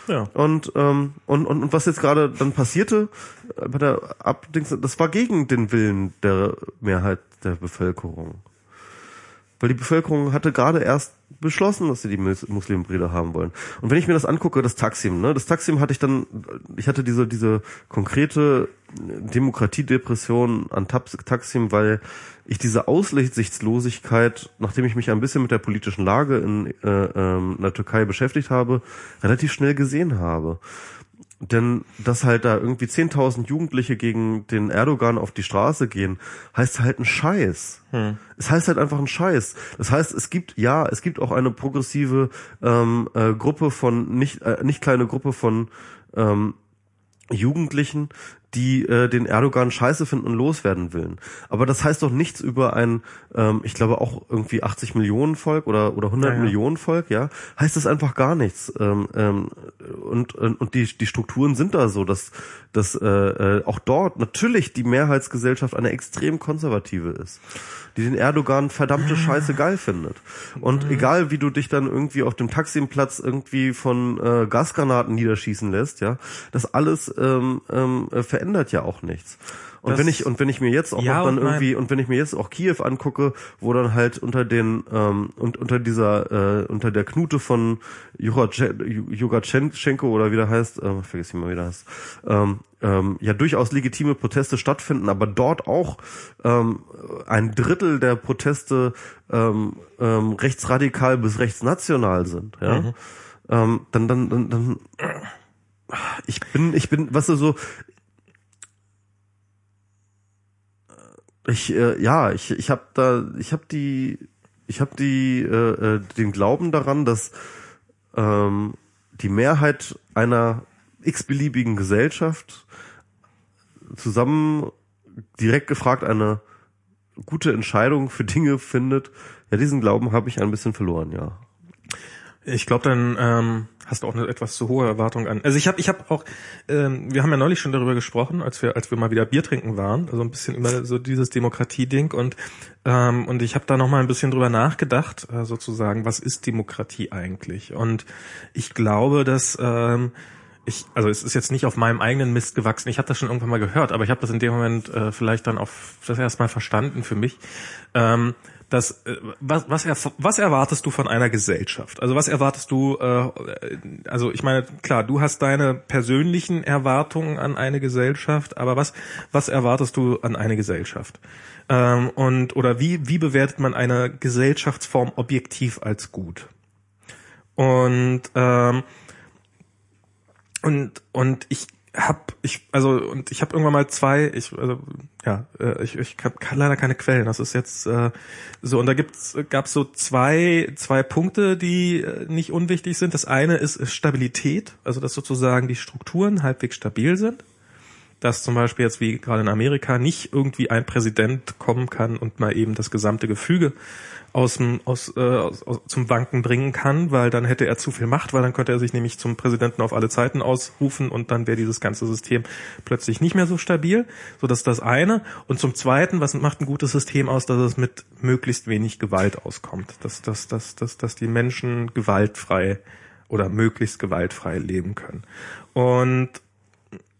Ja. Und, ähm, und, und, und was jetzt gerade dann passierte äh, bei der Abdings, das war gegen den Willen der Mehrheit der Bevölkerung. Weil die Bevölkerung hatte gerade erst beschlossen, dass sie die Mus- Muslimbrüder haben wollen. Und wenn ich mir das angucke, das Taksim, ne, das Taksim hatte ich dann, ich hatte diese, diese konkrete Demokratiedepression an Taksim, weil ich diese Aussichtslosigkeit, nachdem ich mich ein bisschen mit der politischen Lage in, äh, ähm, in der Türkei beschäftigt habe, relativ schnell gesehen habe. Denn dass halt da irgendwie 10.000 Jugendliche gegen den Erdogan auf die Straße gehen, heißt halt ein Scheiß. Es heißt halt einfach ein Scheiß. Das heißt, es gibt, ja, es gibt auch eine progressive ähm, äh, Gruppe von, nicht, äh, nicht kleine Gruppe von ähm, Jugendlichen, die äh, den Erdogan scheiße finden und loswerden willen. Aber das heißt doch nichts über ein, ähm, ich glaube auch irgendwie 80 Millionen Volk oder oder 100 Ja, ja. Millionen Volk, ja, heißt das einfach gar nichts. Ähm, ähm, und und die die Strukturen sind da so, dass dass äh, äh, auch dort natürlich die Mehrheitsgesellschaft eine extrem konservative ist, die den Erdogan verdammte Scheiße geil findet. Und egal wie du dich dann irgendwie auf dem Taksimplatz irgendwie von äh, Gasgranaten niederschießen lässt, ja, das alles ähm, ähm, äh, verändert ja auch nichts. Und Das- wenn ich und wenn ich mir jetzt auch Ja noch dann und irgendwie und wenn ich mir jetzt auch Kiew angucke, wo dann halt unter den ähm, und unter dieser äh, unter der Knute von Jugatschenko oder wie der heißt, äh, vergiss ich mal wie der heißt, ähm, ähm, ja durchaus legitime Proteste stattfinden, aber dort auch ähm, ein Drittel der Proteste ähm, ähm, rechtsradikal bis rechtsnational sind, ja. Mhm. Ähm, dann, dann, dann, dann ich bin, ich bin, was du so, ich äh, ja ich ich habe da ich habe die ich habe die äh, äh, den Glauben daran dass ähm, die Mehrheit einer x-beliebigen Gesellschaft zusammen direkt gefragt eine gute Entscheidung für Dinge findet. Ja diesen Glauben habe ich ein bisschen verloren ja. Ich glaube, dann ähm, hast du auch eine etwas zu hohe Erwartung an. Also ich habe, ich habe auch, ähm, wir haben ja neulich schon darüber gesprochen, als wir, als wir mal wieder Bier trinken waren, also ein bisschen über so dieses Demokratie-Ding und ähm, und ich habe da noch mal ein bisschen drüber nachgedacht, äh, sozusagen, was ist Demokratie eigentlich? Und ich glaube, dass ähm, ich, also es ist jetzt nicht auf meinem eigenen Mist gewachsen. Ich habe das schon irgendwann mal gehört, aber ich habe das in dem Moment äh, vielleicht dann auf das erstmal verstanden für mich. Ähm, das, äh, was, was, erf- was erwartest du von einer Gesellschaft? Also was erwartest du? Äh, also ich meine, klar, du hast deine persönlichen Erwartungen an eine Gesellschaft, aber was, was erwartest du an eine Gesellschaft? Ähm, und oder wie, wie bewertet man eine Gesellschaftsform objektiv als gut? Und ähm, und und ich hab ich also und ich habe irgendwann mal zwei ich also ja äh, ich ich hab leider keine Quellen. Das ist jetzt äh, so. Und da gibt's gab's so zwei zwei Punkte die äh, nicht unwichtig sind. Das eine ist Stabilität also dass sozusagen die Strukturen halbwegs stabil sind dass zum Beispiel jetzt wie gerade in Amerika nicht irgendwie ein Präsident kommen kann und mal eben das gesamte Gefüge aus dem, aus, äh, aus, zum Wanken bringen kann, weil dann hätte er zu viel Macht, weil dann könnte er sich nämlich zum Präsidenten auf alle Zeiten ausrufen und dann wäre dieses ganze System plötzlich nicht mehr so stabil. So das ist das eine. Und zum Zweiten, was macht ein gutes System aus, dass es mit möglichst wenig Gewalt auskommt, dass, dass, dass, dass, dass die Menschen gewaltfrei oder möglichst gewaltfrei leben können. Und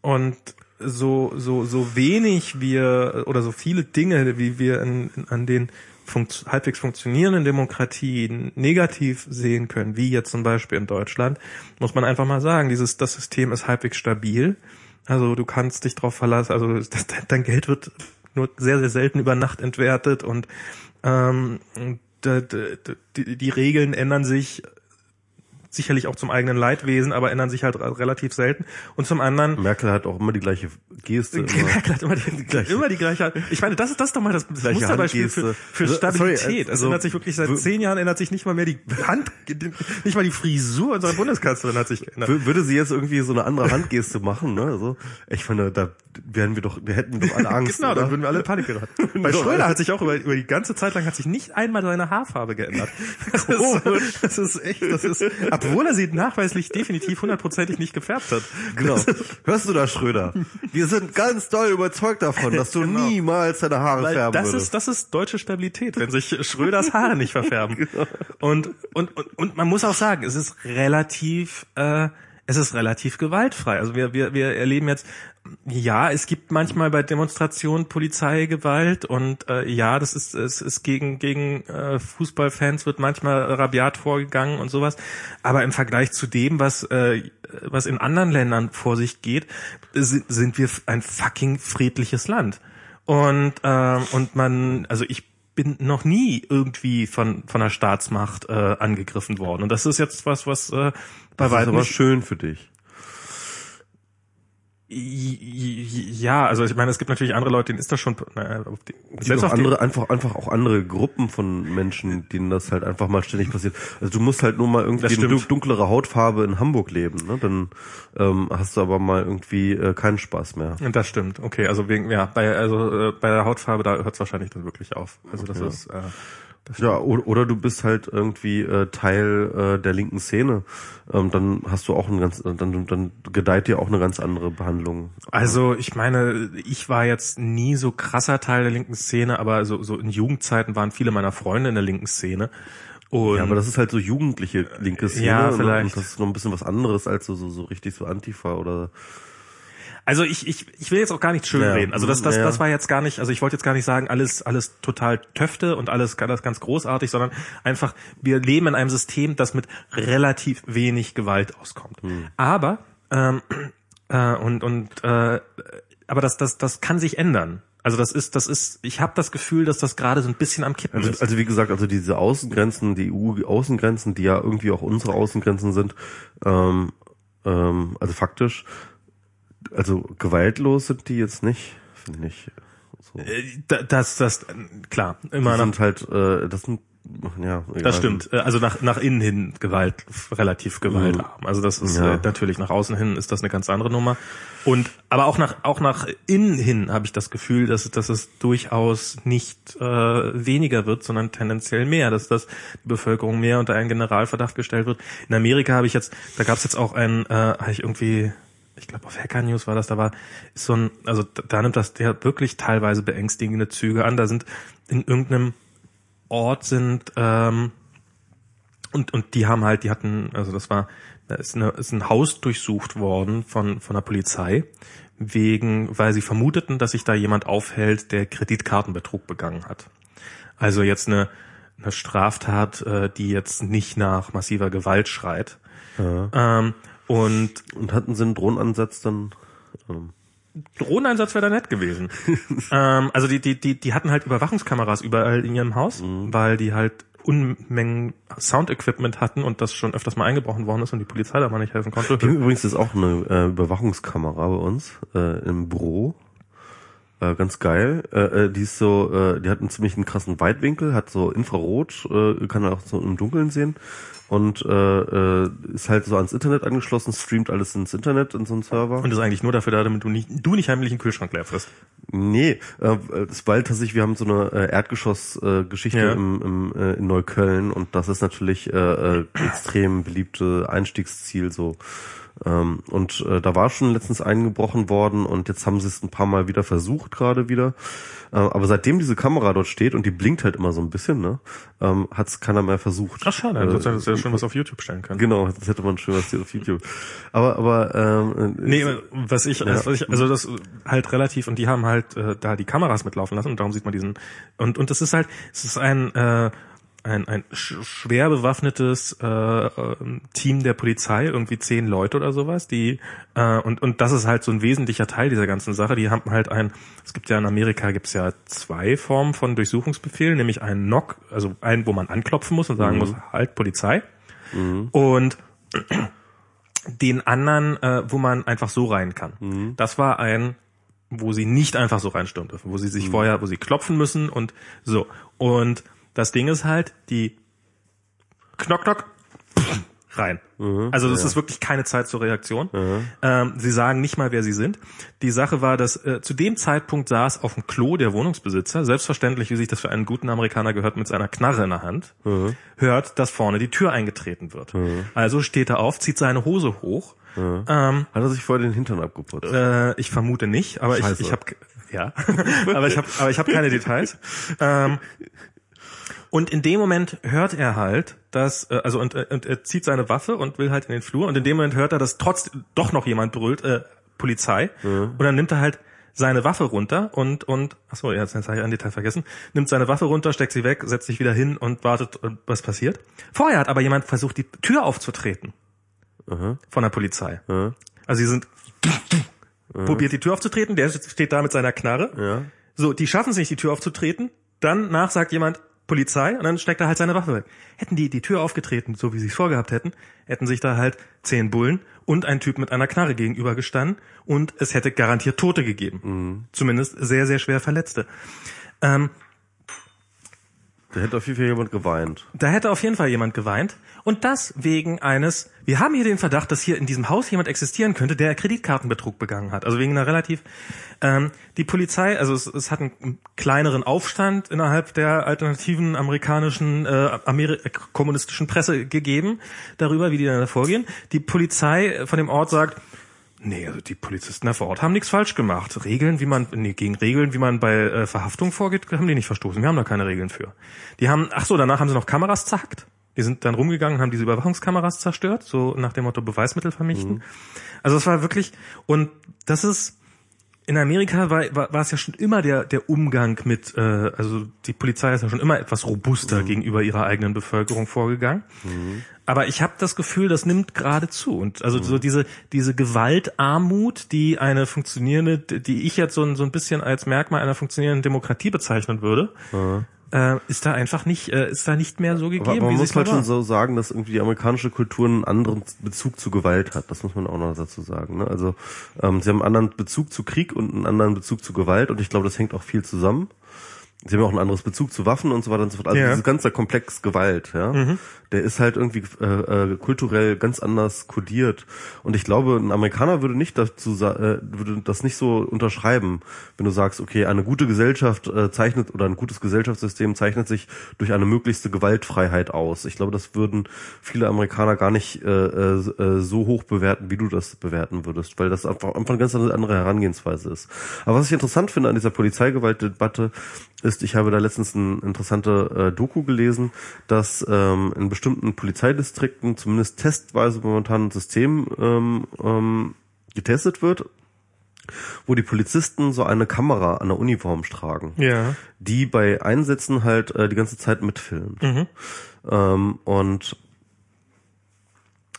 und so, so, so wenig wir oder so viele Dinge, wie wir an, an den funkt halbwegs funktionierenden Demokratien negativ sehen können, wie jetzt zum Beispiel in Deutschland, muss man einfach mal sagen, dieses, das System ist halbwegs stabil. Also du kannst dich darauf verlassen, also das, dein Geld wird nur sehr, sehr selten über Nacht entwertet und ähm, die, die Regeln ändern sich sicherlich auch zum eigenen Leidwesen, aber ändern sich halt relativ selten. Und zum anderen. Merkel hat auch immer die gleiche Geste. Merkel hat immer die, die gleiche. immer die gleiche. Ich meine, das ist das ist doch mal das Musterbeispiel für, für also, Stabilität. Sorry, also, es ändert sich wirklich seit zehn Jahren ändert sich nicht mal mehr die Hand, nicht mal die Frisur unserer Bundeskanzlerin hat sich geändert. Würde sie jetzt irgendwie so eine andere Handgeste machen, ne? Also, ich finde, da wären wir doch, wir hätten doch alle Angst. genau, oder? dann würden wir alle Panik geraten. Bei Schröder hat sich auch über, über die ganze Zeit lang hat sich nicht einmal seine Haarfarbe geändert. Das ist, das ist echt, das ist obwohl er sie nachweislich definitiv hundertprozentig nicht gefärbt hat. Genau. Hörst du das, Schröder? Wir sind ganz doll überzeugt davon, dass du genau. niemals deine Haare Weil färben das würdest. Ist, das ist deutsche Stabilität, wenn sich Schröders Haare nicht verfärben. Genau. Und, und, und, und man muss auch sagen, es ist relativ... Äh, es ist relativ gewaltfrei. Also wir, wir, wir erleben jetzt, ja, es gibt manchmal bei Demonstrationen Polizeigewalt und äh, ja, das ist es ist gegen gegen äh, Fußballfans wird manchmal rabiat vorgegangen und sowas. Aber im Vergleich zu dem, was äh, was in anderen Ländern vor sich geht, sind, sind wir ein fucking friedliches Land. Und äh, und man, also ich bin noch nie irgendwie von von der Staatsmacht äh, angegriffen worden. Und das ist jetzt was, was äh, bei weitem aber schön für dich. Ja, also ich meine, es gibt natürlich andere Leute, denen ist das schon naja, selbst auch andere einfach einfach auch andere Gruppen von Menschen, denen das halt einfach mal ständig passiert. Also du musst halt nur mal irgendwie eine dunklere Hautfarbe in Hamburg leben, ne? Dann ähm, hast du aber mal irgendwie äh, keinen Spaß mehr. Und das stimmt. Okay, also wegen ja, bei also äh, bei der Hautfarbe da hört es wahrscheinlich dann wirklich auf. Also das ja. ist äh, ja, oder, oder du bist halt irgendwie äh, Teil äh, der linken Szene. Ähm, dann hast du auch ein ganz, dann, dann gedeiht dir auch eine ganz andere Behandlung. Also ich meine, ich war jetzt nie so krasser Teil der linken Szene, aber so, so in Jugendzeiten waren viele meiner Freunde in der linken Szene. Und ja, aber das ist halt so jugendliche linke Szene. Ja, vielleicht. Und das ist noch ein bisschen was anderes als so, so, so richtig so Antifa oder also ich, ich, ich will jetzt auch gar nicht schön ja. reden. Also das, das, ja. das war jetzt gar nicht, also ich wollte jetzt gar nicht sagen, alles, alles total Töfte und alles ganz, ganz großartig, sondern einfach, wir leben in einem System, das mit relativ wenig Gewalt auskommt. Hm. Aber, ähm, äh, und, und äh, aber das, das, das kann sich ändern. Also das ist, das ist, ich habe das Gefühl, dass das gerade so ein bisschen am Kippen also, ist. Also wie gesagt, also diese Außengrenzen, die EU-Außengrenzen, die ja irgendwie auch unsere Außengrenzen sind, ähm, ähm, also faktisch, also gewaltlos sind die jetzt nicht, finde ich. So. Äh, das, das, klar, immer. Die sind halt, äh, das sind ja, egal. Das stimmt. Äh, also nach, nach innen hin Gewalt, relativ gewaltarm. Also das ist ja. äh, natürlich nach außen hin ist das eine ganz andere Nummer. Und aber auch nach auch nach innen hin habe ich das Gefühl, dass, dass es durchaus nicht äh, weniger wird, sondern tendenziell mehr, dass das die Bevölkerung mehr unter einen Generalverdacht gestellt wird. In Amerika habe ich jetzt, da gab es jetzt auch ein, äh, habe ich irgendwie ich glaube auf Hacker News war das, da war ist so ein, also da nimmt das der wirklich teilweise beängstigende Züge an. Da sind in irgendeinem Ort sind ähm, und und die haben halt, die hatten, also das war, da ist, eine, ist ein Haus durchsucht worden von von der Polizei wegen, weil sie vermuteten, dass sich da jemand aufhält, der Kreditkartenbetrug begangen hat. Also jetzt eine eine Straftat, äh, die jetzt nicht nach massiver Gewalt schreit. Ja. Ähm, und, und hatten sie einen Drohnenansatz dann? Ähm. Drohneneinsatz wäre da nett gewesen. ähm, also die, die, die, die hatten halt Überwachungskameras überall in ihrem Haus, mhm. weil die halt Unmengen Sound-Equipment hatten und das schon öfters mal eingebrochen worden ist und die Polizei da mal nicht helfen konnte. Übrigens ist auch eine äh, Überwachungskamera bei uns äh, im Büro. Äh, ganz geil. Äh, äh, die ist so, äh, die hat einen ziemlich einen krassen Weitwinkel, hat so Infrarot, äh, kann auch so im Dunkeln sehen und äh, äh, ist halt so ans Internet angeschlossen, streamt alles ins Internet in so einen Server. Und ist eigentlich nur dafür da, damit du nicht, du nicht heimlich einen Kühlschrank leer frisst. Nee, äh, das war tatsächlich, wir haben so eine äh, Erdgeschoss-Geschichte äh, ja. im, im, äh, in Neukölln und das ist natürlich äh, äh, extrem beliebte Einstiegsziel so. Ähm, und äh, da war schon letztens eingebrochen worden und jetzt haben sie es ein paar Mal wieder versucht, gerade wieder. Äh, aber seitdem diese Kamera dort steht und die blinkt halt immer so ein bisschen, ne, ähm, hat es keiner mehr versucht. Ach schade, äh, das ist ja schon was auf YouTube stellen können. Genau, das hätte man schon was auf YouTube. Aber, aber ähm, Nee, was ich, was ich, also das halt relativ und die haben halt äh, da die Kameras mitlaufen lassen und darum sieht man diesen und und das ist halt, es ist ein äh, ein, ein sch- schwer bewaffnetes äh, Team der Polizei, irgendwie zehn Leute oder sowas, die äh, und und das ist halt so ein wesentlicher Teil dieser ganzen Sache. Die haben halt ein, es gibt ja in Amerika gibt's ja zwei Formen von Durchsuchungsbefehlen, nämlich einen Knock, also einen, wo man anklopfen muss und sagen muss, halt Polizei, und den anderen, äh, wo man einfach so rein kann. Das war ein, wo sie nicht einfach so reinstürmen dürfen, wo sie sich vorher, wo sie klopfen müssen und so. Und das Ding ist halt, die Knock Knock rein. Also das ist wirklich keine Zeit zur Reaktion. Ähm, sie sagen nicht mal, wer sie sind. Die Sache war, dass äh, zu dem Zeitpunkt saß auf dem Klo der Wohnungsbesitzer, selbstverständlich, wie sich das für einen guten Amerikaner gehört, mit seiner Knarre in der Hand, hört, dass vorne die Tür eingetreten wird. Also steht er auf, zieht seine Hose hoch. Ähm, hat er sich vorher den Hintern abgeputzt? äh, ich vermute nicht, aber ich, Scheiße. ich habe ja, aber ich habe aber ich habe keine Details. Ähm, und in dem Moment hört er halt, dass äh, also und, äh, und er zieht seine Waffe und will halt in den Flur und in dem Moment hört er, dass trotz doch noch jemand brüllt äh, Polizei und dann nimmt er halt seine Waffe runter und und ach so, jetzt habe ich ein Detail vergessen, nimmt seine Waffe runter, steckt sie weg, setzt sich wieder hin und wartet, äh, was passiert. Vorher hat aber jemand versucht, die Tür aufzutreten von der Polizei. Also sie sind probiert die Tür aufzutreten, der steht da mit seiner Knarre. Ja. So, die schaffen es nicht, die Tür aufzutreten. Dann nach sagt jemand Polizei und dann steckt er halt seine Waffe weg. Hätten die die Tür aufgetreten, so wie sie es vorgehabt hätten, hätten sich da halt zehn Bullen und ein Typ mit einer Knarre gegenüber gestanden und es hätte garantiert Tote gegeben. Zumindest sehr, sehr schwer Verletzte. Ähm, Da hätte auf jeden Fall jemand geweint. da hätte auf jeden Fall jemand geweint. Und das wegen eines, wir haben hier den Verdacht, dass hier in diesem Haus jemand existieren könnte, der Kreditkartenbetrug begangen hat. Also wegen einer relativ, ähm, die Polizei, also es, es hat einen kleineren Aufstand innerhalb der alternativen amerikanischen, äh, Ameri äh, kommunistischen Presse gegeben, darüber, wie die dann da vorgehen. Die Polizei von dem Ort sagt, Nee, also die Polizisten da vor Ort haben nichts falsch gemacht. Regeln, wie man, nee, gegen Regeln, wie man bei äh, Verhaftung vorgeht, haben die nicht verstoßen. Wir haben da keine Regeln für. Die haben, ach so, danach haben sie noch Kameras zerhackt. Die sind dann rumgegangen und haben diese Überwachungskameras zerstört, so nach dem Motto Beweismittel vernichten. Also es war wirklich, und das ist, in Amerika war, war, war es ja schon immer der, der Umgang mit, äh, also die Polizei ist ja schon immer etwas robuster gegenüber ihrer eigenen Bevölkerung vorgegangen. Aber ich habe das Gefühl, das nimmt gerade zu. Und also so diese, diese Gewaltarmut, die eine funktionierende, die ich jetzt so ein, so ein bisschen als Merkmal einer funktionierenden Demokratie bezeichnen würde, äh, ist da einfach nicht, äh, ist da nicht mehr so gegeben. Aber man muss halt schon so sagen, dass irgendwie die amerikanische Kultur einen anderen Bezug zu Gewalt hat. Das muss man auch noch dazu sagen. Ne? Also ähm, sie haben einen anderen Bezug zu Krieg und einen anderen Bezug zu Gewalt und ich glaube, das hängt auch viel zusammen. Sie haben auch einen anderes Bezug zu Waffen und so weiter und so fort. Also Ja. dieses ganze Komplex Gewalt, ja, der ist halt irgendwie äh, äh, kulturell ganz anders kodiert. Und ich glaube, ein Amerikaner würde nicht dazu äh, würde das nicht so unterschreiben, wenn du sagst, okay, eine gute Gesellschaft äh, zeichnet oder ein gutes Gesellschaftssystem zeichnet sich durch eine möglichste Gewaltfreiheit aus. Ich glaube, das würden viele Amerikaner gar nicht äh, äh, so hoch bewerten, wie du das bewerten würdest, weil das einfach, einfach eine ganz andere Herangehensweise ist. Aber was ich interessant finde an dieser Polizeigewaltdebatte, ist, ich habe da letztens ein interessante äh, Doku gelesen, dass ähm, in bestimmten Polizeidistrikten zumindest testweise momentan ein System ähm, ähm, getestet wird, wo die Polizisten so eine Kamera an der Uniform tragen Ja. die bei Einsätzen halt äh, die ganze Zeit mitfilmt. Ähm, und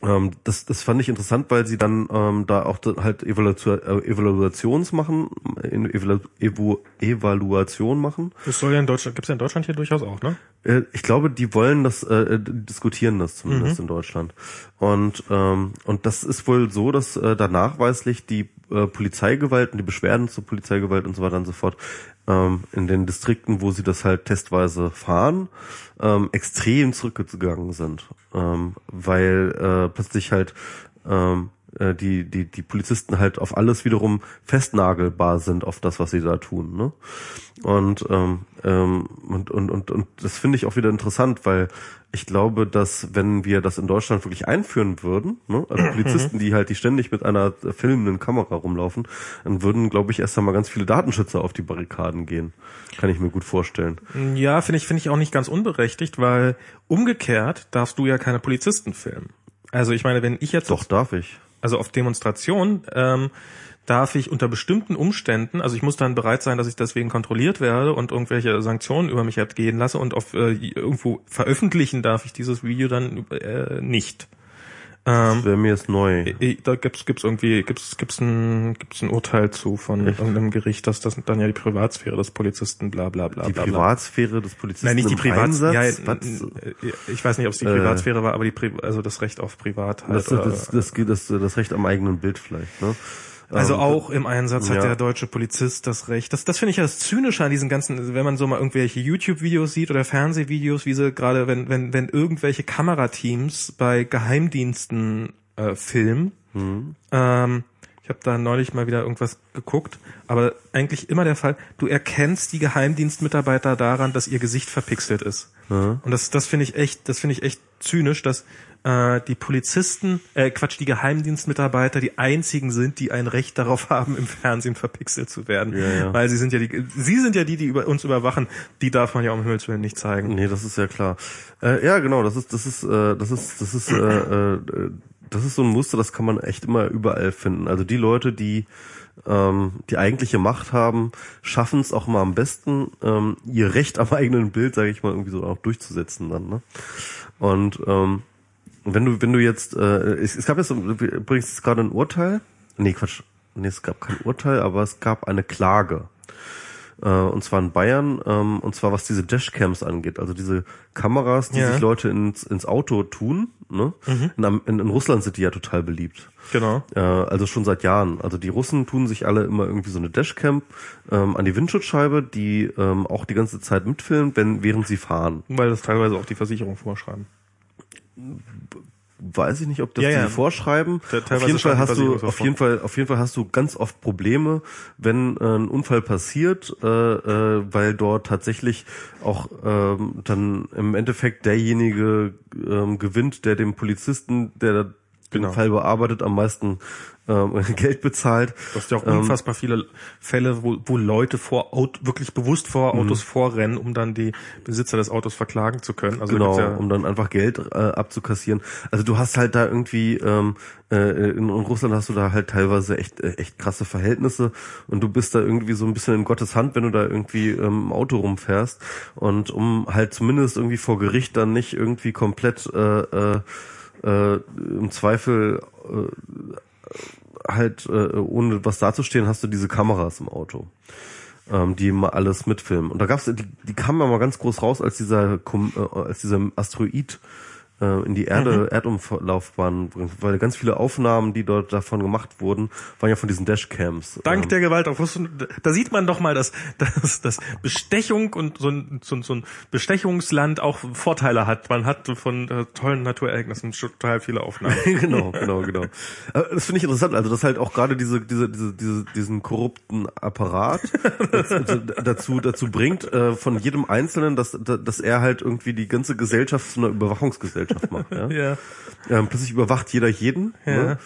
ähm, das, das fand ich interessant, weil sie dann ähm, da auch halt Evaluation, äh, Evaluations machen, in Evalu Evu Evaluation machen. Das soll ja in Deutschland, gibt's ja in Deutschland hier durchaus auch, ne? Äh, Ich glaube, die wollen das, äh, die diskutieren das zumindest in Deutschland. Und ähm, und das ist wohl so, dass äh, da nachweislich die äh, Polizeigewalt und die Beschwerden zur Polizeigewalt und so weiter und so fort ähm, in den Distrikten, wo sie das halt testweise fahren, ähm, extrem zurückgegangen sind, ähm, weil äh, plötzlich halt ähm, äh, die, die, die Polizisten halt auf alles wiederum festnagelbar sind, auf das, was sie da tun. Ne? Und, ähm, ähm, und, und, und, und das finde ich auch wieder interessant, weil ich glaube, dass wenn wir das in Deutschland wirklich einführen würden, ne, also Polizisten, die halt die ständig mit einer filmenden Kamera rumlaufen, dann würden, glaube ich, erst einmal ganz viele Datenschützer auf die Barrikaden gehen. Kann ich mir gut vorstellen. Ja, finde ich, finde ich auch nicht ganz unberechtigt, weil umgekehrt darfst du ja keine Polizisten filmen. Also ich meine, wenn ich jetzt Doch, darf ich. Also auf Demonstration ähm, darf ich unter bestimmten Umständen, also ich muss dann bereit sein, dass ich deswegen kontrolliert werde und irgendwelche Sanktionen über mich ergehen lasse und auf äh, irgendwo veröffentlichen darf ich dieses Video dann äh, nicht. Ähm, Das wäre mir jetzt neu. äh, da gibt's gibt's irgendwie gibt's gibt's ein gibt's ein Urteil zu von irgendeinem Gericht, dass das dann ja die Privatsphäre des Polizisten bla bla bla Die bla, bla. Privatsphäre des Polizisten Nein, nicht die Privatsphäre. Ja, n- ich weiß nicht, ob es die Äh, Privatsphäre war, aber die Pri also das Recht auf Privat halt. Das, das, oder- das, das, das, das Recht am eigenen Bild vielleicht. Ne? Also Ähm, auch im Einsatz hat ja. der deutsche Polizist das Recht. Das, das finde ich ja das Zynische an diesen ganzen, wenn man so mal irgendwelche YouTube-Videos sieht oder Fernsehvideos, wie sie gerade, wenn, wenn, wenn irgendwelche Kamerateams bei Geheimdiensten äh, filmen. Mhm. Ähm, ich habe da neulich mal wieder irgendwas geguckt, aber eigentlich immer der Fall, du erkennst die Geheimdienstmitarbeiter daran, dass ihr Gesicht verpixelt ist. Und das, das finde ich echt, das finde ich echt zynisch, dass äh, die Polizisten, äh, Quatsch, die Geheimdienstmitarbeiter die einzigen sind, die ein Recht darauf haben, im Fernsehen verpixelt zu werden. Ja, ja. Weil sie sind ja die, sie sind ja die, die über uns überwachen. Die darf man ja um Himmels Willen nicht zeigen. Nee, das ist ja klar. Äh, ja, genau, das ist, das ist, äh, das ist, das ist, äh, äh, das ist so ein Muster, das kann man echt immer überall finden. Also die Leute, die ähm, die eigentliche Macht haben, schaffen es auch mal am besten, ähm, ihr Recht am eigenen Bild, sage ich mal, irgendwie so auch durchzusetzen dann. Ne? Und ähm, wenn du, wenn du jetzt, äh, es, es gab jetzt übrigens gerade ein Urteil, nee, Quatsch, nee, es gab kein Urteil, aber es gab eine Klage. Äh, und zwar in Bayern, ähm, und zwar was diese Dashcams angeht, also diese Kameras, die Ja. sich Leute ins, ins Auto tun. Ne? In, Am- in, in Russland sind die ja total beliebt. Genau. Äh, also schon seit Jahren. Also die Russen tun sich alle immer irgendwie so eine Dashcam ähm, an die Windschutzscheibe, die ähm, auch die ganze Zeit mitfilmt, wenn während sie fahren. Weil das teilweise auch die Versicherung vorschreiben. Weiß ich nicht, ob das Ja, die ja. vorschreiben. Te- Auf teilweise jeden Fall hast du, auf jeden Fall, auf jeden Fall hast du ganz oft Probleme, wenn äh, ein Unfall passiert, äh, äh, weil dort tatsächlich auch ähm, dann im Endeffekt derjenige ähm, gewinnt, der dem Polizisten, der den Genau. Fall bearbeitet, am meisten ähm, Geld bezahlt. Du hast ja auch Ähm, unfassbar viele Fälle, wo, wo Leute vor Auto, wirklich bewusst vor Mhm. Autos vorrennen, um dann die Besitzer des Autos verklagen zu können. Also Genau, ja, um dann einfach Geld äh, abzukassieren. Also du hast halt da irgendwie, ähm, äh, in, in Russland hast du da halt teilweise echt, äh, echt krasse Verhältnisse und du bist da irgendwie so ein bisschen in Gottes Hand, wenn du da irgendwie ähm, im Auto rumfährst. Und um halt zumindest irgendwie vor Gericht dann nicht irgendwie komplett äh, äh, äh, im Zweifel äh, halt äh, ohne was dazustehen, hast du diese Kameras im Auto ähm, die immer alles mitfilmen. Und da gab's, die, die kamen ja mal ganz groß raus, als dieser, äh, als dieser Asteroid äh, in die Erde, Erdumlaufbahn, weil ganz viele Aufnahmen, die dort davon gemacht wurden, waren ja von diesen Dashcams. Dank ähm, der Gewaltaufrüstung, da sieht man doch mal, dass, dass, dass Bestechung und so ein, so, ein, so ein Bestechungsland auch Vorteile hat. Man hat von äh, tollen Naturereignissen total viele Aufnahmen. genau, genau, genau. Äh, Das finde ich interessant, also dass halt auch gerade diese, diese, diese, diese, diesen korrupten Apparat dazu, dazu, dazu bringt, äh, von jedem Einzelnen, dass, dass er halt irgendwie die ganze Gesellschaft zu einer Überwachungsgesellschaft macht. Ja? ja. Ähm, plötzlich überwacht jeder jeden, Ja. ne?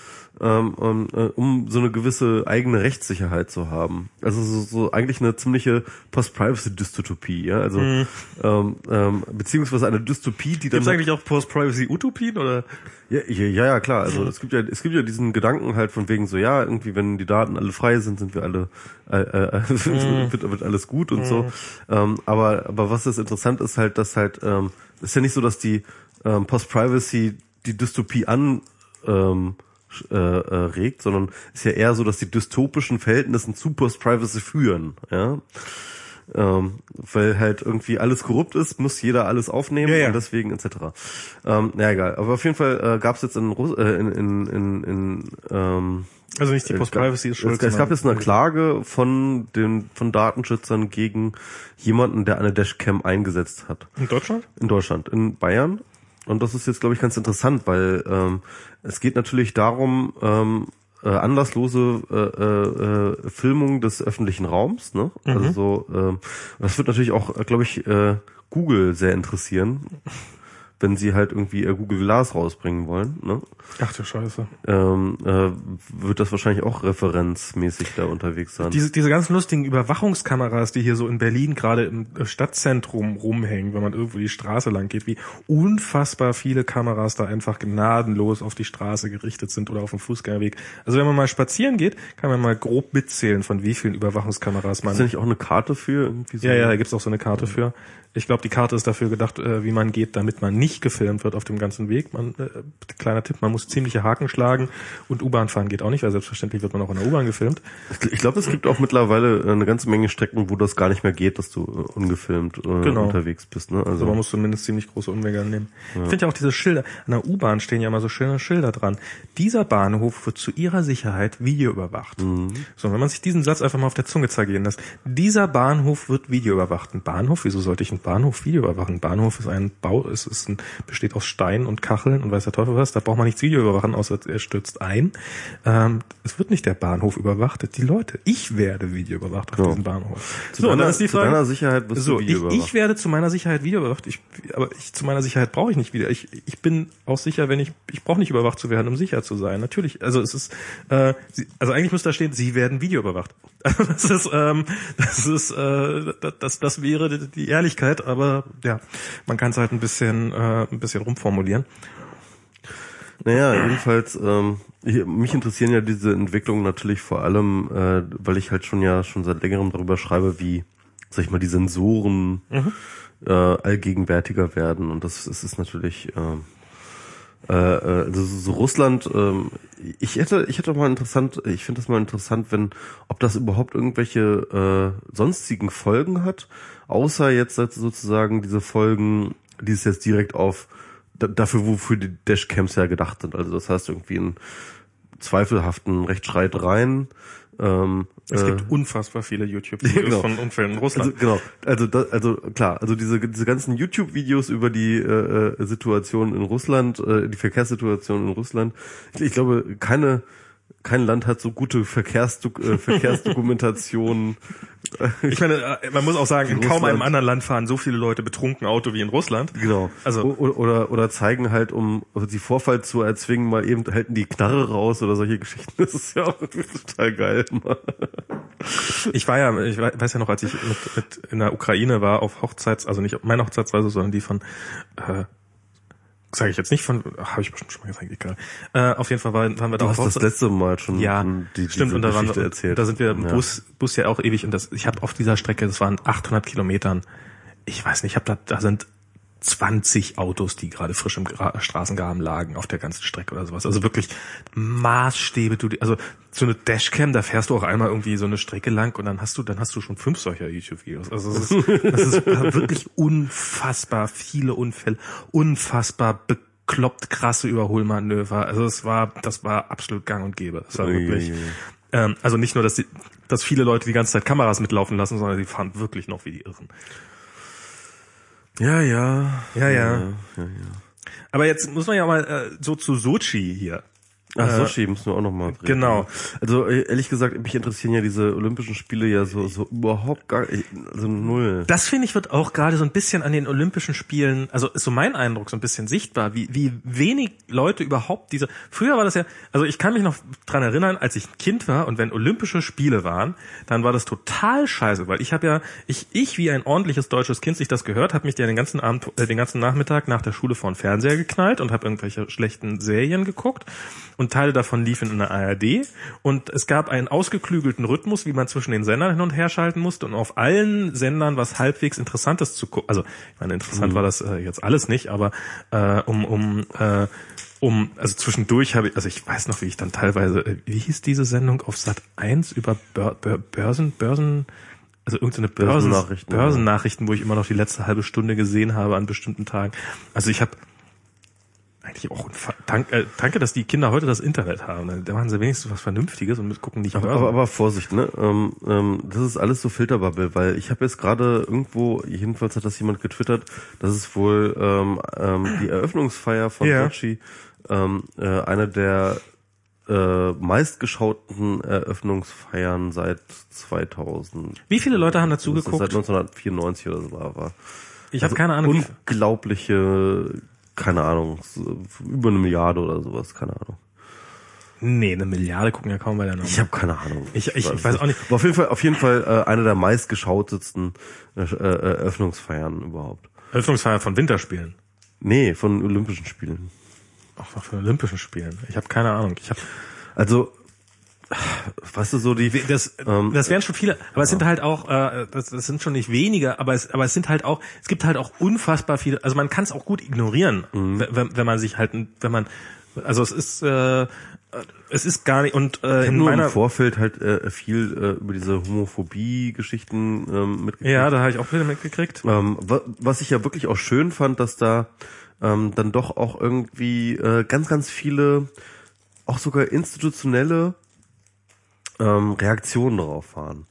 ähm, um, äh, um so eine gewisse eigene Rechtssicherheit zu haben. Also so, so eigentlich eine ziemliche Post-Privacy-Dystopie, ja, also ähm, ähm, beziehungsweise eine Dystopie, die dann Gibt's eigentlich auch Post-Privacy-Utopien oder? ja, ja, ja, klar. Also es gibt ja, es gibt ja diesen Gedanken halt von wegen so, ja, irgendwie, wenn die Daten alle frei sind, sind wir alle, äh, äh, wird, wird alles gut und so. Ähm, aber, aber was das interessant ist halt, dass halt, ähm, ist ja nicht so, dass die ähm, Post-Privacy die Dystopie an ähm, äh, äh, regt, sondern ist ja eher so, dass die dystopischen Verhältnissen zu Post-Privacy führen, ja. Ähm, weil halt irgendwie alles korrupt ist, muss jeder alles aufnehmen Ja, ja. und deswegen etc. Ähm, ja, egal. Aber auf jeden Fall äh, gab es jetzt in, Russ äh, in, in, in, in ähm, Also nicht die Post-Privacy ist schuld. es, es gab jetzt eine Klage von den von Datenschützern gegen jemanden, der eine Dashcam eingesetzt hat in Deutschland? in Deutschland, in Bayern. Und das ist jetzt, glaube ich, ganz interessant, weil ähm, es geht natürlich darum, ähm, äh, anlasslose äh, äh, Filmung des öffentlichen Raums. Ne? Mhm. Also so, ähm, das wird natürlich auch, glaube ich, äh, Google sehr interessieren, wenn sie halt irgendwie ihr Google Glass rausbringen wollen. Ne? Ach du Scheiße. Ähm, äh, wird das wahrscheinlich auch referenzmäßig da unterwegs sein. Diese, diese ganz lustigen Überwachungskameras, die hier so in Berlin gerade im Stadtzentrum rumhängen, wenn man irgendwo die Straße lang geht, wie unfassbar viele Kameras da einfach gnadenlos auf die Straße gerichtet sind oder auf dem Fußgängerweg. Also wenn man mal spazieren geht, kann man mal grob mitzählen, von wie vielen Überwachungskameras man. Ist da nicht auch eine Karte für irgendwie so? Ja, ja, da gibt's auch so eine Karte für. Ich glaube, die Karte ist dafür gedacht, äh, wie man geht, damit man nicht gefilmt wird auf dem ganzen Weg. Man, äh, kleiner Tipp, man muss ziemliche Haken schlagen und U-Bahn fahren geht auch nicht, weil selbstverständlich wird man auch in der U-Bahn gefilmt. Ich, glaube, es gibt auch mittlerweile eine ganze Menge Strecken, wo das gar nicht mehr geht, dass du äh, ungefilmt äh, Genau. unterwegs bist. Ne? Also Also man muss zumindest ziemlich große Umwege nehmen. Ich finde ja auch diese Schilder, an der U-Bahn stehen ja immer so schöne Schilder dran. Dieser Bahnhof wird zu ihrer Sicherheit videoüberwacht. So, wenn man sich diesen Satz einfach mal auf der Zunge zergehen lässt. Dieser Bahnhof wird videoüberwacht. Ein Bahnhof, wieso sollte ich einen Bahnhof videoüberwachen? Bahnhof ist ein Bau, es ist ein, besteht aus Stein und Kacheln und weiß der Teufel was. Da braucht man nichts videoüberwachen, außer er stürzt ein. Ähm, es wird nicht der Bahnhof überwacht, die Leute. Ich werde videoüberwacht auf Ja. diesem Bahnhof. zu, deiner, zu deiner Sicherheit bist So, du ich, videoüberwacht. ich werde zu meiner Sicherheit wieder überwacht. Ich, aber ich zu meiner Sicherheit brauche ich nicht wieder. Ich, ich bin auch sicher, wenn ich ich brauche nicht überwacht zu werden, um sicher zu sein. Natürlich. Also es ist äh, sie, also eigentlich müsste da stehen, Sie werden videoüberwacht. das ist ähm, das ist äh, das, das wäre die- Ehrlichkeit. Aber ja, man kann es halt ein bisschen äh, ein bisschen rumformulieren. Naja, jedenfalls, ähm, ich, mich interessieren ja diese Entwicklungen natürlich vor allem, äh, weil ich halt schon ja schon seit längerem darüber schreibe, wie, sag ich mal, die Sensoren äh, allgegenwärtiger werden. Und das, das ist natürlich äh, äh, also so Russland, ähm, ich hätte, ich hätte mal interessant, ich finde das mal interessant, wenn, ob das überhaupt irgendwelche äh, sonstigen Folgen hat, außer jetzt sozusagen diese Folgen, die es jetzt direkt auf da, dafür, wofür die Dashcams ja gedacht sind. Also das heißt irgendwie in zweifelhaften Rechtsstreitereien. Ähm, Es äh, gibt unfassbar viele YouTube-Videos genau. von Unfällen in Russland. also genau, also da, also klar, also diese diese ganzen YouTube-Videos über die äh, äh, Situation in Russland, äh, die Verkehrssituation in Russland. Ich, ich glaube, keine kein Land hat so gute Verkehrsdo äh, Verkehrsdokumentationen. Ich meine, äh, man muss auch sagen, in kaum Russland. einem anderen Land fahren so viele Leute betrunken Auto wie in Russland. Genau. Also- O- oder oder zeigen halt, um die Vorfall zu erzwingen, mal eben halten die Knarre raus oder solche Geschichten. Das ist ja auch total geil. Ich war ja, ich wei- weiß ja noch, als ich mit, mit in der Ukraine war auf Hochzeits, also nicht meine Hochzeitsreise, sondern die von, äh, sage ich jetzt nicht von, habe ich bestimmt schon mal gesagt, egal. Äh, auf jeden Fall waren, waren wir da Du auf hast das letzte Mal schon Ja, die, stimmt. Und da waren wir, erzählt. da sind wir im Ja. Bus, Bus ja auch ewig und das, ich habe auf dieser Strecke, das waren 800 Kilometern, ich weiß nicht, ich habe da, da sind 20 Autos, die gerade frisch im Gra Straßengraben lagen auf der ganzen Strecke oder sowas. Also wirklich Maßstäbe. Du, also so eine Dashcam, da fährst du auch einmal irgendwie so eine Strecke lang und dann hast du, dann hast du schon fünf solcher YouTube-Videos. Also es ist, das ist wirklich unfassbar viele Unfälle, unfassbar bekloppt krasse Überholmanöver. Also es war, das war absolut gang und gäbe. Das war wirklich. ui, ui. Ähm, also nicht nur, dass die, dass viele Leute die ganze Zeit Kameras mitlaufen lassen, sondern die fahren wirklich noch wie die Irren. Ja, ja. Ja, ja. ja, ja. Aber jetzt muss man ja mal äh, so zu Sochi hier. Ach, Äh, Sochi müssen wir auch noch mal reden. genau. Also äh, ehrlich gesagt, mich interessieren ja diese Olympischen Spiele ja so so überhaupt gar also null. Das finde ich wird auch gerade so ein bisschen an den Olympischen Spielen, also ist so mein Eindruck, so ein bisschen sichtbar, wie, wie wenig Leute überhaupt diese, früher war das ja, also ich kann mich noch dran erinnern, als ich ein Kind war und wenn Olympische Spiele waren, dann war das total scheiße, weil ich habe ja, ich, ich wie ein ordentliches deutsches Kind sich das gehört, habe mich ja den ganzen Abend, äh, den ganzen Nachmittag nach der Schule vor den Fernseher geknallt und habe irgendwelche schlechten Serien geguckt und Teile davon liefen in der ARD und es gab einen ausgeklügelten Rhythmus, wie man zwischen den Sendern hin und her schalten musste und auf allen Sendern was halbwegs Interessantes zu gucken. Also, ich meine, interessant war das äh, jetzt alles nicht, aber äh, um um äh, um also zwischendurch habe ich also ich weiß noch, wie ich dann teilweise äh, wie hieß diese Sendung auf Sat 1 über Bör, Bör, Börsen Börsen also irgendeine Börsen, Börsennachrichten, Börsennachrichten, wo ich immer noch die letzte halbe Stunde gesehen habe an bestimmten Tagen. Also ich habe eigentlich auch unfa- dank, äh, danke, dass die Kinder heute das Internet haben. Da machen sie wenigstens was Vernünftiges und gucken nicht Aber, aber, aber Vorsicht, ne? Ähm, ähm, das ist alles so Filterbubble, weil ich habe jetzt gerade irgendwo, jedenfalls hat das jemand getwittert, dass es wohl ähm, ähm, die Eröffnungsfeier von Ja. Sochi ähm, äh, eine der äh, meistgeschauten Eröffnungsfeiern seit 2000. Wie viele Leute haben dazu geguckt? Seit 1994 oder so war. ich habe keine Ahnung. Unglaubliche, keine Ahnung, über eine Milliarde oder sowas, keine Ahnung. Nee, eine Milliarde gucken ja kaum bei der Nummer. Ich habe keine Ahnung. Ich- ich weiß auch nicht. Aber auf jeden Fall, auf jeden Fall äh, eine der meistgeschautetsten äh, äh, Eröffnungsfeiern überhaupt. Eröffnungsfeier von Winterspielen. Nee, von Olympischen Spielen. Auch von Olympischen Spielen. Ich habe keine Ahnung. Ich habe Also, weißt du so die. das, Ähm, das wären schon viele, aber es sind halt auch, äh, das, das sind schon nicht wenige, aber es, aber es sind halt auch, es gibt halt auch unfassbar viele. Also man kann es auch gut ignorieren, Mhm. wenn, wenn man sich halt, wenn man, also es ist, äh, es ist gar nicht und äh, Ich in nur meiner, im Vorfeld halt äh, viel äh, über diese Homophobie-Geschichten ähm, mitgekriegt. ja, da habe ich auch wieder mitgekriegt. Ähm, wa- was ich ja wirklich auch schön fand, dass da ähm, dann doch auch irgendwie äh, ganz, ganz viele, auch sogar institutionelle ähm, Reaktionen darauf waren.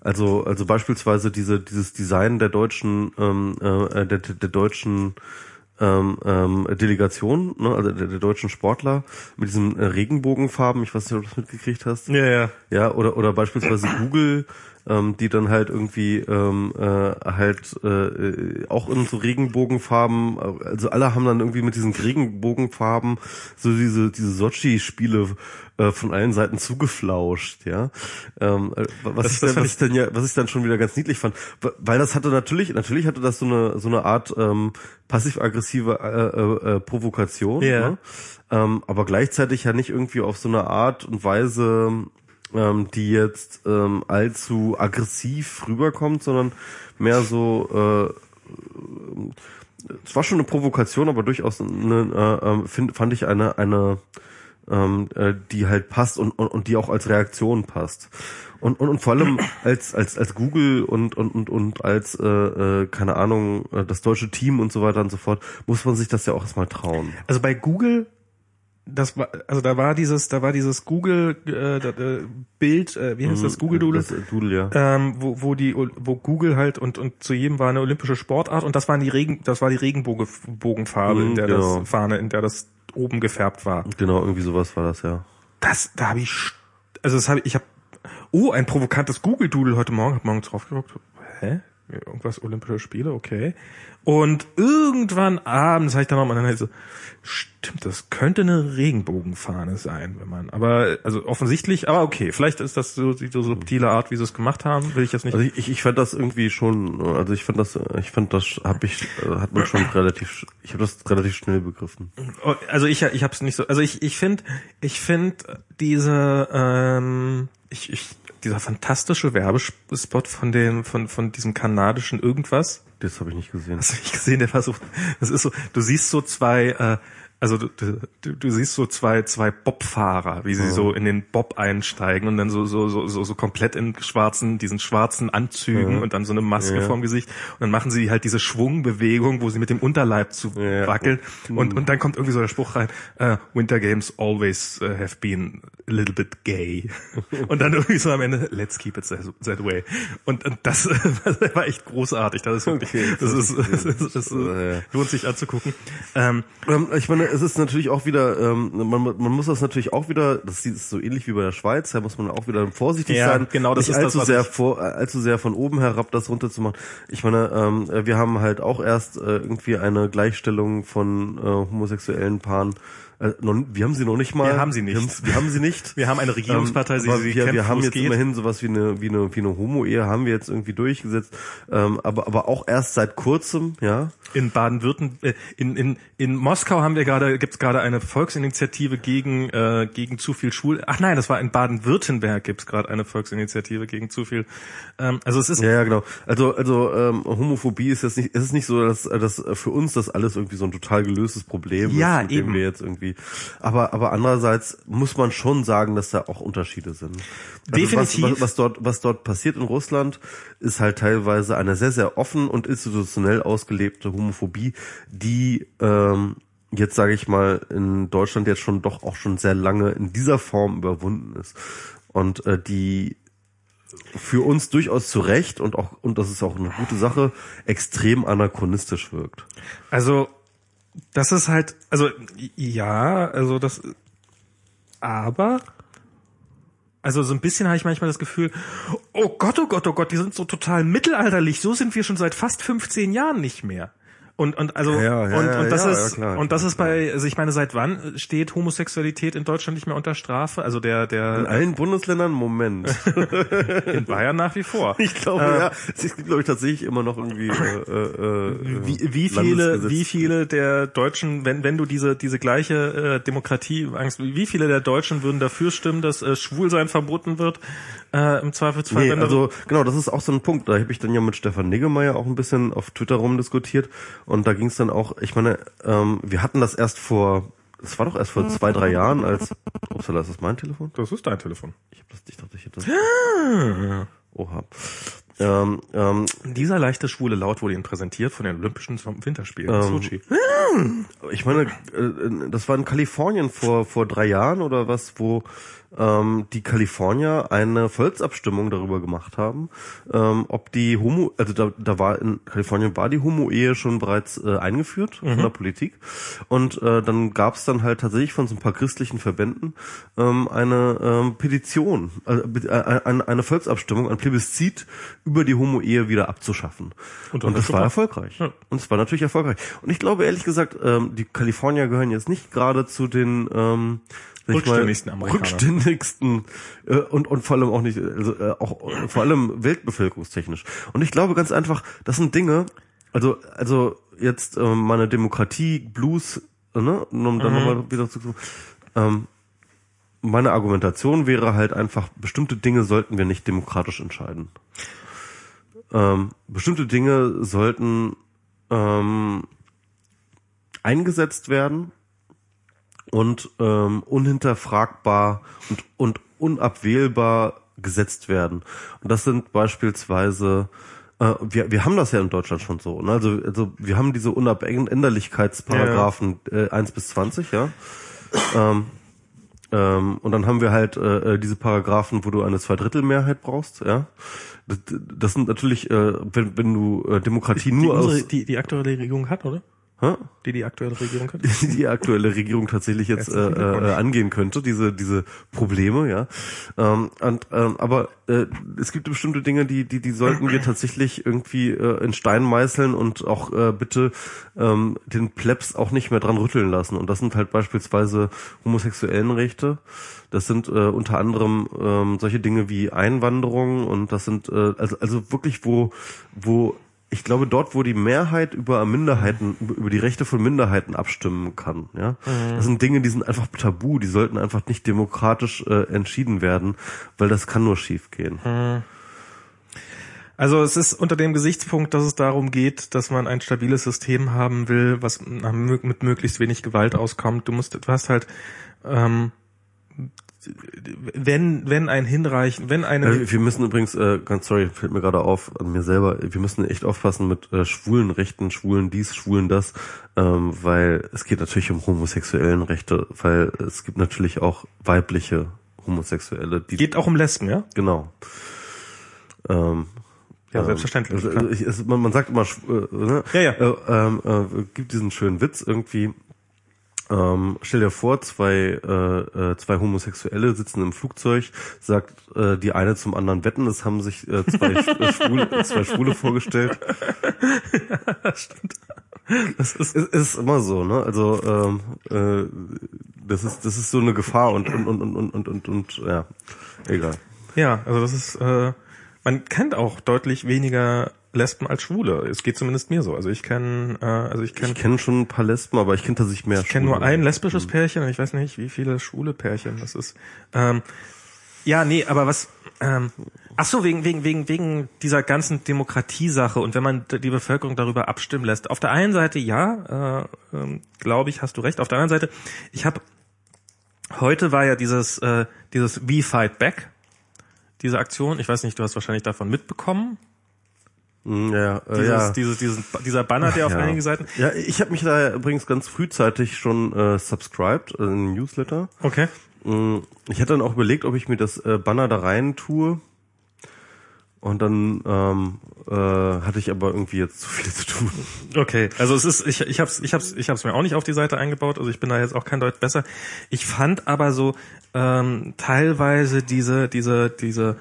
Also, also beispielsweise diese, dieses Design der deutschen, ähm, äh, der, der deutschen ähm, ähm, Delegation, ne, also der, der deutschen Sportler mit diesen äh, Regenbogenfarben. Ich weiß nicht, ob du das mitgekriegt hast. Ja, ja. Ja, oder oder beispielsweise Google, ähm, die dann halt irgendwie ähm, äh, halt äh, auch in so Regenbogenfarben, äh, also alle haben dann irgendwie mit diesen Regenbogenfarben so diese diese Sochi-Spiele äh, von allen Seiten zugeflauscht, ja. Ähm, äh, was, Das- ich dann, was ich dann ja, was ich dann schon wieder ganz niedlich fand, weil das hatte natürlich, natürlich hatte das so eine so eine Art ähm, passiv-aggressive äh, äh, äh, Provokation, Ja. ne? ähm, aber gleichzeitig ja nicht irgendwie auf so eine Art und Weise, ähm, die jetzt ähm, allzu aggressiv rüberkommt, sondern mehr so, äh, es war schon eine Provokation, aber durchaus eine, äh, ähm, find, fand ich eine, eine ähm, äh, die halt passt und, und, und die auch als Reaktion passt. Und, und, und vor allem als, als, als Google und, und, und, und als, äh, äh, keine Ahnung, äh, das deutsche Team und so weiter und so fort, muss man sich das ja auch erstmal trauen. Also bei Google, das war, also da war dieses, da war dieses Google äh, äh, Bild, äh, wie heißt das Google Doodle? Das, äh, Doodle, ja. ähm, wo, wo die wo Google halt und und zu jedem war eine olympische Sportart und das waren die Regen das war die Regenbogenfarbe Mhm, in der genau. das Fahne in der das oben gefärbt war. Genau, irgendwie sowas war das, ja. Das da habe ich also das habe ich ich habe oh ein provokantes Google Doodle heute Morgen hab morgens drauf geguckt. Hä? Irgendwas Olympische Spiele, okay. Und irgendwann abends habe ich dann nochmal dann so, stimmt, das könnte eine Regenbogenfahne sein, wenn man, aber, also offensichtlich, aber okay, vielleicht ist das so die so subtile Art, wie sie es gemacht haben, will ich jetzt nicht. Also ich, ich, fand das irgendwie schon, also ich fand das, ich fand das, hab ich, hat man schon relativ, ich habe das relativ schnell begriffen. Oh, Also ich ich habe es nicht so. Also ich ich finde ich finde diese ähm, ich, ich dieser fantastische Werbespot von dem von von diesem kanadischen irgendwas. Das habe ich nicht gesehen. Hast du nicht gesehen? Der war so. Das ist so. Du siehst so zwei. Äh, also du, du, du siehst so zwei zwei Bobfahrer, wie sie so in den Bob einsteigen und dann so so so so, so komplett in schwarzen diesen schwarzen Anzügen und dann so eine Maske Ja. vorm Gesicht und dann machen sie halt diese Schwungbewegung, wo sie mit dem Unterleib zu Ja. wackeln und und dann kommt irgendwie so der Spruch rein: äh, Winter Games always uh, have been a little bit gay und dann irgendwie so am Ende Let's keep it that, way und, und das, das war echt großartig. Das ist wirklich, Okay, das ist, das, das ist, das Ja, ja. lohnt sich anzugucken. Ähm, Ähm, ich meine, es ist natürlich auch wieder, ähm, man, man muss das natürlich auch wieder, das ist so ähnlich wie bei der Schweiz, da muss man auch wieder vorsichtig Ja, sein, genau, das nicht ist das, allzu was sehr vor, allzu sehr von oben herab das runterzumachen. Ich meine, ähm, äh, wir haben halt auch erst äh, irgendwie eine Gleichstellung von äh, homosexuellen Paaren. Äh, noch, wir haben sie noch nicht mal. Wir haben sie nicht. Wir haben, wir haben sie nicht. wir haben eine Regierungspartei, Ähm, sie, sie wir, kämpft, wir haben jetzt geht. immerhin sowas wie eine wie eine wie eine Homo-Ehe haben wir jetzt irgendwie durchgesetzt, ähm, aber aber auch erst seit kurzem, ja. in Baden-Württemberg, äh, in, in, in Moskau haben wir gerade, gibt's gerade eine Volksinitiative gegen, äh, gegen zu viel Schul. Ach nein, das war in Baden-Württemberg gibt's gerade eine Volksinitiative gegen zu viel. Ähm, also es ist Ja, ja, genau. Also, also ähm, Homophobie ist jetzt nicht, es ist nicht so, dass, dass für uns das alles irgendwie so ein total gelöstes Problem Ja, ist, mit eben. dem wir jetzt irgendwie. Aber, aber andererseits muss man schon sagen, dass da auch Unterschiede sind. Also Definitiv. Was, was, was dort, was dort passiert in Russland, ist halt teilweise eine sehr, sehr offen und institutionell ausgelebte Homophobie, die ähm, jetzt sage ich mal in Deutschland jetzt schon doch auch schon sehr lange in dieser Form überwunden ist und äh, die für uns durchaus zu Recht und auch und das ist auch eine gute Sache extrem anachronistisch wirkt. Also das ist halt, also ja, also das, aber also so ein bisschen habe ich manchmal das Gefühl, oh Gott, oh Gott, oh Gott, die sind so total mittelalterlich. So sind wir schon seit fast 15 Jahren nicht mehr. Und und also Ja, ja, und, und das ja, ist klar, und das ist bei also ich meine seit wann steht Homosexualität in Deutschland nicht mehr unter Strafe? Also der In der allen Bundesländern Moment. in Bayern nach wie vor. Ich glaube, Äh, ja, es gibt glaube ich tatsächlich immer noch irgendwie äh, äh, äh, wie, wie viele, wie viele der Deutschen, wenn, wenn du diese, diese gleiche äh, Demokratie, Angst, wie viele der Deutschen würden dafür stimmen, dass äh, Schwulsein verboten wird, äh, im Zweifelsfall? Nee, wenn also genau, das ist auch so ein Punkt. Da habe ich dann ja mit Stefan Niggemeier auch ein bisschen auf Twitter rumdiskutiert und da ging es dann auch, ich meine, ähm, wir hatten das erst vor, das war doch erst vor zwei, drei Jahren, als Upsala, ist das mein Telefon? das ist dein Telefon. Ich hab das, ich dachte, ich hätte das. Oha. Ähm, ähm, Dieser leichte schwule Laut wurde Ihnen präsentiert von den Olympischen Winterspielen in Ähm, Sochi. ich meine, äh, das war in Kalifornien vor vor drei Jahren oder was, wo ähm, die Kalifornier eine Volksabstimmung darüber gemacht haben, ähm, ob die Homo, also da, da war in Kalifornien war die Homo-Ehe schon bereits äh, eingeführt von der Politik und äh, dann gab es dann halt tatsächlich von so ein paar christlichen Verbänden ähm, eine ähm, Petition, äh, äh, eine, eine Volksabstimmung, ein Plebiszit über die Homo-Ehe wieder abzuschaffen. Und Und, das war erfolgreich. Ja. Und es war natürlich erfolgreich. Und ich glaube ehrlich gesagt, ähm, die Kalifornier gehören jetzt nicht gerade zu den ähm, Rückständigsten Amerikaner. rückständigsten äh, und und vor allem auch nicht, also äh, auch äh, vor allem weltbevölkerungstechnisch. Und ich glaube ganz einfach, das sind Dinge, also also jetzt ähm, meine Demokratie Blues, äh, ne, um dann Mhm. nochmal wieder zu ähm, meine Argumentation wäre halt einfach, bestimmte Dinge sollten wir nicht demokratisch entscheiden. Ähm, bestimmte Dinge sollten ähm, eingesetzt werden und ähm, unhinterfragbar und, und unabwählbar gesetzt werden. Und das sind beispielsweise äh, wir, wir haben das ja in Deutschland schon so. Ne? Also, also wir haben diese Unabänderlichkeitsparagraphen äh, 1 bis 20, ja. Ähm, ähm, und dann haben wir halt äh, äh, diese Paragraphen, wo du eine Zweidrittelmehrheit brauchst, ja. Das, das sind natürlich, äh, wenn, wenn du äh, Demokratie Die, nur unsere, aus die, die aktuelle Regierung hat, oder? Hä? Die die aktuelle Regierung hat? die aktuelle Regierung tatsächlich jetzt äh, äh, angehen könnte, diese diese Probleme, ja. Ähm, und, ähm, aber äh, es gibt bestimmte Dinge, die die die sollten wir tatsächlich irgendwie äh, in Stein meißeln und auch äh, bitte ähm, den Plebs auch nicht mehr dran rütteln lassen. Und das sind halt beispielsweise homosexuellen Rechte. Das sind äh, unter anderem ähm, solche Dinge wie Einwanderung und das sind äh, also also wirklich wo wo ich glaube, dort, wo die Mehrheit über Minderheiten, über die Rechte von Minderheiten abstimmen kann, ja, das sind Dinge, die sind einfach tabu, die sollten einfach nicht demokratisch äh, entschieden werden, weil das kann nur schiefgehen. Also es ist unter dem Gesichtspunkt, dass es darum geht, dass man ein stabiles System haben will, was mit möglichst wenig Gewalt auskommt. Du musst, du hast halt, ähm, wenn wenn ein hinreichen, wenn eine Äh, wir müssen übrigens, äh, ganz sorry, fällt mir gerade auf an mir selber, wir müssen echt aufpassen mit äh, schwulen Rechten, schwulen dies, schwulen das, ähm, weil es geht natürlich um homosexuellen Rechte, weil es gibt natürlich auch weibliche Homosexuelle, die geht auch um Lesben, ja? Genau. Ähm, Ja, ähm, selbstverständlich, Also, ich, es, man, man sagt immer, äh, ne? Ja, ja. Äh, ähm, äh, gibt diesen schönen Witz irgendwie. Ähm, stell dir vor, zwei, äh, äh, zwei Homosexuelle sitzen im Flugzeug, sagt äh, die eine zum anderen wetten, es haben sich äh, zwei, Sch- Schwule, zwei Schwule vorgestellt. Stimmt. Das ist Es ist immer so, ne? Also ähm, äh, das ist das ist so eine Gefahr und und und und und und, und, und ja, egal. ja, also das ist äh, man kennt auch deutlich weniger Lesben als Schwule. Es geht zumindest mir so. Also ich kenne, äh, also ich kenne Ich kenne schon ein paar Lesben, aber ich kenne tatsächlich mehr Ich kenne nur ein lesbisches Pärchen und ich weiß nicht, wie viele schwule Pärchen das ist. Ähm, ja, nee, aber was? Ähm, ach so, wegen wegen wegen wegen dieser ganzen Demokratiesache und wenn man die Bevölkerung darüber abstimmen lässt. Auf der einen Seite ja, äh, ähm, glaube ich, hast du recht. Auf der anderen Seite, ich habe heute war ja dieses äh, dieses We Fight Back, diese Aktion. Ich weiß nicht, du hast wahrscheinlich davon mitbekommen. Mm, Ja, äh, Dieses, ja. dieses, diesen, dieser Banner, der auf ja. einigen Seiten. Ja, ich habe mich da übrigens ganz frühzeitig schon äh, subscribed, also den Newsletter. Okay. Mm, Ich hatte dann auch überlegt, ob ich mir das äh, Banner da rein tue. Und dann ähm, äh, hatte ich aber irgendwie jetzt zu viel zu tun. Okay, also es ist, ich, ich hab's, ich hab's, ich hab's mir auch nicht auf die Seite eingebaut, also ich bin da jetzt auch kein Deut besser. Ich fand aber so ähm, teilweise diese, diese, diese,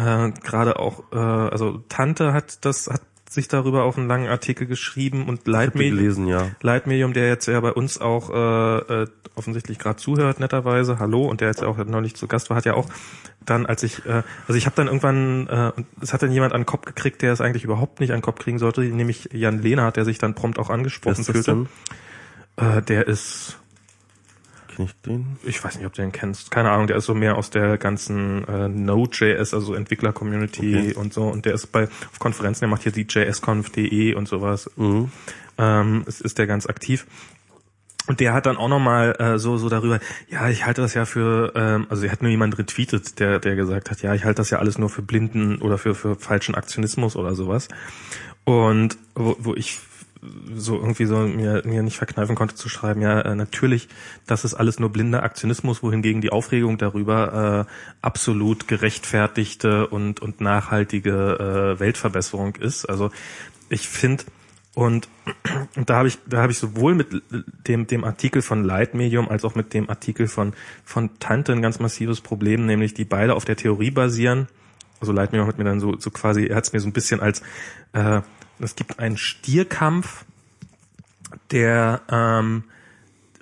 äh, gerade auch, äh, also Tante hat das, hat sich darüber auch einen langen Artikel geschrieben und Leitmedium, gelesen, ja. Leitmedium, der jetzt ja bei uns auch äh, äh, offensichtlich gerade zuhört, netterweise, hallo, und der jetzt auch neulich zu Gast war, hat ja auch dann, als ich, äh, also ich habe dann irgendwann, äh, es hat dann jemand an den Kopf gekriegt, der es eigentlich überhaupt nicht an den Kopf kriegen sollte, nämlich Jan Lehnhardt, der sich dann prompt auch angesprochen fühlte. denn? Äh, der ist, Kenn ich den? ich weiß nicht, ob du den kennst, keine Ahnung, der ist so mehr aus der ganzen äh, Node.js, also Entwickler-Community Okay. und so, und der ist bei auf Konferenzen, der macht hier die jsconf.de und sowas. Mhm. ähm, es ist der ganz aktiv. Und der hat dann auch nochmal äh, so so darüber, ja, ich halte das ja für, ähm, also er hat nur jemand retweetet, der der gesagt hat, ja, ich halte das ja alles nur für blinden oder für für falschen Aktionismus oder sowas. Und wo, wo ich so irgendwie so mir, mir nicht verkneifen konnte zu schreiben, ja, äh, natürlich, das ist alles nur blinder Aktionismus, wohingegen die Aufregung darüber äh, absolut gerechtfertigte und, und nachhaltige äh, Weltverbesserung ist. Also ich finde, und, und da habe ich, da habe ich sowohl mit dem, dem Artikel von Leitmedium als auch mit dem Artikel von, von Tante ein ganz massives Problem, nämlich die beide auf der Theorie basieren. Also Leitmedium hat mir dann so, so quasi, er hat es mir so ein bisschen als, äh, es gibt einen Stierkampf, der ähm,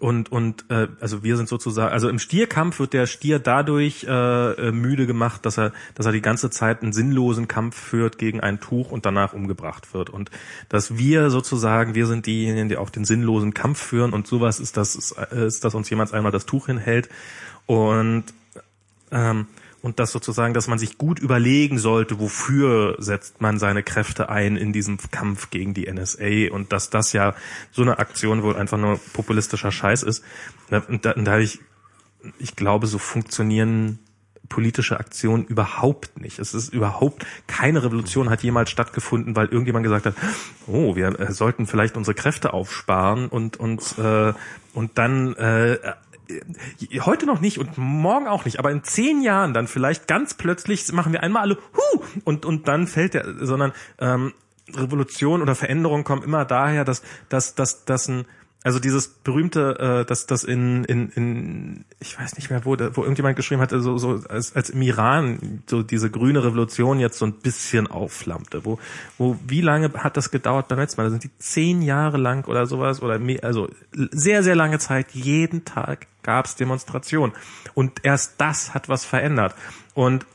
und und äh, also wir sind sozusagen also im Stierkampf wird der Stier dadurch äh, äh, müde gemacht, dass er dass er die ganze Zeit einen sinnlosen Kampf führt gegen ein Tuch und danach umgebracht wird. Und dass wir sozusagen wir sind diejenigen, die auch den sinnlosen Kampf führen und sowas ist das ist, äh, ist dass uns jemand einmal das Tuch hinhält. Und ähm, und das sozusagen, dass man sich gut überlegen sollte, wofür setzt man seine Kräfte ein in diesem Kampf gegen die NSA und dass das ja so eine Aktion wohl einfach nur populistischer Scheiß ist. Und da, und da ich, ich glaube, so funktionieren politische Aktionen überhaupt nicht. Es ist überhaupt keine Revolution hat jemals stattgefunden, weil irgendjemand gesagt hat, oh, wir äh, sollten vielleicht unsere Kräfte aufsparen und und äh, und dann äh, heute noch nicht und morgen auch nicht, aber in zehn Jahren dann vielleicht ganz plötzlich machen wir einmal alle hu! Und und dann fällt der, sondern ähm, Revolution oder Veränderung kommen immer daher, dass dass dass dass ein also dieses berühmte, äh, dass das in, in, in ich weiß nicht mehr wo, wo irgendjemand geschrieben hatte, so, so als, als im Iran so diese grüne Revolution jetzt so ein bisschen aufflammte. Wo, wo wie lange hat das gedauert beim letzten Mal? Da sind die zehn Jahre lang oder sowas oder mehr, also sehr sehr lange Zeit. Jeden Tag gab es Demonstrationen und erst das hat was verändert. Und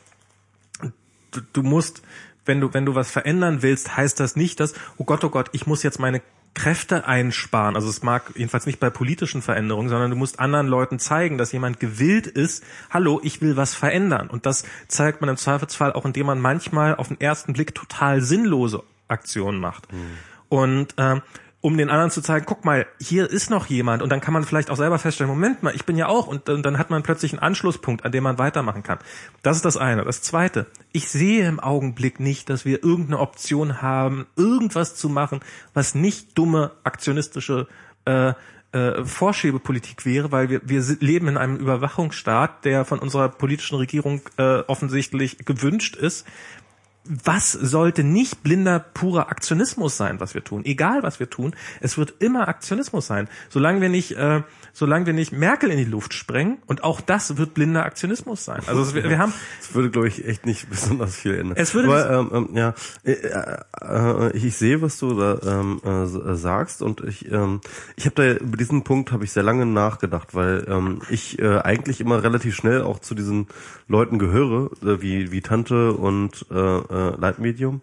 du, du musst wenn du, wenn du was verändern willst, heißt das nicht, dass, oh Gott, oh Gott, ich muss jetzt meine Kräfte einsparen. Also es mag jedenfalls nicht bei politischen Veränderungen, sondern du musst anderen Leuten zeigen, dass jemand gewillt ist, hallo, ich will was verändern. Und das zeigt man im Zweifelsfall auch, indem man manchmal auf den ersten Blick total sinnlose Aktionen macht. Und ähm, um den anderen zu zeigen, guck mal, hier ist noch jemand und dann kann man vielleicht auch selber feststellen, Moment mal, ich bin ja auch und, und dann hat man plötzlich einen Anschlusspunkt, an dem man weitermachen kann. Das ist das eine. Das zweite, ich sehe im Augenblick nicht, dass wir irgendeine Option haben, irgendwas zu machen, was nicht dumme aktionistische äh, äh, Vorschiebepolitik wäre, weil wir, wir leben in einem Überwachungsstaat, der von unserer politischen Regierung äh, offensichtlich gewünscht ist was sollte nicht blinder purer Aktionismus sein, was wir tun? Egal was wir tun, es wird immer Aktionismus sein. Solange wir nicht, äh, solange wir nicht Merkel in die Luft sprengen und auch das wird blinder Aktionismus sein. Also es, wir, wir haben Das würde, glaube ich, echt nicht besonders viel ändern. Es würde- Aber, ähm, ähm, ja, äh, äh, äh, ich sehe, was du da ähm, äh, äh, sagst und ich, ähm, ich habe da über diesen Punkt habe ich sehr lange nachgedacht, weil ähm, ich äh, eigentlich immer relativ schnell auch zu diesen Leuten gehöre, äh, wie wie Tante und äh, äh, Leitmedium.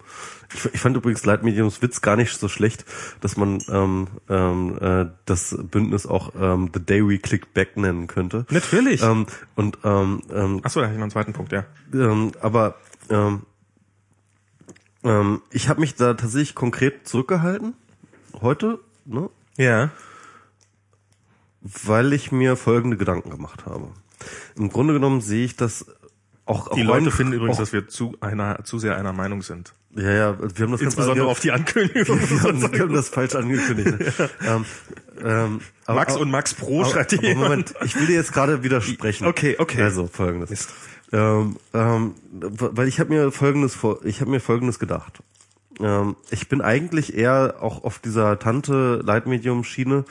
Ich, fand übrigens Leitmediums Witz gar nicht so schlecht, dass man ähm, ähm, äh, das Bündnis auch ähm, The Day We Click Back nennen könnte. natürlich. Ähm, und ähm, ähm, Achso, da habe ich noch einen zweiten Punkt, ja. ähm, aber ähm, ähm, ich habe mich da tatsächlich konkret zurückgehalten heute, ne, Ja. weil ich mir folgende Gedanken gemacht habe. Im Grunde genommen sehe ich das auch, auch Die Leute finden übrigens, auch, dass wir zu einer zu sehr einer Meinung sind. Ja, ja, wir haben das Insbesondere ganz auf die Ankündigung. wir, haben, wir haben das falsch angekündigt. Ne? ähm, ähm, aber, Max und Max Pro aber, schreibt aber Moment, ich will dir jetzt gerade widersprechen. Okay, okay. Also folgendes. Ähm, ähm, weil ich habe mir folgendes vor, ich habe mir folgendes gedacht. Ähm, ich bin eigentlich eher auch auf dieser Tante Leitmedium Schiene,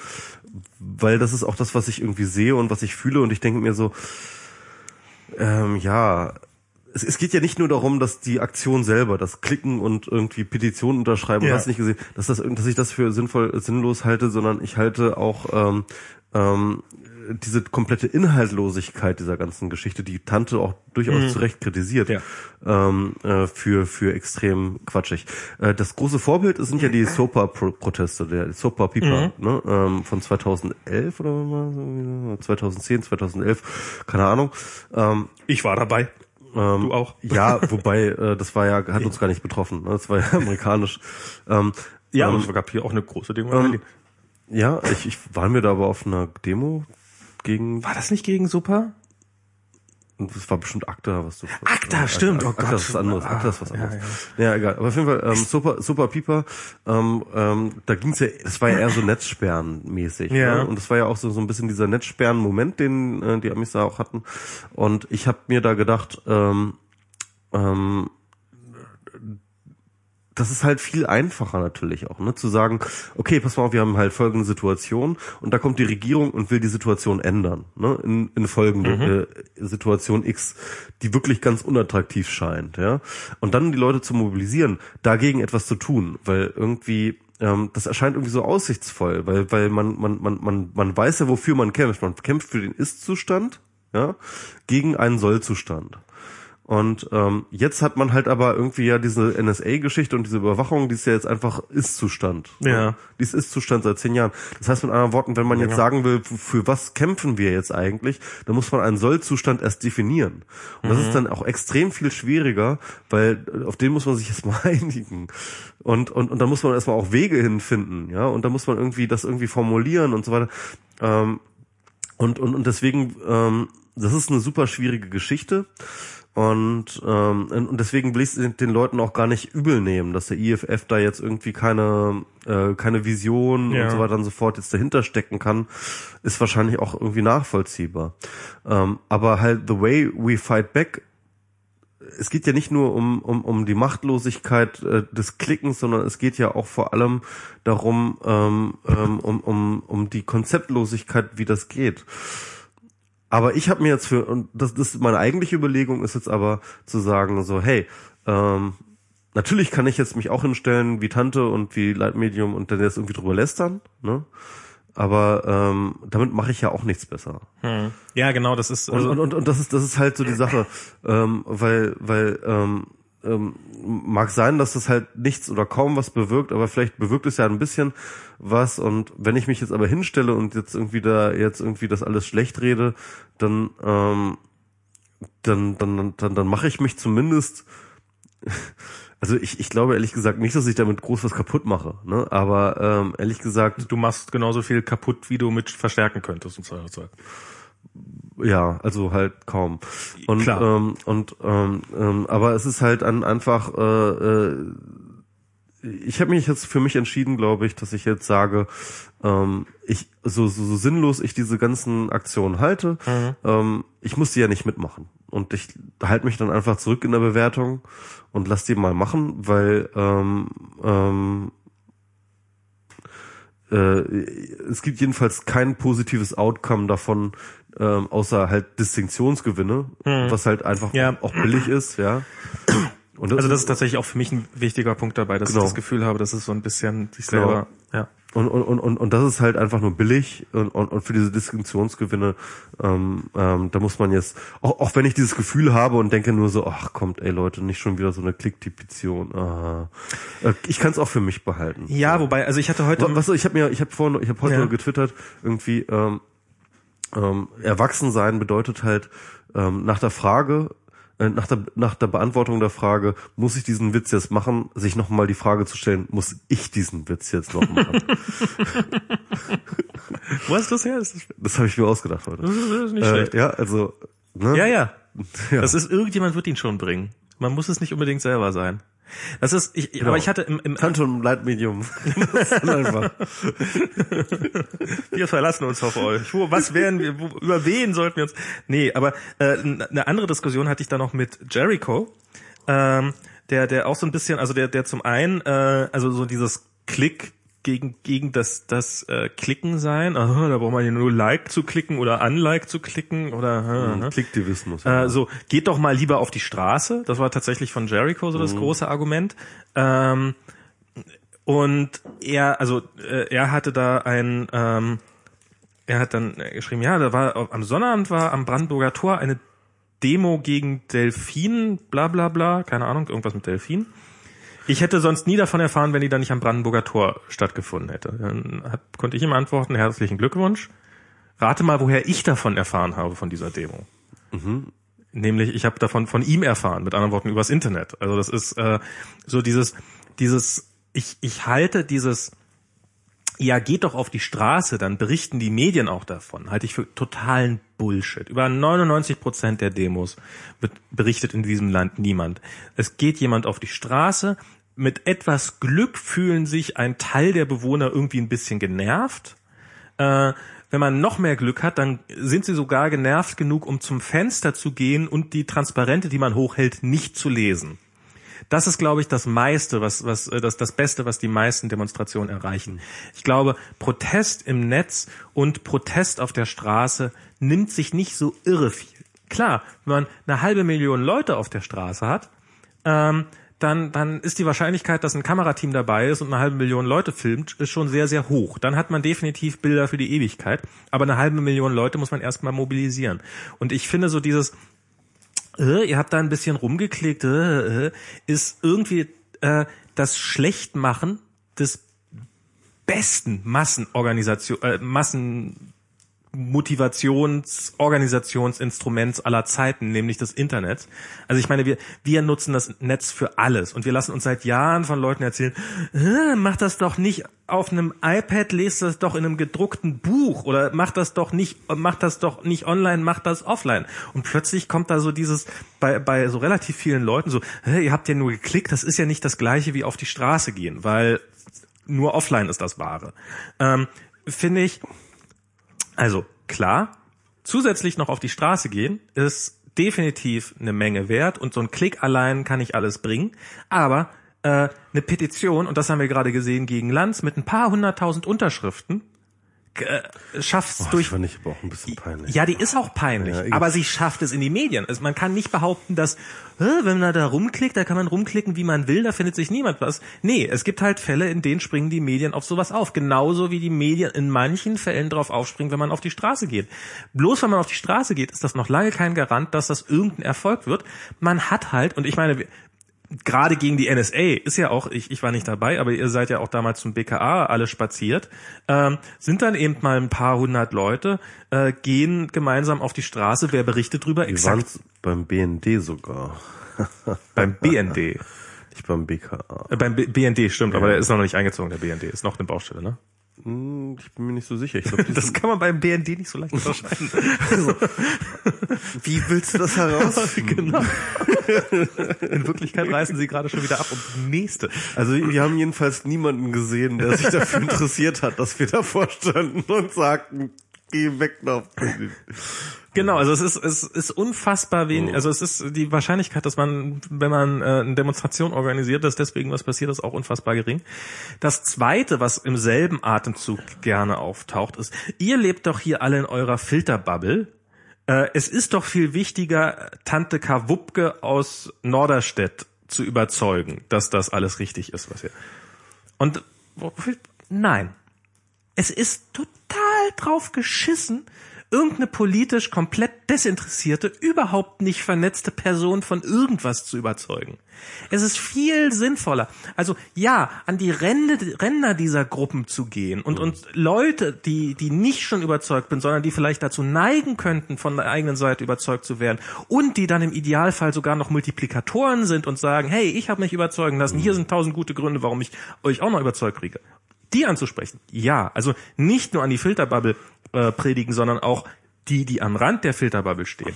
weil das ist auch das, was ich irgendwie sehe und was ich fühle und ich denke mir so, ähm, ja, es, es geht ja nicht nur darum, dass die Aktion selber, das Klicken und irgendwie Petitionen unterschreiben, Ja. hast nicht gesehen, dass das, dass ich das für sinnvoll, sinnlos halte, sondern ich halte auch ähm, ähm, diese komplette Inhaltlosigkeit dieser ganzen Geschichte, die Tante auch durchaus zu Recht kritisiert, Ja. ähm, äh, für für extrem quatschig. Äh, das große Vorbild sind ja die SOPA-Proteste, der SOPA-Pipa ne, ähm, von 2011 oder was, 2010, 2011, keine Ahnung. Ähm, Ich war dabei. Ähm, Du auch. Ja, wobei, äh, das war ja, hat uns gar nicht betroffen. Ne? Das war ja amerikanisch. Ähm, Ja, ähm, und es gab hier auch eine große Demo. ähm, ja, ich, ich waren wir da aber auf einer Demo gegen, war das nicht gegen Super? Das war bestimmt ACTA, was du. ACTA, stimmt. Oh ACTA Gott. ist was anderes. ACTA ist was ja, anderes. Ja, egal. Aber auf jeden Fall, ähm, Super, Super Pieper, ähm, ähm, da ging's ja, das war ja eher so Netzsperren-mäßig. Ja. Ne? Und das war ja auch so, so ein bisschen dieser Netzsperren-Moment, den äh, die Amis da auch hatten. Und ich habe mir da gedacht, ähm, ähm, das ist halt viel einfacher natürlich auch, ne, zu sagen, okay, pass mal auf, wir haben halt folgende Situation und da kommt die Regierung und will die Situation ändern, ne, in, in folgende äh, Situation X, die wirklich ganz unattraktiv scheint, ja, und dann die Leute zu mobilisieren, dagegen etwas zu tun, weil irgendwie ähm, das erscheint irgendwie so aussichtsvoll, weil weil man man man man man weiß ja, wofür man kämpft, man kämpft für den Ist-Zustand, ja, gegen einen Soll-Zustand. Und ähm, jetzt hat man halt aber irgendwie ja diese NSA-Geschichte und diese Überwachung, die ist ja jetzt einfach Ist-Zustand. Ja. Die ist Ist-Zustand seit zehn Jahren. Das heißt mit anderen Worten, wenn man jetzt sagen will, für was kämpfen wir jetzt eigentlich, dann muss man einen Soll-Zustand erst definieren. Und das ist dann auch extrem viel schwieriger, weil äh, auf den muss man sich erstmal einigen. Und, und, und da muss man erstmal auch Wege hinfinden, ja. Und da muss man irgendwie das irgendwie formulieren und so weiter. Ähm, und, und, und deswegen, ähm, das ist eine super schwierige Geschichte. Und, ähm, und deswegen will ich es den Leuten auch gar nicht übel nehmen, dass der IFF da jetzt irgendwie keine, äh, keine Vision Ja. und so weiter und so fort jetzt dahinter stecken kann, ist wahrscheinlich auch irgendwie nachvollziehbar. Ähm, aber halt the way we fight back es geht ja nicht nur um, um, um die Machtlosigkeit äh, des Klickens, sondern es geht ja auch vor allem darum, ähm, ähm, um, um, um die Konzeptlosigkeit, wie das geht. Aber ich habe mir jetzt für, und das, das meine eigentliche Überlegung ist jetzt aber zu sagen, so, hey, ähm, natürlich kann ich jetzt mich auch hinstellen wie Tante und wie Leitmedium und dann jetzt irgendwie drüber lästern, ne? Aber ähm, damit mache ich ja auch nichts besser. Hm. Ja, genau, das ist Und, also, und, und, und das ist das ist halt so die Sache, ähm, weil weil ähm, ähm, mag sein, dass das halt nichts oder kaum was bewirkt, aber vielleicht bewirkt es ja ein bisschen was. Und wenn ich mich jetzt aber hinstelle und jetzt irgendwie da jetzt irgendwie das alles schlecht rede, dann ähm, dann dann dann dann mache ich mich zumindest also ich, ich glaube ehrlich gesagt nicht, dass ich damit groß was kaputt mache, ne? Aber ähm, ehrlich gesagt, du machst genauso viel kaputt, wie du mit verstärken könntest und so weiter. Ja, also halt kaum. Und Klar. ähm, und ähm, ähm, aber es ist halt an, einfach. Äh, äh, ich habe mich jetzt für mich entschieden, glaube ich, dass ich jetzt sage, ähm, ich so, so, so sinnlos ich diese ganzen Aktionen halte, ähm, ich muss die ja nicht mitmachen und ich halte mich dann einfach zurück in der Bewertung und lass die mal machen, weil ähm, ähm, äh, es gibt jedenfalls kein positives Outcome davon, ähm, außer halt Distinktionsgewinne, was halt einfach Ja. auch billig ist, ja. Und Also das ist tatsächlich auch für mich ein wichtiger Punkt dabei, dass Genau. ich das Gefühl habe, dass es so ein bisschen sich Genau. selber, ja. und, und, und, und, und das ist halt einfach nur billig und, und, und für diese Distinktionsgewinne, ähm, ähm, da muss man jetzt, auch, auch wenn ich dieses Gefühl habe und denke nur so, ach kommt, ey Leute, nicht schon wieder so eine Klicktipition. Ah. Äh, Ich kann es auch für mich behalten. Ja, wobei, also ich hatte heute, Was, was ich habe mir, ich habe vorhin, ich habe heute Ja. getwittert, irgendwie ähm, ähm, erwachsen sein bedeutet halt ähm, nach der Frage, äh, nach der nach der Beantwortung der Frage, muss ich diesen Witz jetzt machen, sich noch mal die Frage zu stellen, muss ich diesen Witz jetzt noch machen? wo ist das her? Ist das, das habe ich mir ausgedacht heute. das ist nicht schlecht. Äh, ja, also ne? Ja, ja. Ja. Das ist, irgendjemand wird ihn schon bringen. Man muss es nicht unbedingt selber sein. Das ist, ich, Genau. aber ich hatte im, im Phantom Light Medium. Wir verlassen uns auf euch. Wo, was wären wir, wo, über wen sollten wir uns? Nee, aber äh, eine andere Diskussion hatte ich da noch mit Jericho, ähm, der, der auch so ein bisschen, also der, der zum einen, äh, also so dieses Klick gegen gegen das das äh, Klicken sein. Aha, da braucht man ja nur Like zu klicken oder Unlike zu klicken oder aha. Klicktivismus. Äh, so, geht doch mal lieber auf die Straße. Das war tatsächlich von Jericho so das große Argument. Ähm, und er, also äh, er hatte da ein, ähm, er hat dann geschrieben, ja, da war am Sonnabend war am Brandenburger Tor eine Demo gegen Delfin, bla bla bla, keine Ahnung, irgendwas mit Delfin. Ich hätte sonst nie davon erfahren, wenn die da nicht am Brandenburger Tor stattgefunden hätte. Dann hat, konnte ich ihm antworten, herzlichen Glückwunsch. Rate mal, woher ich davon erfahren habe von dieser Demo. Nämlich, ich habe davon von ihm erfahren, mit anderen Worten übers Internet. Also das ist äh, so dieses, dieses, ich, ich halte dieses, ja, geht doch auf die Straße, dann berichten die Medien auch davon. Halte ich für totalen Bullshit. Über 99 Prozent der Demos wird berichtet in diesem Land niemand. Es geht jemand auf die Straße. Mit etwas Glück fühlen sich ein Teil der Bewohner irgendwie ein bisschen genervt. Äh, wenn man noch mehr Glück hat, dann sind sie sogar genervt genug, um zum Fenster zu gehen und die Transparente, die man hochhält, nicht zu lesen. Das ist, glaube ich, das meiste, was, was, äh, das, das Beste, was die meisten Demonstrationen erreichen. Ich glaube, Protest im Netz und Protest auf der Straße nimmt sich nicht so irre viel. Klar, wenn man eine halbe Million Leute auf der Straße hat, ähm, dann, dann ist die Wahrscheinlichkeit, dass ein Kamerateam dabei ist und eine halbe Million Leute filmt, ist schon sehr, sehr hoch. Dann hat man definitiv Bilder für die Ewigkeit. Aber eine halbe Million Leute muss man erstmal mobilisieren. Und ich finde so dieses, äh, ihr habt da ein bisschen rumgeklickt, äh, äh, ist irgendwie äh, das Schlechtmachen des besten Massenorganisation, äh, Massen Motivations-Organisationsinstruments aller Zeiten, nämlich des Internets. Also ich meine, wir, wir nutzen das Netz für alles und wir lassen uns seit Jahren von Leuten erzählen, äh, mach das doch nicht auf einem iPad, lest das doch in einem gedruckten Buch oder mach das doch nicht, mach das doch nicht online, mach das offline. Und plötzlich kommt da so dieses, bei, bei so relativ vielen Leuten so, ihr habt ja nur geklickt, das ist ja nicht das gleiche wie auf die Straße gehen, weil nur offline ist das Wahre. Ähm, Finde ich, also klar, zusätzlich noch auf die Straße gehen ist definitiv eine Menge wert und so ein Klick allein kann nicht alles bringen. Aber äh, eine Petition, und das haben wir gerade gesehen gegen Lanz, mit ein paar hunderttausend Unterschriften, äh, Boah, durch fand ich aber auch ein bisschen peinlich. ja, die ist auch peinlich, Ja, aber sie schafft es in die Medien. Also man kann nicht behaupten, dass, äh, wenn man da rumklickt, da kann man rumklicken, wie man will, da findet sich niemand was. Nee, es gibt halt Fälle, in denen springen die Medien auf sowas auf. Genauso wie die Medien in manchen Fällen drauf aufspringen, wenn man auf die Straße geht. Bloß wenn man auf die Straße geht, ist das noch lange kein Garant, dass das irgendein Erfolg wird. Man hat halt, und ich meine, gerade gegen die NSA ist ja auch, ich, ich war nicht dabei, aber ihr seid ja auch damals zum BKA alle spaziert, ähm, sind dann eben mal ein paar hundert Leute, äh, gehen gemeinsam auf die Straße, wer berichtet drüber? Wir waren Exakt beim BND sogar. beim BND. Nicht beim BKA. Äh, beim B BND, stimmt, aber der ist noch nicht eingezogen, der BND. Ist noch eine Baustelle, ne? Hm, Ich bin mir nicht so sicher. Ich glaub, Das kann man beim BND nicht so leicht unterscheiden. Wie willst du das herausfinden? genau. In Wirklichkeit reißen sie gerade schon wieder ab und nächste. Also wir haben jedenfalls niemanden gesehen, der sich dafür interessiert hat, dass wir davor standen und sagten, geh weg noch. Genau, also es ist es ist unfassbar wenig, also es ist die Wahrscheinlichkeit, dass man, wenn man äh, eine Demonstration organisiert, dass deswegen was passiert, ist auch unfassbar gering. Das zweite, was im selben Atemzug gerne auftaucht, ist, ihr lebt doch hier alle in eurer Filterbubble. Äh, es ist doch viel wichtiger, Tante Kawupke aus Norderstedt zu überzeugen, dass das alles richtig ist, was ihr. Und nein, es ist total drauf geschissen, irgendeine politisch komplett desinteressierte, überhaupt nicht vernetzte Person von irgendwas zu überzeugen. Es ist viel sinnvoller. Also ja, an die Ränder, Ränder dieser Gruppen zu gehen und, und Leute, die, die nicht schon überzeugt sind, sondern die vielleicht dazu neigen könnten, von der eigenen Seite überzeugt zu werden und die dann im Idealfall sogar noch Multiplikatoren sind und sagen, hey, ich habe mich überzeugen lassen, hier sind tausend gute Gründe, warum ich euch auch noch überzeugt kriege die anzusprechen. Ja, also nicht nur an die Filterbubble äh, predigen, sondern auch die, die am Rand der Filterbubble stehen.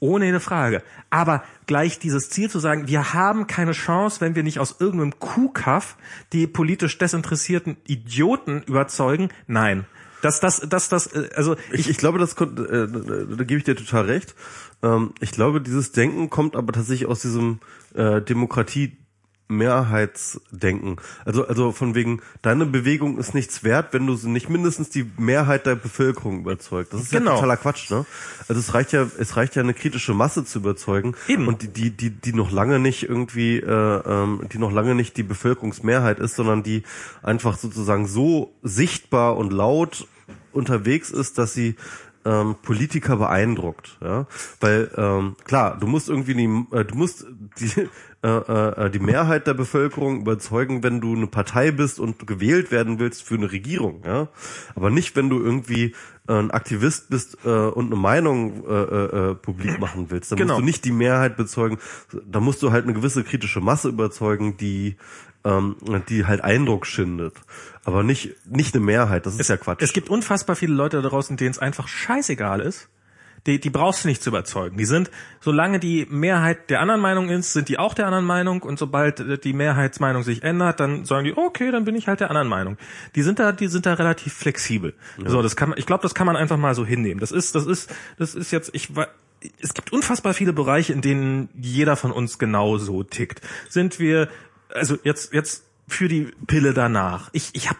Ohne eine Frage. Aber gleich dieses Ziel zu sagen, wir haben keine Chance, wenn wir nicht aus irgendeinem Kuhkaff die politisch desinteressierten Idioten überzeugen. Nein. Das, das, das, das, äh, also Ich, ich glaube, das äh, da gebe ich dir total recht. Ähm, ich glaube, dieses Denken kommt aber tatsächlich aus diesem äh, Demokratie Mehrheitsdenken. Also, also von wegen, deine Bewegung ist nichts wert, wenn du sie nicht mindestens die Mehrheit der Bevölkerung überzeugt. Das ist Genau. ja totaler Quatsch, ne? Also es reicht ja, es reicht ja eine kritische Masse zu überzeugen. Eben. Und die, die, die, die noch lange nicht irgendwie, äh, ähm, die noch lange nicht die Bevölkerungsmehrheit ist, sondern die einfach sozusagen so sichtbar und laut unterwegs ist, dass sie ähm, Politiker beeindruckt, ja, weil ähm, klar, du musst irgendwie die, äh, du musst die äh, äh, die Mehrheit der Bevölkerung überzeugen, wenn du eine Partei bist und gewählt werden willst für eine Regierung, ja, aber nicht, wenn du irgendwie äh, ein Aktivist bist äh, und eine Meinung äh, äh, äh, publik machen willst. Dann Genau. musst du nicht die Mehrheit bezeugen, da musst du halt eine gewisse kritische Masse überzeugen, die ähm, die halt Eindruck schindet, aber nicht nicht eine Mehrheit. Das ist ja Quatsch. Es gibt unfassbar viele Leute da draußen, denen es einfach scheißegal ist. Die, die brauchst du nicht zu überzeugen. Die sind, solange die Mehrheit der anderen Meinung ist, sind die auch der anderen Meinung und sobald die Mehrheitsmeinung sich ändert, dann sagen die, okay, dann bin ich halt der anderen Meinung. Die sind da, die sind da relativ flexibel. So, das kann man, ich glaube, das kann man einfach mal so hinnehmen. Das ist, das ist, das ist jetzt, ich es gibt unfassbar viele Bereiche, in denen jeder von uns genau so tickt. Sind wir, also jetzt, jetzt für die Pille danach. Ich, ich habe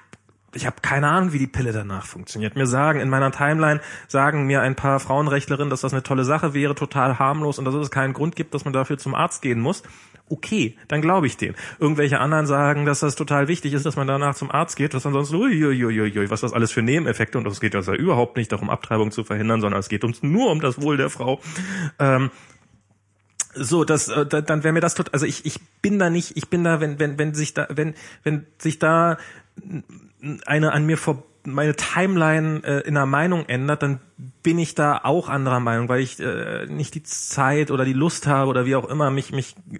ich habe keine Ahnung, wie die Pille danach funktioniert. Mir sagen, in meiner Timeline sagen mir ein paar Frauenrechtlerinnen, dass das eine tolle Sache wäre, total harmlos und dass es keinen Grund gibt, dass man dafür zum Arzt gehen muss. Okay, dann glaube ich denen. Irgendwelche anderen sagen, dass das total wichtig ist, dass man danach zum Arzt geht, was ansonsten, uiuiuiui, was das alles für Nebeneffekte und es geht ja überhaupt nicht darum, Abtreibung zu verhindern, sondern es geht uns nur um das Wohl der Frau. Ähm, so, das, äh, da- dann wäre mir das tot, also ich, ich bin da nicht, ich bin da, wenn, wenn, wenn sich da, wenn, wenn sich da eine an mir vor meine Timeline äh, in der Meinung ändert, dann bin ich da auch anderer Meinung, weil ich äh, nicht die Zeit oder die Lust habe oder wie auch immer mich mich äh,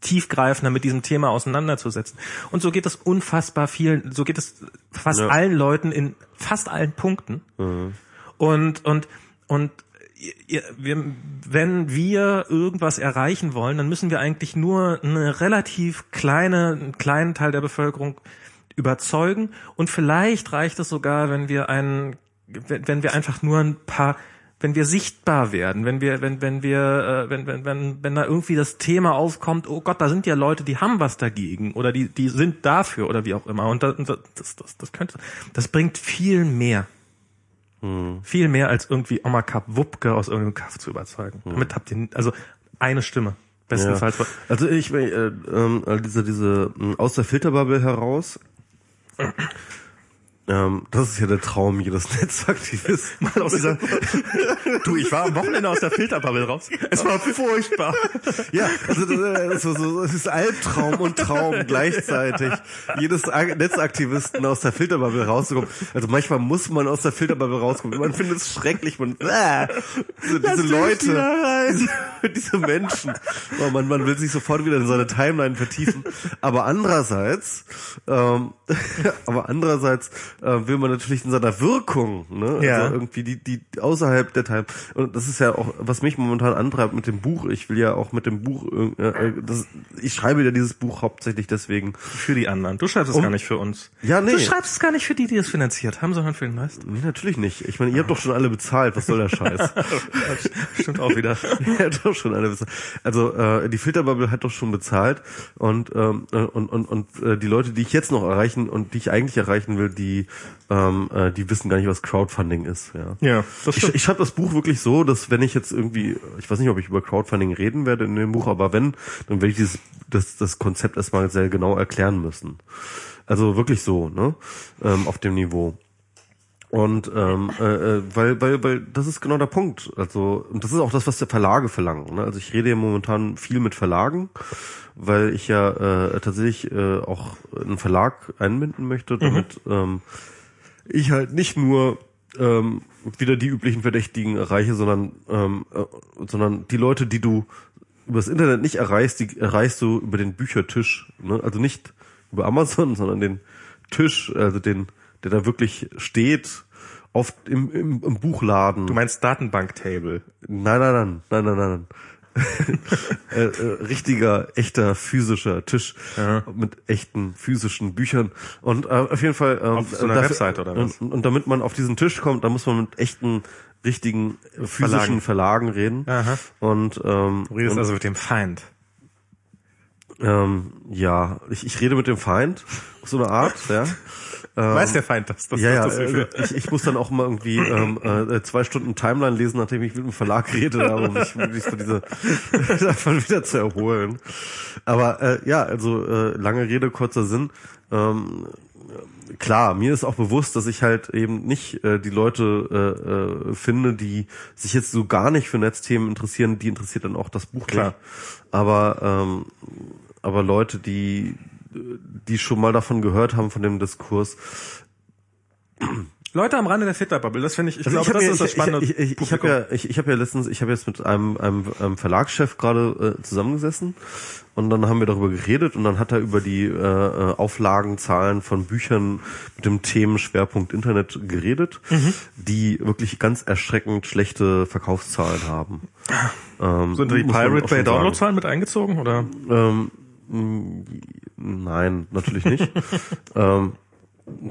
tiefgreifender mit diesem Thema auseinanderzusetzen. Und so geht es unfassbar vielen, so geht es fast Ja. allen Leuten in fast allen Punkten. Und und und wir, wenn wir irgendwas erreichen wollen, dann müssen wir eigentlich nur eine relativ kleine, einen kleinen Teil der Bevölkerung überzeugen und vielleicht reicht es sogar, wenn wir einen, wenn, wir einfach nur ein paar, wenn wir sichtbar werden, wenn wir, wenn, wenn wir, äh, wenn, wenn, wenn, wenn da irgendwie das Thema aufkommt, oh Gott, da sind ja Leute, die haben was dagegen oder die, die sind dafür oder wie auch immer und das, das, das, das könnte, das bringt viel mehr. Viel mehr als irgendwie Oma Kap Wupke aus irgendeinem Kaff zu überzeugen. Damit habt ihr, also eine Stimme. Bestenfalls. Ja. Also ich äh, äh, diese diese mh, aus der Filterbubble heraus. Ähm, das ist ja der Traum jedes Netzaktivisten. Mal aus dieser, du, ich war am Wochenende aus der Filterbubble raus. Es war furchtbar. Ja, also das so, so, es ist Albtraum und Traum gleichzeitig. Jedes Ak- Netzaktivisten aus der Filterbubble rauszukommen. Also manchmal muss man aus der Filterbubble rauskommen. Man findet es schrecklich. Man, äh, diese, diese Leute, diese, diese Menschen. Oh, man, man will sich sofort wieder in seine Timeline vertiefen. Aber andererseits, ähm, aber andererseits äh, will man natürlich in seiner Wirkung, ne, Ja. also irgendwie die, die außerhalb der Time. Und das ist ja auch, was mich momentan antreibt mit dem Buch. Ich will ja auch mit dem Buch, äh, äh, das, ich schreibe ja dieses Buch hauptsächlich deswegen. Für die anderen. Du schreibst es Um- gar nicht für uns. Ja, nee. Du schreibst es gar nicht für die, die es finanziert haben, sondern für den meisten. Nee, natürlich nicht. Ich meine, ihr habt doch schon alle bezahlt. Was soll der Scheiß? Stimmt auch wieder. ihr habt doch schon alle bezahlt. Also äh, die Filterbubble hat doch schon bezahlt und ähm, äh, und und und äh, die Leute, die ich jetzt noch erreichen und die ich eigentlich erreichen will, die ähm, äh, die wissen gar nicht, was Crowdfunding ist. Ja. Ja, das Ich, ich schreibe das Buch wirklich so, dass wenn ich jetzt irgendwie, ich weiß nicht, ob ich über Crowdfunding reden werde in dem Buch, aber wenn, dann werde ich dieses, das, das Konzept erstmal sehr genau erklären müssen. Also wirklich so, ne? Ähm, auf dem Niveau. Und ähm, äh, äh, weil, weil, weil das ist genau der Punkt. Also und das ist auch das, was der Verlage verlangen. Ne? Also ich rede ja momentan viel mit Verlagen, weil ich ja äh, tatsächlich äh, auch einen Verlag einbinden möchte, damit ähm, ich halt nicht nur ähm, wieder die üblichen Verdächtigen erreiche, sondern ähm, äh, sondern die Leute, die du übers Internet nicht erreichst, die erreichst du über den Büchertisch. Ne? Also nicht über Amazon, sondern den Tisch, also den, der da wirklich steht auf im, im, im Buchladen. Du meinst Datenbank-Table? Nein, nein, nein, nein, nein, nein. äh, äh, richtiger, echter, physischer Tisch Ja. mit echten physischen Büchern. Und äh, auf jeden Fall ähm, Auf so einer dafür- Webseite oder was? Und, und damit man auf diesen Tisch kommt, da muss man mit echten, richtigen äh, physischen Verlagen. Verlagen, reden. Aha. Und ähm, Du redest und, also mit dem Feind. ähm, ja, ich, ich rede mit dem Feind so eine Art, ja. Weiß der Feind das? das Ja, ja, das äh, ich, ich muss dann auch mal irgendwie ähm, äh, zwei Stunden Timeline lesen, nachdem ich mit dem Verlag geredet habe, um mich wirklich so diese davon wieder zu erholen. Aber äh, ja, also äh, lange Rede, kurzer Sinn. Ähm, klar, mir ist auch bewusst, dass ich halt eben nicht äh, die Leute äh, äh, finde, die sich jetzt so gar nicht für Netzthemen interessieren, die interessiert dann auch das Buch Klar. nicht. Aber ähm, aber Leute, die die schon mal davon gehört haben von dem Diskurs, Leute am Rande der Twitter-Bubble, das finde ich, ich Also glaube, hab das ja- ist das Spannende. Ich, ich, ich, ich habe ja, ich, ich habe ja letztens, ich habe jetzt mit einem, einem, einem Verlagschef gerade äh, zusammengesessen und dann haben wir darüber geredet und dann hat er über die äh, äh, Auflagenzahlen von Büchern mit dem Themenschwerpunkt Internet geredet, Mhm. die wirklich ganz erschreckend schlechte Verkaufszahlen haben. Ähm, Sind die Pirate Bay. Downloadzahlen mit eingezogen oder? Ähm, nein, natürlich nicht. ähm,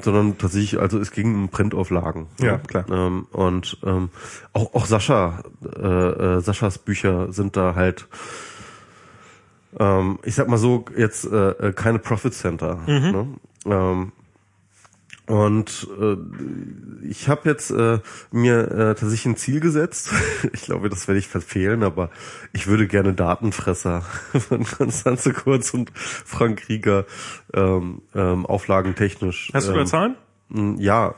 sondern tatsächlich, also es ging um Printauflagen. Ja, klar. Ähm, und ähm, auch, auch Sascha, äh, äh, Saschas Bücher sind da halt, ähm, ich sag mal so, jetzt äh, äh, keine Profit Center. Mhm. Ne? Ähm, und äh, ich habe jetzt äh, mir äh, tatsächlich ein Ziel gesetzt. Ich glaube, das werde ich verfehlen, aber ich würde gerne Datenfresser von Konstanze Kurz und Frank Rieger ähm, ähm, auflagentechnisch. Hast du ähm, da Zahlen? m, Ja,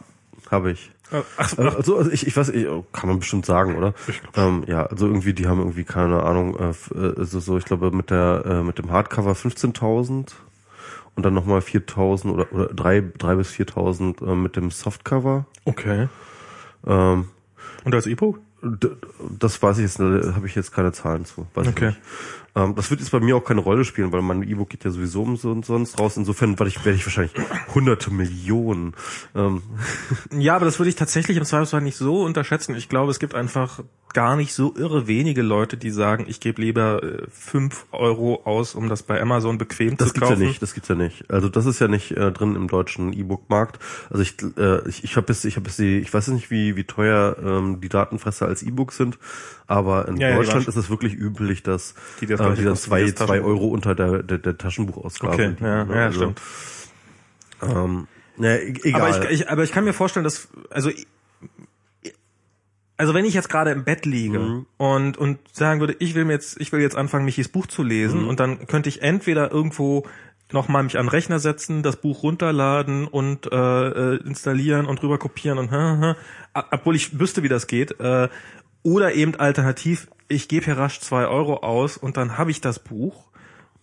habe ich. Ach, Also, also also ich, ich weiß, ich, kann man bestimmt sagen, oder? Ähm, ja, also irgendwie, die haben irgendwie keine Ahnung, äh, äh, so, so, ich glaube mit der äh, mit dem Hardcover 15.000 und dann nochmal 4.000 oder oder drei drei bis 4.000 äh, mit dem Softcover. okay. Ähm, Und als E-Book? das weiß ich jetzt, da habe ich jetzt keine Zahlen zu. Weiß ich Okay. nicht. Ähm, das wird jetzt bei mir auch keine Rolle spielen, weil mein E-Book geht ja sowieso um so und sonst raus. Insofern werde ich, werde ich wahrscheinlich hunderte Millionen. Ähm, Ja, aber das würde ich tatsächlich im Zweifelsfall nicht so unterschätzen. Ich glaube, es gibt einfach gar nicht so irre wenige Leute, die sagen, ich gebe lieber äh, fünf Euro aus, um das bei Amazon bequem Das zu gibt's ja kaufen. nicht, das gibt's ja nicht. Also das ist ja nicht äh, drin im deutschen E-Book-Markt. Also ich, äh, ich, ich habe bis, ich habe bis die, ich weiß nicht, wie wie teuer ähm, die Datenfresser als E-Book sind, aber in Ja, Deutschland die ist es wirklich üblich, dass Die die, das äh, die dann zwei, das zwei. Euro unter der der, der Taschenbuchausgabe. Okay, liegen, ja, ne? ja, also, stimmt. Ähm, ja, e egal. Aber ich, ich, aber ich kann mir vorstellen, dass, also, also wenn ich jetzt gerade im Bett liege Mhm. und, und sagen würde, ich will mir jetzt, ich will jetzt anfangen, Michis Buch zu Mhm. lesen und dann könnte ich entweder irgendwo nochmal mich an den Rechner setzen, das Buch runterladen und äh, äh, installieren und rüber kopieren und obwohl ich wüsste, wie das geht. Äh, oder eben alternativ, ich gebe hier rasch zwei Euro aus und dann habe ich das Buch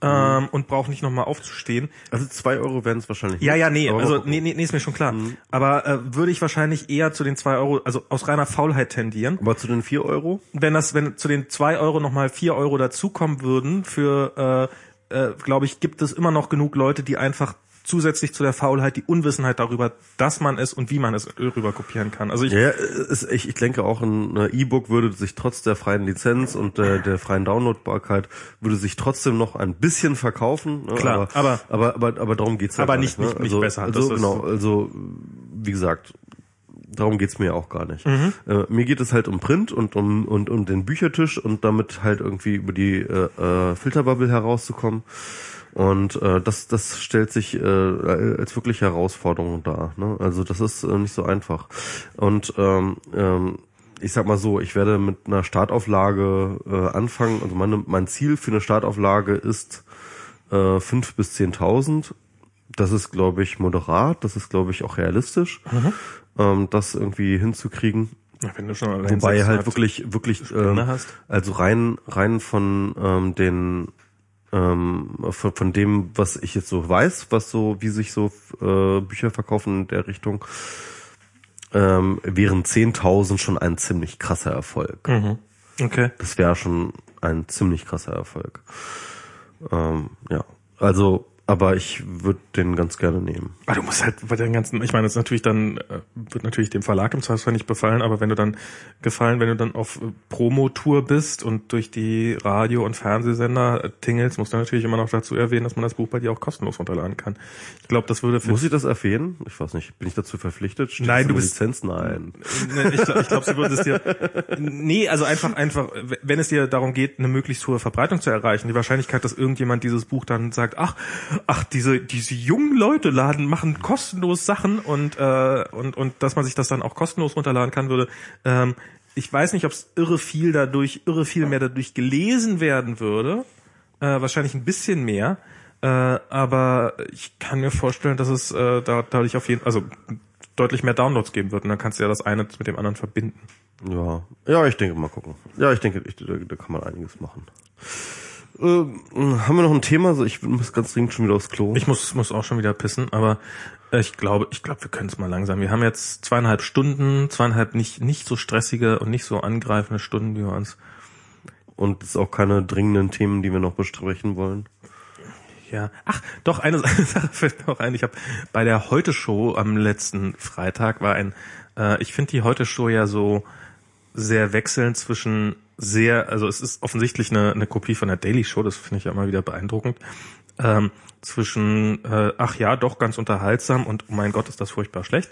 ähm, und brauche nicht nochmal aufzustehen. also zwei Euro werden es wahrscheinlich. Ja, nicht, ja, nee, aber also nee, nee, nee, ist mir schon klar. Aber äh, würde ich wahrscheinlich eher zu den zwei Euro, also aus reiner Faulheit tendieren. Aber zu den vier Euro? Wenn das, wenn zu den zwei Euro nochmal vier Euro dazukommen würden, für, äh, äh, glaube ich, gibt es immer noch genug Leute, die einfach zusätzlich zu der Faulheit die Unwissenheit darüber, dass man es und wie man es rüber kopieren kann. Also ich, Ja, es, ich, ich denke auch ein E-Book würde sich trotz der freien Lizenz und äh, der freien Downloadbarkeit würde sich trotzdem noch ein bisschen verkaufen. Ne? Klar, aber, aber- aber aber aber darum geht's ja Aber gar nicht- ne? nicht- nicht also, besser. Also Das ist genau, so. also wie gesagt, darum geht's mir auch gar nicht. Mhm. Äh, mir geht es halt um Print und um und um den Büchertisch und damit halt irgendwie über die äh, äh, Filterbubble herauszukommen. Und äh, das, das stellt sich äh, als wirklich Herausforderung dar. Ne? Also das ist äh, nicht so einfach. Und ähm, ähm, ich sag mal so, ich werde mit einer Startauflage äh, anfangen. Also meine, mein Ziel für eine Startauflage ist äh, 5 bis 10.000. Das ist, glaube ich, moderat. Das ist, glaube ich, auch realistisch, ähm, das irgendwie hinzukriegen. wenn du schon allein Wobei halt 600 wirklich, wirklich, ähm, hast. also rein, rein von ähm, den, ähm, von, von dem, was ich jetzt so weiß, was so, wie sich so äh, Bücher verkaufen in der Richtung, ähm, wären 10.000 schon ein ziemlich krasser Erfolg. Mhm. Okay. Das wäre schon ein ziemlich krasser Erfolg. Ähm, ja, also aber ich würde den ganz gerne nehmen. Ah, du musst halt bei den ganzen, ich meine, das ist natürlich dann, äh, wird natürlich dem Verlag im Zweifelsfall nicht befallen, aber wenn du dann gefallen, wenn du dann auf äh, Promotour bist und durch die Radio- und Fernsehsender äh, tingelst, musst du natürlich immer noch dazu erwähnen, dass man das Buch bei dir auch kostenlos runterladen kann. Ich glaube, das würde für Muss ich das erwähnen? Ich weiß nicht. Bin ich dazu verpflichtet? Steht Nein, du bist- Lizenz? Nein. Ne, ich glaube, glaub, sie würden es dir. Nee, also einfach, einfach, wenn es dir darum geht, eine möglichst hohe Verbreitung zu erreichen, die Wahrscheinlichkeit, dass irgendjemand dieses Buch dann sagt, ach, ach, diese, diese jungen Leute laden, machen kostenlos Sachen und, äh, und, und dass man sich das dann auch kostenlos runterladen kann, würde, ähm, ich weiß nicht, ob es irre viel dadurch, irre viel mehr dadurch gelesen werden würde. Äh, wahrscheinlich ein bisschen mehr. Äh, aber ich kann mir vorstellen, dass es äh, da, dadurch auf jeden also deutlich mehr Downloads geben wird und dann kannst du ja das eine mit dem anderen verbinden. Ja, ja, ich denke mal gucken. Ja, ich denke, ich, da, da kann man einiges machen. Ähm, haben wir noch ein Thema? So, ich muss ganz dringend schon wieder aufs Klo. Ich muss, muss auch schon wieder pissen, aber äh, ich glaube, ich glaube, wir können es mal langsam. Wir haben jetzt zweieinhalb Stunden, zweieinhalb nicht, nicht so stressige und nicht so angreifende Stunden, die wir uns. Und es ist auch keine dringenden Themen, die wir noch besprechen wollen. Ja. Ach, doch, eine Sache fällt mir noch ein. Ich habe bei der Heute-Show am letzten Freitag war ein, äh, ich finde die Heute-Show ja so sehr wechselnd zwischen sehr, also es ist offensichtlich eine, eine Kopie von der Daily Show, das finde ich ja immer wieder beeindruckend. Ähm, zwischen, äh, ach ja, doch ganz unterhaltsam und oh mein Gott, ist das furchtbar schlecht.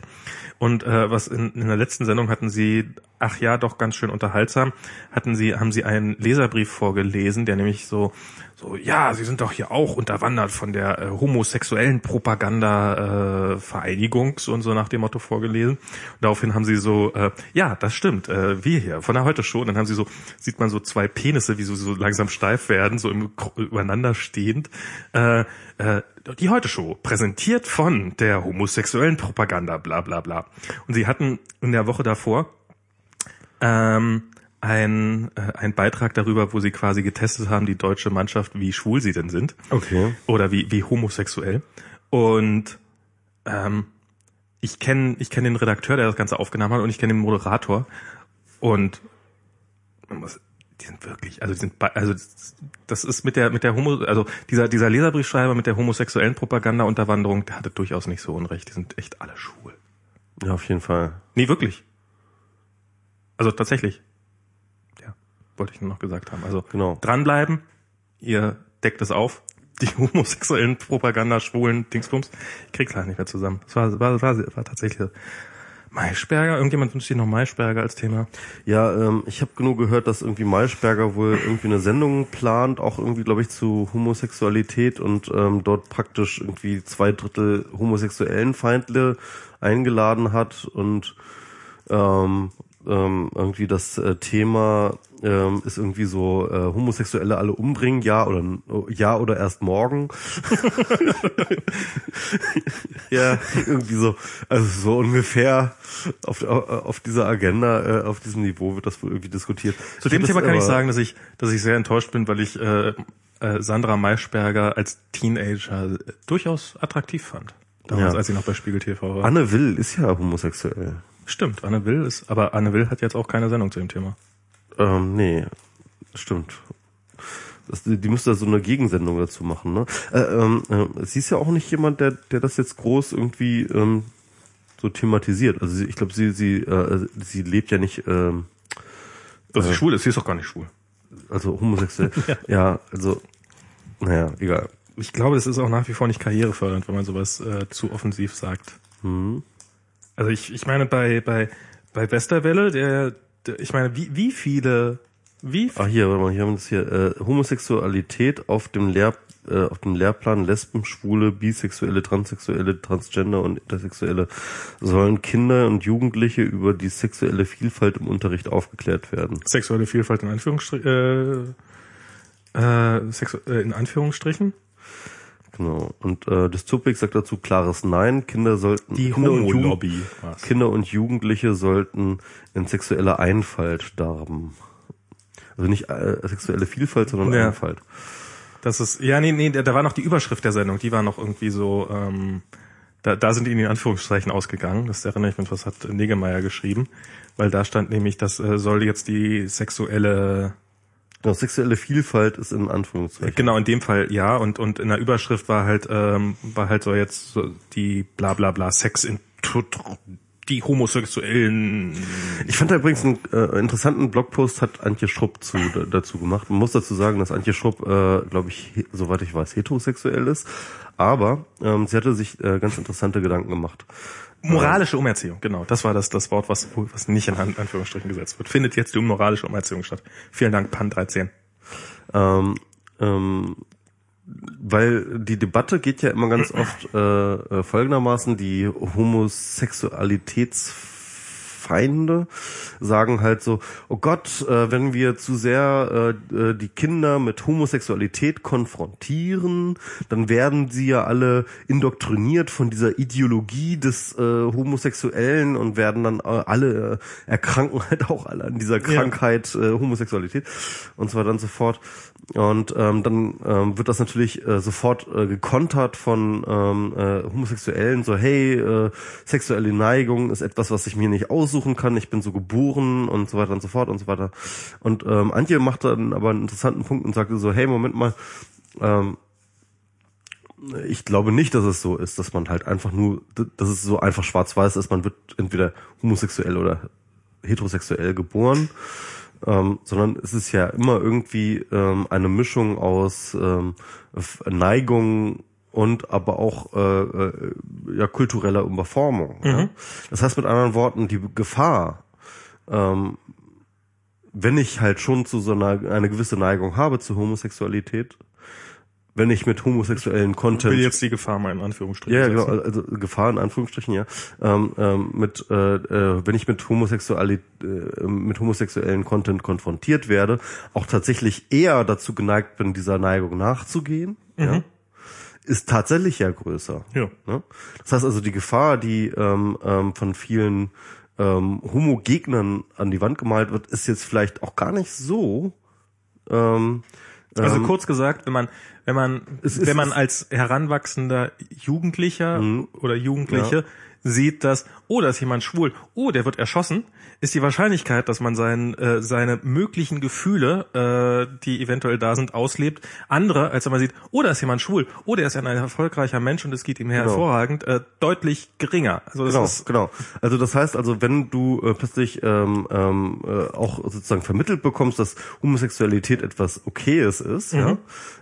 Und äh, was in, in der letzten Sendung hatten sie, ach ja, doch ganz schön unterhaltsam, hatten sie, haben sie einen Leserbrief vorgelesen, der nämlich so, so, ja, sie sind doch hier auch unterwandert von der äh, homosexuellen Propaganda äh, Vereinigung, so und so nach dem Motto vorgelesen. Und daraufhin haben sie so, äh, ja, das stimmt, äh, wir hier von der Heute Show. Und dann haben sie so, sieht man so zwei Penisse, wie so, so langsam steif werden, so im, übereinander stehend. Äh, äh, die Heute Show, präsentiert von der homosexuellen Propaganda, bla bla bla. Und sie hatten in der Woche davor ähm, ein, äh, ein Beitrag darüber, wo sie quasi getestet haben, die deutsche Mannschaft, wie schwul sie denn sind. Okay. Oder wie, wie homosexuell. Und ähm, ich kenne ich kenn den Redakteur, der das Ganze aufgenommen hat, und ich kenne den Moderator. Und man muss, die sind wirklich, also die sind, also das ist mit der mit der Homo, also dieser dieser Leserbriefschreiber mit der homosexuellen Propaganda-Unterwanderung, der hatte durchaus nicht so unrecht. Die sind echt alle schwul. Ja, auf jeden Fall. Nee, wirklich. Also tatsächlich. Wollte ich nur noch gesagt haben. Also Genau. dranbleiben, ihr deckt es auf. Die homosexuellen Propaganda, schwulen Dingsbums. Ich krieg's leider nicht mehr zusammen. Das war, war, war, war tatsächlich Maischberger. Irgendjemand wünscht sich noch Maischberger als Thema. Ja, ähm, ich habe genug gehört, dass irgendwie Maischberger wohl irgendwie eine Sendung plant, auch irgendwie, glaube ich, zu Homosexualität und ähm, dort praktisch irgendwie zwei Drittel homosexuellen Feindle eingeladen hat und ähm, ähm, irgendwie das äh, Thema ähm, ist irgendwie so äh, Homosexuelle alle umbringen, ja oder ja oder erst morgen. ja, irgendwie so, also so ungefähr auf, auf, dieser Agenda, äh, auf diesem Niveau wird das wohl irgendwie diskutiert. Zu dem Thema kann ich sagen, dass ich, dass ich sehr enttäuscht bin, weil ich äh, äh, Sandra Maischberger als Teenager äh, durchaus attraktiv fand. Damals, Ja. als sie noch bei Spiegel TV war. Anne Will ist ja homosexuell. Stimmt, Anne Will ist, aber Anne Will hat jetzt auch keine Sendung zu dem Thema. Ähm, nee, stimmt. Das, die die müsste so eine Gegensendung dazu machen, ne? Äh, ähm, äh, sie ist ja auch nicht jemand, der, der das jetzt groß irgendwie ähm, so thematisiert. Also sie, ich glaube, sie, sie, äh, sie lebt ja nicht, ähm, Dass sie schwul ist, sie ist doch gar nicht schwul. also homosexuell. ja. also, naja, egal. Ich glaube, das ist auch nach wie vor nicht karrierefördernd, wenn man sowas äh, zu offensiv sagt. Also ich, ich meine, bei, bei, bei Westerwelle, der, der ich meine, wie, wie viele, wie Ach hier, warte mal, hier haben wir das hier. Äh, Homosexualität auf dem Lehr äh, auf dem Lehrplan Lesben, Schwule, Bisexuelle, Transsexuelle, Transgender und Intersexuelle sollen Kinder und Jugendliche über die sexuelle Vielfalt im Unterricht aufgeklärt werden. sexuelle Vielfalt in Anführungsstrichen, äh, äh, sexu äh, in Anführungsstrichen? Genau. Und äh, Dystopik sagt dazu klares Nein. Kinder sollten Die Kinder und, Jugend. Kinder und Jugendliche sollten in sexueller Einfalt darben. Also nicht äh, sexuelle Vielfalt, sondern Ja. Einfalt. Das ist, ja, nee, nee, da da war noch die Überschrift der Sendung, die war noch irgendwie so, ähm, da, da sind die in den Anführungszeichen ausgegangen. Das erinnere ich mich, was hat Negemeyer geschrieben, weil da stand nämlich, das äh, soll jetzt die sexuelle Ja, sexuelle Vielfalt ist in Anführungszeichen. Genau, in dem Fall ja. Und, und in der Überschrift war halt, ähm, war halt so jetzt so die bla bla bla Sex in die homosexuellen. Ich fand da übrigens einen äh, interessanten Blogpost hat Antje Schrupp zu, dazu gemacht. Man muss dazu sagen, dass Antje Schrupp, äh, glaube ich, soweit ich weiß, heterosexuell ist. Aber ähm, sie hatte sich äh, ganz interessante Gedanken gemacht. Moralische Umerziehung, genau. Das war das, das Wort, was, was nicht in Anführungsstrichen gesetzt wird. Findet jetzt die moralische Umerziehung statt. Vielen Dank, Pan 13. Ähm, ähm, weil die Debatte geht ja immer ganz oft äh, äh, folgendermaßen, die Homosexualitäts Feinde sagen halt so, oh Gott, äh, wenn wir zu sehr äh, äh, die Kinder mit Homosexualität konfrontieren, dann werden sie ja alle indoktriniert von dieser Ideologie des äh, Homosexuellen und werden dann äh, alle äh, erkranken halt auch alle an dieser Krankheit äh, Homosexualität und so weiter und so fort. Und ähm, dann ähm, wird das natürlich sofort gekontert von ähm, äh, Homosexuellen, so hey, sexuelle Neigung ist etwas, was ich mir nicht aussuchen kann, ich bin so geboren und so weiter und so fort und so weiter. Und ähm, Antje macht dann aber einen interessanten Punkt und sagte so, hey, Moment mal, ähm, ich glaube nicht, dass es so ist, dass man halt einfach nur, dass es so einfach schwarz-weiß ist, man wird entweder homosexuell oder heterosexuell geboren. Ähm, sondern es ist ja immer irgendwie ähm, eine Mischung aus ähm, Neigung und aber auch äh, äh, ja kultureller Überformung. Mhm. Ja? Das heißt mit anderen Worten, die Gefahr, ähm, wenn ich halt schon zu so einer eine gewisse Neigung habe zur Homosexualität, wenn ich mit homosexuellen Content. Ich will jetzt die Gefahr mal in Anführungsstrichen. Ja, genau, also Gefahr in Anführungsstrichen, ja. Ähm, ähm, mit, äh, äh, wenn ich mit Homosexualität, äh, mit homosexuellen Content konfrontiert werde, auch tatsächlich eher dazu geneigt bin, dieser Neigung nachzugehen, mhm. ja, ist tatsächlich ja größer. Ja. Ne? Das heißt also, die Gefahr, die ähm, ähm, von vielen ähm, Homo-Gegnern an die Wand gemalt wird, ist jetzt vielleicht auch gar nicht so. Ähm, also ähm, kurz gesagt, wenn man wenn man wenn man als heranwachsender Jugendlicher mhm. oder Jugendliche ja. sieht, dass oh, da ist jemand schwul, oh, der wird erschossen, ist die Wahrscheinlichkeit, dass man sein, äh, seine möglichen Gefühle, äh, die eventuell da sind, auslebt, andere, als wenn man sieht, oh, da ist jemand schwul, oh, der ist ein erfolgreicher Mensch und es geht ihm genau. hervorragend, äh, deutlich geringer. Also das genau, ist genau. Also das heißt also, wenn du äh, plötzlich ähm, ähm, äh, auch sozusagen vermittelt bekommst, dass Homosexualität etwas Okayes ist, mhm. ja,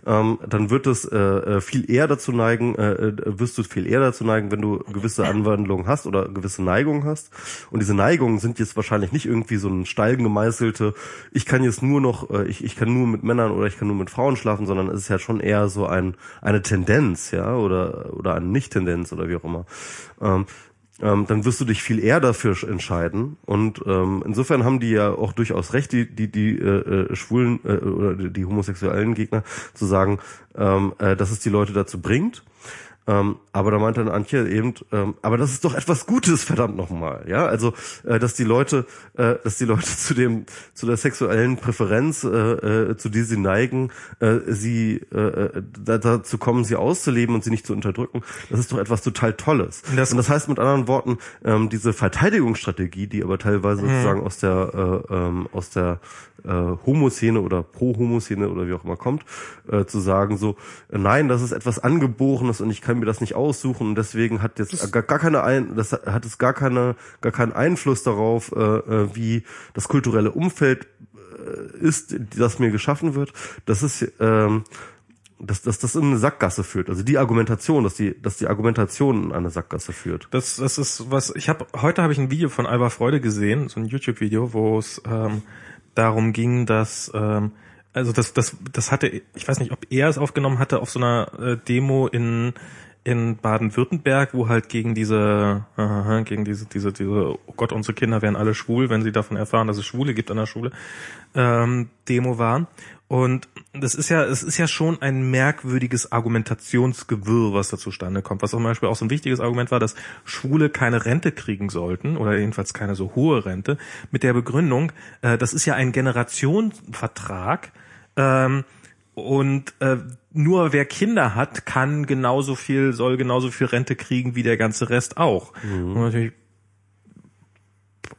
ähm, dann wird es äh, äh viel eher dazu neigen, äh, äh, wirst du viel eher dazu neigen, wenn du gewisse Anwandlungen hast oder gewisse Neigungen hast. Und diese Neigungen sind jetzt wahrscheinlich nicht irgendwie so ein steil gemeißelte, ich kann jetzt nur noch, äh, ich, ich kann nur mit Männern oder ich kann nur mit Frauen schlafen, sondern es ist ja schon eher so ein, eine Tendenz, ja, oder, oder eine Nicht-Tendenz oder wie auch immer. Ähm, ähm, dann wirst du dich viel eher dafür entscheiden. Und ähm, insofern haben die ja auch durchaus recht, die die die äh, äh schwulen äh, oder die homosexuellen Gegner zu sagen, ähm, äh, dass es die Leute dazu bringt. Ähm, aber da meinte dann Antje eben, ähm, aber das ist doch etwas Gutes, verdammt nochmal, ja, also äh, dass die Leute, äh, dass die Leute zu dem, zu der sexuellen Präferenz, äh, äh, zu die sie neigen, äh, sie äh, dazu kommen, sie auszuleben und sie nicht zu unterdrücken, das ist doch etwas total Tolles. Das und das heißt mit anderen Worten, ähm, diese Verteidigungsstrategie, die aber teilweise mhm. sozusagen aus der äh, ähm, aus der äh, Homoszene oder Pro-Homoszene oder wie auch immer kommt, äh, zu sagen so, äh, nein, das ist etwas Angeborenes und ich kann mir das nicht aussuchen und deswegen hat jetzt gar, gar keine ein, das hat es gar keine, gar keinen Einfluss darauf, äh, äh, wie das kulturelle Umfeld äh, ist, das mir geschaffen wird. Das ist ähm, dass, dass das in eine Sackgasse führt. Also die Argumentation, dass die, dass die Argumentation in eine Sackgasse führt. Das, das ist was. Ich habe heute habe ich ein Video von Alba Freude gesehen, so ein YouTube-Video, wo es ähm, darum ging, dass ähm, also das das das hatte ich weiß nicht, ob er es aufgenommen hatte auf so einer äh, Demo in in Baden-Württemberg, wo halt gegen diese äh, gegen diese diese diese oh Gott unsere Kinder wären alle schwul, wenn sie davon erfahren, dass es Schwule gibt an der Schule ähm, Demo war und das ist ja, es ist ja schon ein merkwürdiges Argumentationsgewirr, was da zustande kommt. Was zum Beispiel auch so ein wichtiges Argument war, dass Schwule keine Rente kriegen sollten oder jedenfalls keine so hohe Rente, mit der Begründung, äh, das ist ja ein Generationenvertrag ähm, und äh, nur wer Kinder hat, kann genauso viel, soll genauso viel Rente kriegen wie der ganze Rest auch. Mhm. Und natürlich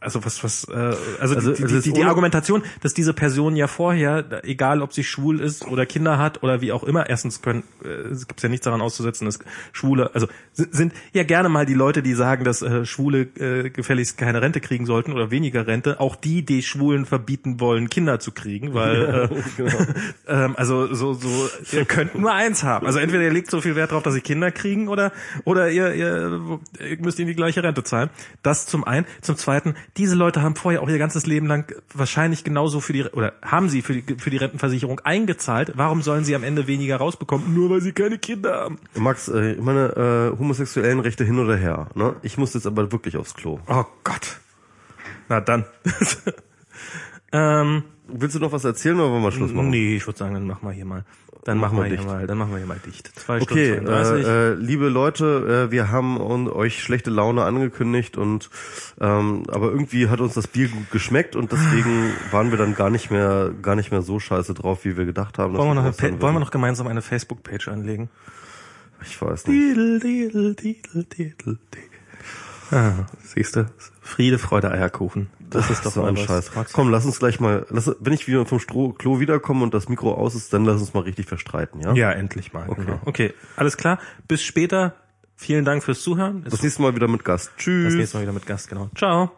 also was, was, äh, also, Also, die, die, die, die Argumentation, dass diese Person ja vorher, egal ob sie schwul ist oder Kinder hat oder wie auch immer, erstens können, äh, es gibt ja nichts daran auszusetzen, dass Schwule, also si- sind ja gerne mal die Leute, die sagen, dass äh, Schwule äh, gefälligst keine Rente kriegen sollten oder weniger Rente, auch die, die Schwulen verbieten wollen, Kinder zu kriegen, weil äh, ähm, also so, so, ihr könnt nur eins haben. Also entweder ihr legt so viel Wert darauf, dass sie Kinder kriegen oder oder ihr, ihr, ihr müsst ihnen die gleiche Rente zahlen. Das zum einen. Zum zweiten, diese Leute haben vorher auch ihr ganzes Leben lang wahrscheinlich genauso für die oder haben sie für die für die Rentenversicherung eingezahlt. Warum sollen sie am Ende weniger rausbekommen, nur weil sie keine Kinder haben? Max, äh, ich meine, äh, homosexuellen Rechte hin oder her. Ne? Ich muss jetzt aber wirklich aufs Klo. Oh Gott. Na dann. ähm, Willst du noch was erzählen oder wollen wir Schluss machen? nee, ich würde sagen, dann machen wir hier mal. Dann machen, Machen wir hier mal, dann machen wir hier mal dicht. Zwei Okay, Stunden 32. äh, äh, liebe Leute, äh, wir haben un- euch schlechte Laune angekündigt und ähm, aber irgendwie hat uns das Bier gut geschmeckt und deswegen waren wir dann gar nicht mehr gar nicht mehr so scheiße drauf, wie wir gedacht haben. wollen wir, noch eine, wollen wir noch gemeinsam eine Facebook-Page anlegen? Ich weiß nicht. Diddle, diddle, diddle, diddle, diddle. Ah, siehst du? Friede, Freude, Eierkuchen. Das ist doch so ein. Scheiß. Komm, lass uns gleich mal, lass, wenn ich wieder vom Stroh, Klo wiederkomme und das Mikro aus ist, dann lass uns mal richtig verstreiten, ja? Ja, endlich mal. Okay. Genau. okay, alles klar. Bis später. Vielen Dank fürs Zuhören. Das nächste Mal wieder mit Gast. Tschüss. das nächste Mal wieder mit Gast, genau. Ciao.